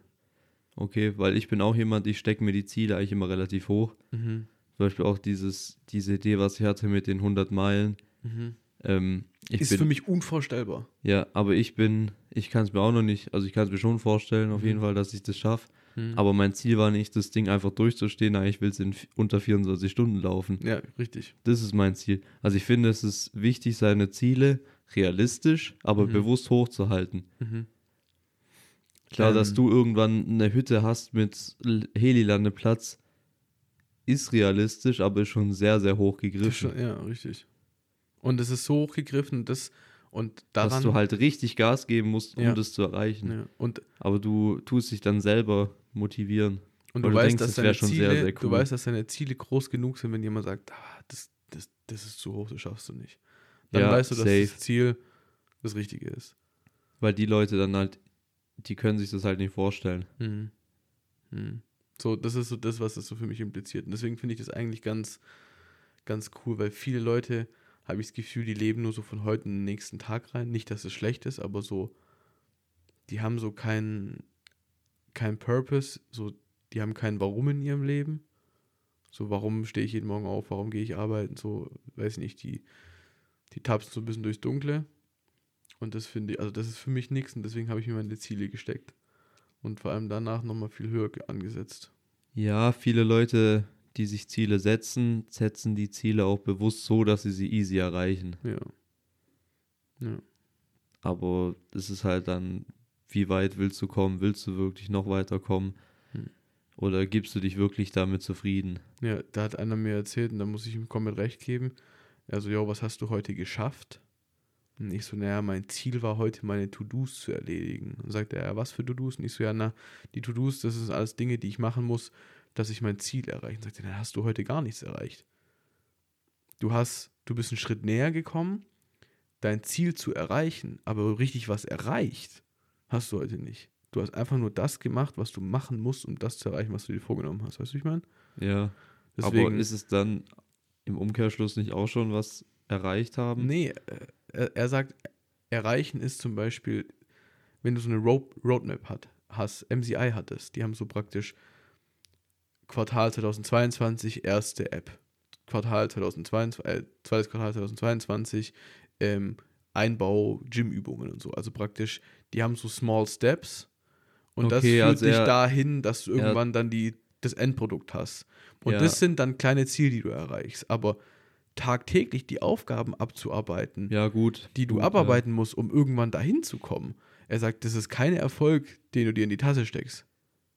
Okay, weil ich bin auch jemand, ich stecke mir die Ziele eigentlich immer relativ hoch. Mhm. Zum Beispiel auch dieses, diese Idee, was ich hatte mit den 100 Meilen. Mhm. Ähm, ich Ist bin, für mich unvorstellbar. Ja, aber ich bin, ich kann es mir auch noch nicht, also ich kann es mir schon vorstellen, auf Mhm. jeden Fall, dass ich das schaffe. Mhm. Aber mein Ziel war nicht, das Ding einfach durchzustehen, nein, ich will es in unter 24 Stunden laufen. Ja, richtig. Das ist mein Ziel. Also ich finde, es ist wichtig, seine Ziele realistisch, aber Mhm. bewusst hochzuhalten. Mhm. Klar, dass Ähm. du irgendwann eine Hütte hast mit Helilandeplatz, ist realistisch, aber ist schon sehr, sehr hoch gegriffen. ja, richtig. Und es ist so hochgegriffen, das und daran. dass du halt richtig Gas geben musst, um Ja. das zu erreichen. ja, und Aber du tust dich dann selber motivieren. und du du weißt, denkst, dass das Ziele, sehr, sehr du cool. weißt, dass deine Ziele groß genug sind, wenn jemand sagt, ah, das, das, das ist zu hoch, das schaffst du nicht. Dann Ja, weißt du, dass safe. das Ziel das Richtige ist. Weil die Leute dann halt, die können sich das halt nicht vorstellen. Mhm. Mhm. So, das ist so das, was das so für mich impliziert. Und deswegen finde ich das eigentlich ganz, ganz cool, weil viele Leute, habe ich das Gefühl, die leben nur so von heute in den nächsten Tag rein. Nicht, dass es schlecht ist, aber so, die haben so keinen kein Purpose, so, die haben kein Warum in ihrem Leben. So, warum stehe ich jeden Morgen auf, warum gehe ich arbeiten, so, weiß nicht, die, die tapsen so ein bisschen durchs Dunkle. Und das finde ich, also das ist für mich nichts und deswegen habe ich mir meine Ziele gesteckt. Und vor allem danach nochmal viel höher ge- angesetzt. Ja, viele Leute, die sich Ziele setzen, setzen die Ziele auch bewusst so, dass sie sie easy erreichen. Ja. Ja. Aber es ist halt dann, wie weit willst du kommen? Willst du wirklich noch weiter kommen? Hm. Oder gibst du dich wirklich damit zufrieden? Ja, da hat einer mir erzählt und da muss ich ihm komplett recht geben. Also, ja, was hast du heute geschafft? Und ich so, naja, mein Ziel war heute, meine To-Dos zu erledigen. Und sagt er, ja, was für To-Dos? Und ich so, ja, na, die To-Dos, das sind alles Dinge, die ich machen muss, dass ich mein Ziel erreiche. Und sagt er, dann hast du heute gar nichts erreicht. Du hast, du bist einen Schritt näher gekommen, dein Ziel zu erreichen, aber richtig was erreicht, hast du heute nicht. Du hast einfach nur das gemacht, was du machen musst, um das zu erreichen, was du dir vorgenommen hast. Weißt du, wie ich meine? Ja. Deswegen, Aber ist es dann im Umkehrschluss nicht auch schon was erreicht haben? Nee, äh, er, er sagt, erreichen ist zum Beispiel, wenn du so eine Road, Roadmap hat, hast, MCI hat es, die haben so praktisch Quartal 2022, erste App. Quartal 2022, äh, zweites Quartal 2022, ähm, Einbau, Gymübungen und so. Also praktisch, die haben so Small Steps und das Okay, führt also dich er- dahin, dass du er- irgendwann dann die, das Endprodukt hast. Und Ja. das sind dann kleine Ziele, die du erreichst. Aber tagtäglich die Aufgaben abzuarbeiten, Ja, gut. die du gut, abarbeiten musst, um irgendwann dahin zu kommen. Er sagt, das ist kein Erfolg, den du dir in die Tasse steckst. Ja.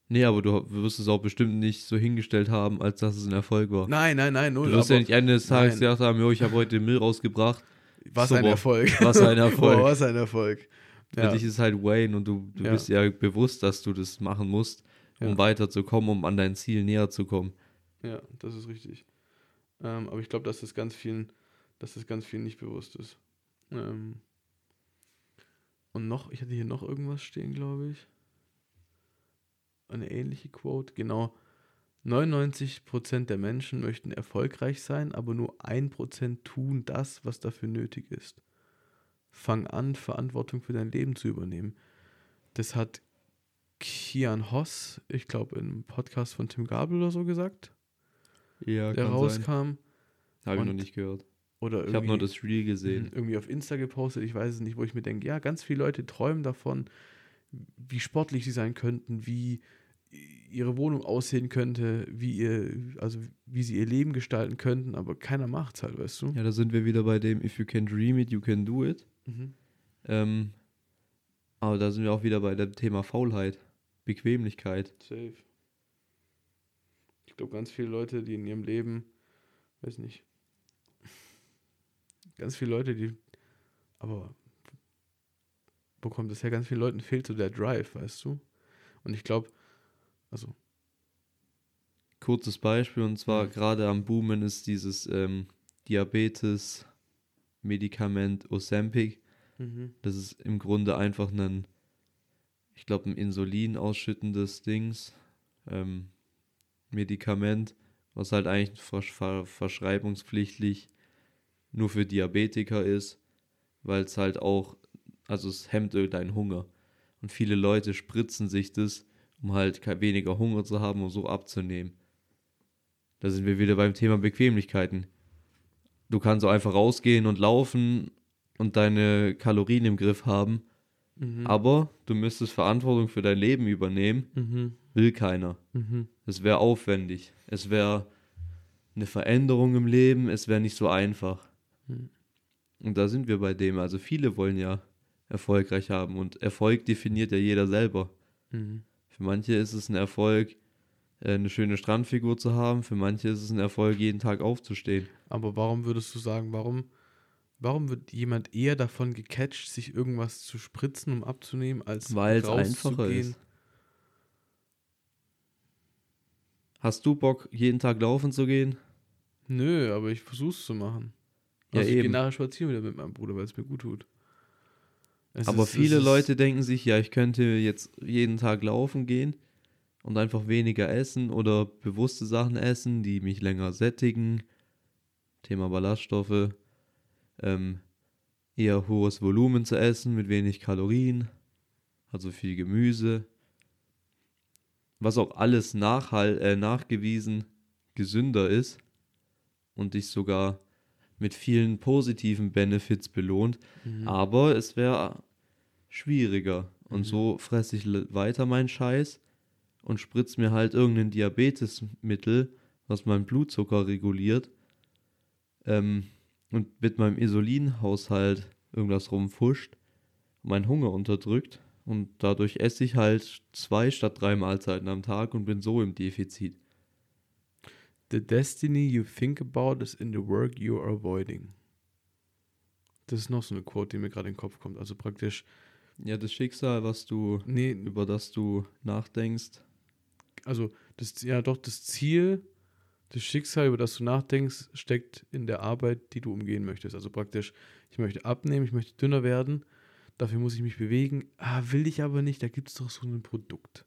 Nee, aber du wirst es auch bestimmt nicht so hingestellt haben, als dass es ein Erfolg war. Nein, nein, nein, null. du wirst ja nicht Ende des Tages Nein. gesagt haben, jo, ich habe heute den Müll rausgebracht. Was ein. Erfolg. Was ein *laughs* Erfolg. Was ein Erfolg. Für Ja. dich ist halt Wayne und du, du Ja. bist ja bewusst, dass du das machen musst, um Ja. weiterzukommen, um an dein Ziel näher zu kommen. ja, das ist richtig. Ähm, aber ich glaube, dass das ganz vielen, dass das ganz vielen nicht bewusst ist. Ähm, und noch, ich hatte hier noch irgendwas stehen, glaube ich. Eine ähnliche Quote, genau. 99% der Menschen möchten erfolgreich sein, aber nur 1% tun das, was dafür nötig ist. Fang an, Verantwortung für dein Leben zu übernehmen. Das hat Kian Hoss, ich glaube, im Podcast von Tim Gabel oder so gesagt, Ja, der rauskam. Habe ich noch nicht gehört. Oder Ich habe nur das Reel gesehen. Mhm, irgendwie auf Insta gepostet, ich weiß es nicht, wo ich mir denke, ja, ganz viele Leute träumen davon, wie sportlich sie sein könnten, wie ihre Wohnung aussehen könnte, wie ihr, also wie sie ihr Leben gestalten könnten, aber keiner macht's halt, weißt du? Ja, da sind wir wieder bei dem If you can dream it, you can do it. Mhm. Ähm, aber da sind wir auch wieder bei dem Thema Faulheit, Bequemlichkeit. Safe. Ich glaube, ganz viele Leute, die in ihrem Leben, weiß nicht, *laughs* ganz viele Leute, die, aber wo kommt das her? Ganz vielen Leuten fehlt so der Drive, weißt du? Und ich glaube, also, Kurzes Beispiel und zwar Mhm. gerade am Boomen ist dieses ähm, Diabetes-Medikament Ozempic. Das ist im Grunde einfach ein ich glaube, ein Insulin ausschüttendes Dings, ähm, Medikament, was halt eigentlich versch ver verschreibungspflichtlich nur für Diabetiker ist, weil es halt auch, also es hemmt deinen Hunger. Und viele Leute spritzen sich das, um halt weniger Hunger zu haben und so abzunehmen. Da sind wir wieder beim Thema Bequemlichkeiten. Du kannst so einfach rausgehen und laufen und deine Kalorien im Griff haben, Mhm. aber du müsstest Verantwortung für dein Leben übernehmen. Mhm. Will keiner. Mhm. Es wäre aufwendig. Es wäre eine Veränderung im Leben. Es wäre nicht so einfach. Hm. Und da sind wir bei dem. Also viele wollen ja erfolgreich haben. Und Erfolg definiert ja jeder selber. Mhm. Für manche ist es ein Erfolg, äh, eine schöne Strandfigur zu haben. Für manche ist es ein Erfolg, jeden Tag aufzustehen. Aber warum würdest du sagen, warum, warum wird jemand eher davon gecatcht, sich irgendwas zu spritzen, um abzunehmen, als Weil es einfacher ist. Hast du Bock, jeden Tag laufen zu gehen? Nö, aber ich versuch's zu machen. Ja, Also ich gehe eben. nachher spazieren wieder mit meinem Bruder, weil es mir gut tut. Es Aber ist- viele Leute denken sich, ja, ich könnte jetzt jeden Tag laufen gehen und einfach weniger essen oder bewusste Sachen essen, die mich länger sättigen. Thema Ballaststoffe. Ähm, eher hohes Volumen zu essen mit wenig Kalorien, also viel Gemüse. Was auch alles nachhal äh, nachgewiesen gesünder ist und dich sogar mit vielen positiven Benefits belohnt. Mhm. Aber es wäre schwieriger. Und Mhm. so fresse ich weiter meinen Scheiß und spritz mir halt irgendein Diabetesmittel, was meinen Blutzucker reguliert. Ähm, und mit meinem Insulinhaushalt irgendwas rumfuscht, meinen Hunger unterdrückt. Und dadurch esse ich halt zwei statt drei Mahlzeiten am Tag und bin so im Defizit. The destiny you think about is in the work you are avoiding. Das ist noch so eine Quote, die mir gerade in den Kopf kommt. Also praktisch, Ja, das Schicksal, was du, nee, über das du nachdenkst, also das, ja doch, das Ziel, das Schicksal, über das du nachdenkst, steckt in der Arbeit, die du umgehen möchtest. Also praktisch, ich möchte abnehmen, ich möchte dünner werden, dafür muss ich mich bewegen. Ah, will ich aber nicht, da gibt es doch so ein Produkt.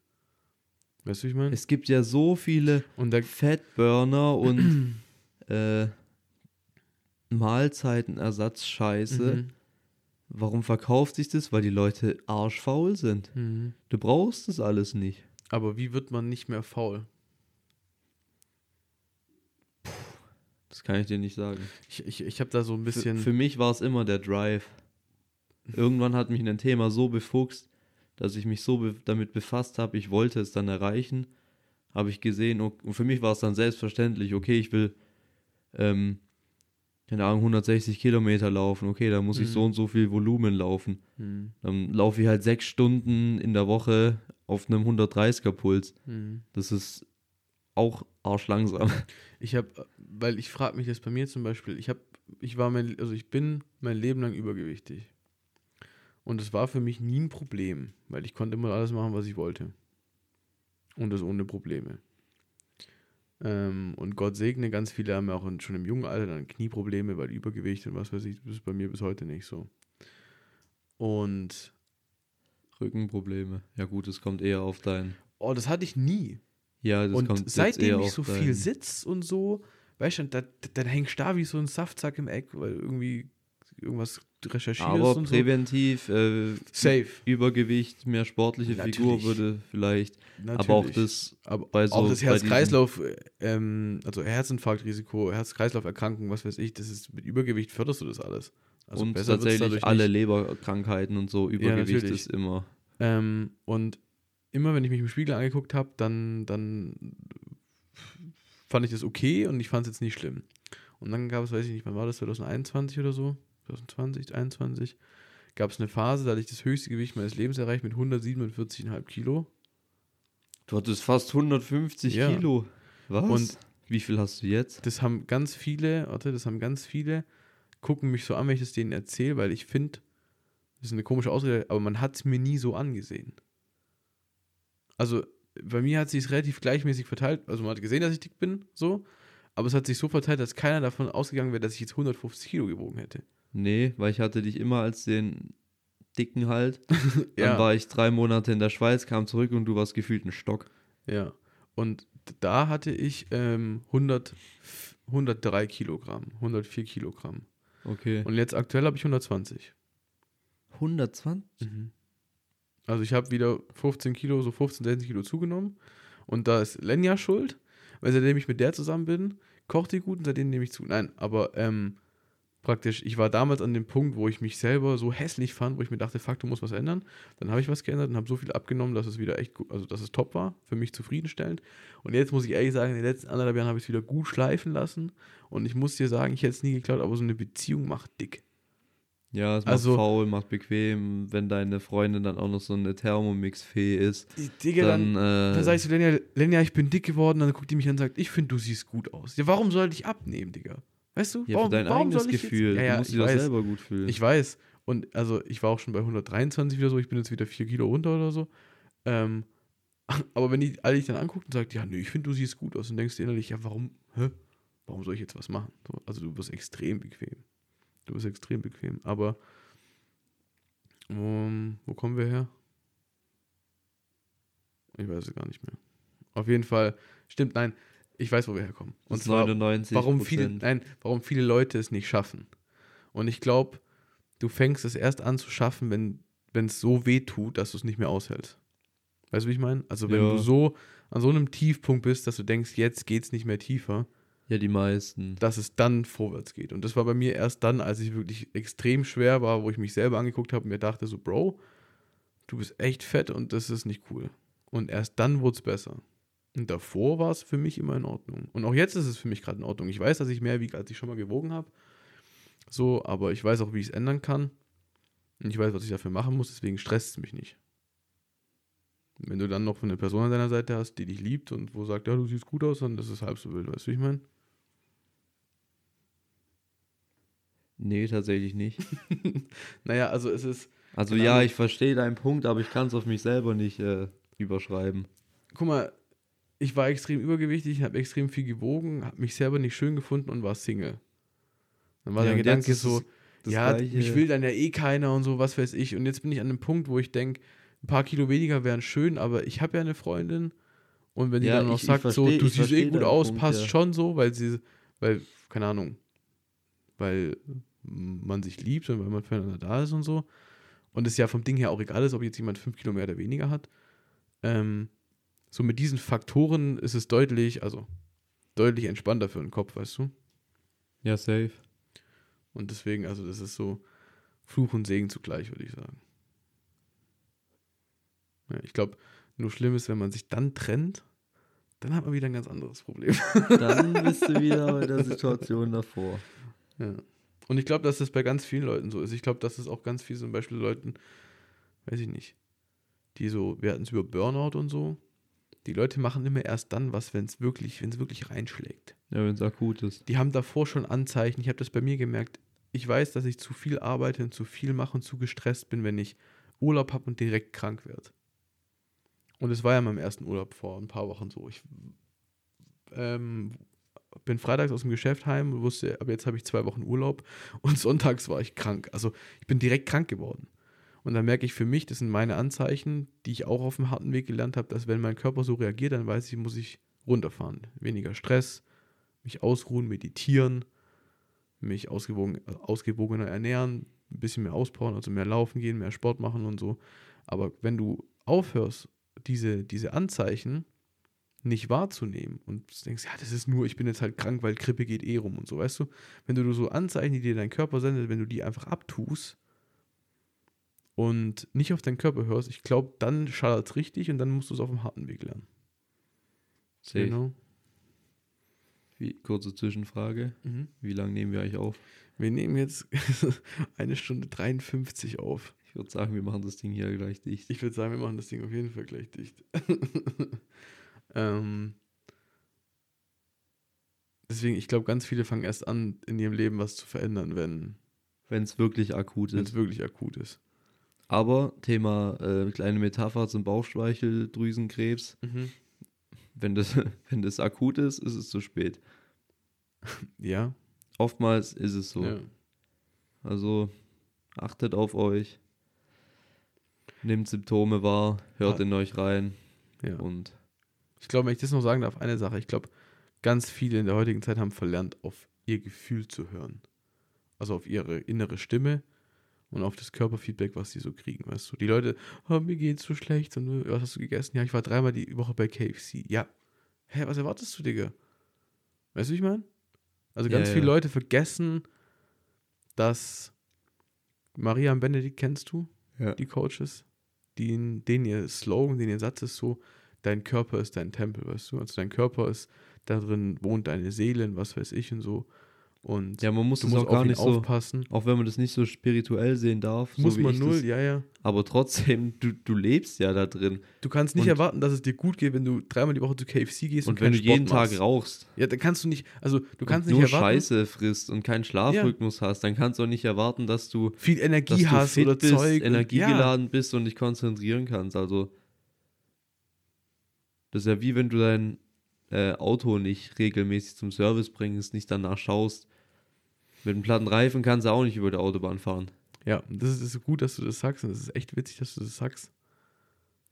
Weißt du, wie ich meine? es gibt ja so viele Und da, Fettburner *clears throat* und äh, Mahlzeitenersatzscheiße. Mhm. Warum verkauft sich das? Weil die Leute arschfaul sind. Mhm. Du brauchst das alles nicht. Aber wie wird man nicht mehr faul? Das kann ich dir nicht sagen. Ich, ich, ich habe da so ein Für, bisschen. für mich war es immer der Drive. Irgendwann hat mich ein Thema so befuchst, dass ich mich so be damit befasst habe, ich wollte es dann erreichen. Habe ich gesehen, und für mich war es dann selbstverständlich, okay, ich will, ähm, keine Ahnung, 160 Kilometer laufen, okay, da muss ich Mhm. so und so viel Volumen laufen. Hm, Dann laufe ich halt sechs Stunden in der Woche auf einem 130er Puls. hm. Das ist auch arschlangsam. Ich habe, weil ich frage mich das bei mir zum Beispiel, ich habe, ich war mein, also ich bin mein Leben lang übergewichtig. Und es war für mich nie ein Problem, weil ich konnte immer alles machen, was ich wollte. Und das ohne Probleme. Ähm, und Gott segne, ganz viele haben ja auch in, schon im jungen Alter dann Knieprobleme, weil Übergewicht und was weiß ich, das ist bei mir bis heute nicht so. Und, Rückenprobleme. Ja gut, es kommt eher auf dein. oh, das hatte ich nie. Ja, das und kommt jetzt seitdem eher ich so dein, viel sitz und so, weißt du, da, da- dann hängst du da wie so ein Saftsack im Eck, weil irgendwie irgendwas recherchierst Aber und so. präventiv, äh, Safe. Übergewicht, mehr sportliche Figur Natürlich. würde vielleicht. Natürlich. Aber auch das Aber bei so. auch das Herz-Kreislauf, ähm, also Herzinfarktrisiko, Herz-Kreislauf-Erkrankung, was weiß ich, das ist mit Übergewicht förderst du das alles. Also und tatsächlich alle nicht. Leberkrankheiten und so. Übergewicht natürlich. ist immer. Ähm, und immer wenn ich mich im Spiegel angeguckt habe, dann, dann fand ich das okay und ich fand es jetzt nicht schlimm. Und dann gab es, weiß ich nicht, wann war das, 2021 oder so? 2020, 2021? Gab es eine Phase, da hatte ich das höchste Gewicht meines Lebens erreicht mit 147,5 Kilo. Du hattest fast 150 Ja. Kilo. Was? Und- wie viel hast du jetzt? Das haben ganz viele, warte, das haben ganz viele, gucken mich so an, wenn ich das denen erzähle, weil ich finde, das ist eine komische Ausrede, aber man hat es mir nie so angesehen. Also bei mir hat sich es relativ gleichmäßig verteilt. Also man hat gesehen, dass ich dick bin, so, aber es hat sich so verteilt, dass keiner davon ausgegangen wäre, dass ich jetzt 150 Kilo gewogen hätte. Nee, weil ich hatte dich immer als den dicken halt. *laughs* Ja. Dann war ich drei Monate in der Schweiz, kam zurück und du warst gefühlt ein Stock. Ja. Und da hatte ich ähm, 100, 103 Kilogramm, 104 Kilogramm. Okay. Und jetzt aktuell habe ich 120. 120? Also ich habe wieder 15 Kilo, so 15, 16 Kilo zugenommen. Und da ist Lenja schuld, weil seitdem ich mit der zusammen bin, kocht die gut und seitdem nehme ich zu. Nein, aber ähm, praktisch, ich war damals an dem Punkt, wo ich mich selber so hässlich fand, wo ich mir dachte, fuck, du musst was ändern. Dann habe ich was geändert und habe so viel abgenommen, dass es wieder echt gut, also dass es top war, für mich zufriedenstellend. Und jetzt muss ich ehrlich sagen, in den letzten anderthalb Jahren habe ich es wieder gut schleifen lassen. Und ich muss dir sagen, ich hätte es nie geklaut, aber so eine Beziehung macht dick. Ja, es macht Also- faul, macht bequem. Wenn deine Freundin dann auch noch so eine Thermomix-Fee ist, Digga, dann, dann, äh, dann sag ich zu Lenja, Lenja, ich bin dick geworden. Dann guckt die mich an und sagt, ich finde, du siehst gut aus. Ja, warum sollte ich abnehmen, Digga? Weißt du? ja, warum, für dein warum eigenes Gefühl. Jetzt, ja, ja, du musst ich dich doch selber gut fühlen. Ich weiß. Und also ich war auch schon bei 123 wieder so, ich bin jetzt wieder 4 Kilo runter oder so. Ähm, *laughs* aber wenn die alle dich dann anguckt und sagt, ja, nö, ich finde, du siehst gut aus, dann denkst du innerlich, ja, warum, hä? Warum soll ich jetzt was machen? So, also du bist extrem bequem. Du bist extrem bequem. Aber ähm, wo kommen wir her? Ich weiß es gar nicht mehr. Auf jeden Fall, stimmt, nein, ich weiß, wo wir herkommen. Und zwar, 99 warum viele, nein, warum viele Leute es nicht schaffen. Und ich glaube, du fängst es erst an zu schaffen, wenn wenn es so weh tut, dass du es nicht mehr aushältst. Weißt du, wie ich meine? Also wenn Ja. du so an so einem Tiefpunkt bist, dass du denkst, jetzt geht's nicht mehr tiefer, Ja, die meisten. dass es dann vorwärts geht. Und das war bei mir erst dann, als ich wirklich extrem schwer war, wo ich mich selber angeguckt habe und mir dachte so, Bro, du bist echt fett und das ist nicht cool. Und erst dann wurde es besser. Und davor war es für mich immer in Ordnung. Und auch jetzt ist es für mich gerade in Ordnung. Ich weiß, dass ich mehr wiege, als ich schon mal gewogen habe. So, aber ich weiß auch, wie ich es ändern kann. Und ich weiß, was ich dafür machen muss, deswegen stresst es mich nicht. Wenn du dann noch eine Person an deiner Seite hast, die dich liebt und wo sagt, ja, du siehst gut aus, dann ist es halb so wild, weißt du, wie ich meine? Nee, tatsächlich nicht. *laughs* Naja, also es ist, Also ja, ich verstehe deinen Punkt, aber ich kann es auf mich selber nicht äh, überschreiben. guck mal, ich war extrem übergewichtig, habe extrem viel gewogen, habe mich selber nicht schön gefunden und war Single. Dann war Ja, der Gedanke so, ja, Gleiche. mich will dann ja eh keiner und so, was weiß ich. Und jetzt bin ich an einem Punkt, wo ich denke, ein paar Kilo weniger wären schön, aber ich habe ja eine Freundin und wenn die Ja, dann noch ich- ich sagt, so, versteh- du ich siehst eh gut aus, Punkt, passt ja. schon so, weil sie, weil, keine Ahnung, weil man sich liebt und weil man füreinander da ist und so. Und es ja vom Ding her auch egal ist, ob jetzt jemand fünf Kilo mehr oder weniger hat. Ähm, so mit diesen Faktoren ist es deutlich, also deutlich entspannter für den Kopf, weißt du? Ja, safe. Und deswegen, also das ist so Fluch und Segen zugleich, würde ich sagen. Ja, ich glaube, nur schlimm ist, wenn man sich dann trennt, dann hat man wieder ein ganz anderes Problem. Dann bist du *laughs* wieder bei der Situation davor. Ja. Und ich glaube, dass das bei ganz vielen Leuten so ist. Ich glaube, dass es auch ganz viel zum Beispiel Leuten, weiß ich nicht, die so, wir hatten es über Burnout und so. Die Leute machen immer erst dann was, wenn es wirklich, wenn es wirklich reinschlägt. Ja, wenn es akut ist. Die haben davor schon Anzeichen. Ich habe das bei mir gemerkt. Ich weiß, dass ich zu viel arbeite und zu viel mache und zu gestresst bin, wenn ich Urlaub habe und direkt krank werde. Und es war ja in meinem ersten Urlaub vor ein paar Wochen so. Ich ähm, bin freitags aus dem Geschäft heim und wusste, aber jetzt habe ich zwei Wochen Urlaub *laughs* und sonntags war ich krank. Also ich bin direkt krank geworden. Und dann merke ich für mich, das sind meine Anzeichen, die ich auch auf dem harten Weg gelernt habe, dass wenn mein Körper so reagiert, dann weiß ich, muss ich runterfahren. Weniger Stress, mich ausruhen, meditieren, mich ausgewogen, ausgewogener ernähren, ein bisschen mehr auspowern, also mehr laufen gehen, mehr Sport machen und so. Aber wenn du aufhörst, diese, diese Anzeichen nicht wahrzunehmen und denkst, ja, das ist nur, ich bin jetzt halt krank, weil Grippe geht eh rum und so, weißt du? Wenn du so Anzeichen, die dir dein Körper sendet, wenn du die einfach abtust und nicht auf deinen Körper hörst, ich glaube, dann schadet es richtig und dann musst du es auf dem harten Weg lernen. Safe. Genau. Wie, kurze Zwischenfrage. Mhm. Wie lange nehmen wir eigentlich auf? Wir nehmen jetzt *laughs* eine Stunde 53 auf. Ich würde sagen, wir machen das Ding hier gleich dicht. Ich würde sagen, wir machen das Ding auf jeden Fall gleich dicht. *laughs* ähm, deswegen, ich glaube, ganz viele fangen erst an, in ihrem Leben was zu verändern, wenn Wenn es wirklich akut es ist. wirklich akut ist. Aber Thema äh, kleine Metapher zum Bauchspeicheldrüsenkrebs. Wenn das, *laughs* wenn das akut ist, ist es zu spät. Ja. Oftmals ist es so. ja. Also achtet auf euch. Nehmt Symptome wahr, hört Ja. in euch rein Ja. und Ich glaube, wenn ich das noch sagen darf, eine Sache. Ich glaube, ganz viele in der heutigen Zeit haben verlernt, auf ihr Gefühl zu hören. Also auf ihre innere Stimme und auf das Körperfeedback, was sie so kriegen, weißt du. Die Leute, oh, mir geht's so schlecht und äh, was hast du gegessen? Ja, ich war dreimal die Woche bei KFC. Ja. Hä, was erwartest du, Digga? Weißt du, wie ich meine? Also Ja, ganz ja. viele Leute vergessen, dass Maria und Benedikt kennst du? ja. die Coaches, die, denen ihr Slogan, den ihr Satz ist so, dein Körper ist dein Tempel, weißt du? Also dein Körper ist, da drin wohnt deine Seele, und was weiß ich und so. Und ja, man muss du es auch gar nicht so, aufpassen. auch wenn man das nicht so spirituell sehen darf, Muss so man null, das, ja, ja. aber trotzdem, du, du lebst ja da drin. Du kannst nicht Und- erwarten, dass es dir gut geht, wenn du dreimal die Woche zu KFC gehst und, Und wenn du jeden Sport machst. Tag rauchst Ja, dann kannst du nicht, also du kannst und nicht nur erwarten, Scheiße frisst und keinen Schlafrhythmus hast, dann kannst du auch nicht erwarten, dass du, viel Energie du hast oder bist, Zeug. energiegeladen bist und dich konzentrieren kannst. Also das ist ja wie wenn du dein äh, Auto nicht regelmäßig zum Service bringst, nicht danach schaust. Mit einem platten Reifen kannst du auch nicht über die Autobahn fahren. Ja, und das ist, gut, dass du das sagst und das ist echt witzig, dass du das sagst.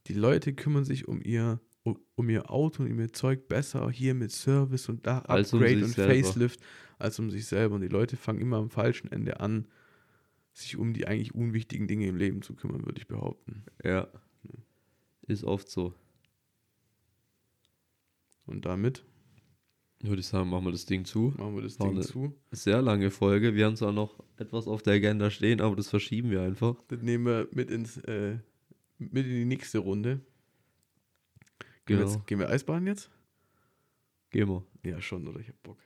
Die Leute kümmern sich um ihr, um, um ihr Auto und um ihr Zeug besser hier mit Service und da Als um Upgrade sich und selber. Facelift als um sich selber. Und die Leute fangen immer am falschen Ende an, sich um die eigentlich unwichtigen Dinge im Leben zu kümmern, würde ich behaupten. Ja. Ist oft so. Und damit Würde ich sagen, machen wir das Ding zu. machen wir das War Ding zu. Sehr lange Folge. Wir haben zwar noch etwas auf der Agenda stehen, aber das verschieben wir einfach. Das nehmen wir mit ins äh, mit in die nächste Runde. Gehen, wir Genau. jetzt, gehen wir Eisbahn jetzt? Gehen wir. Ja, schon, oder? Ich hab Bock.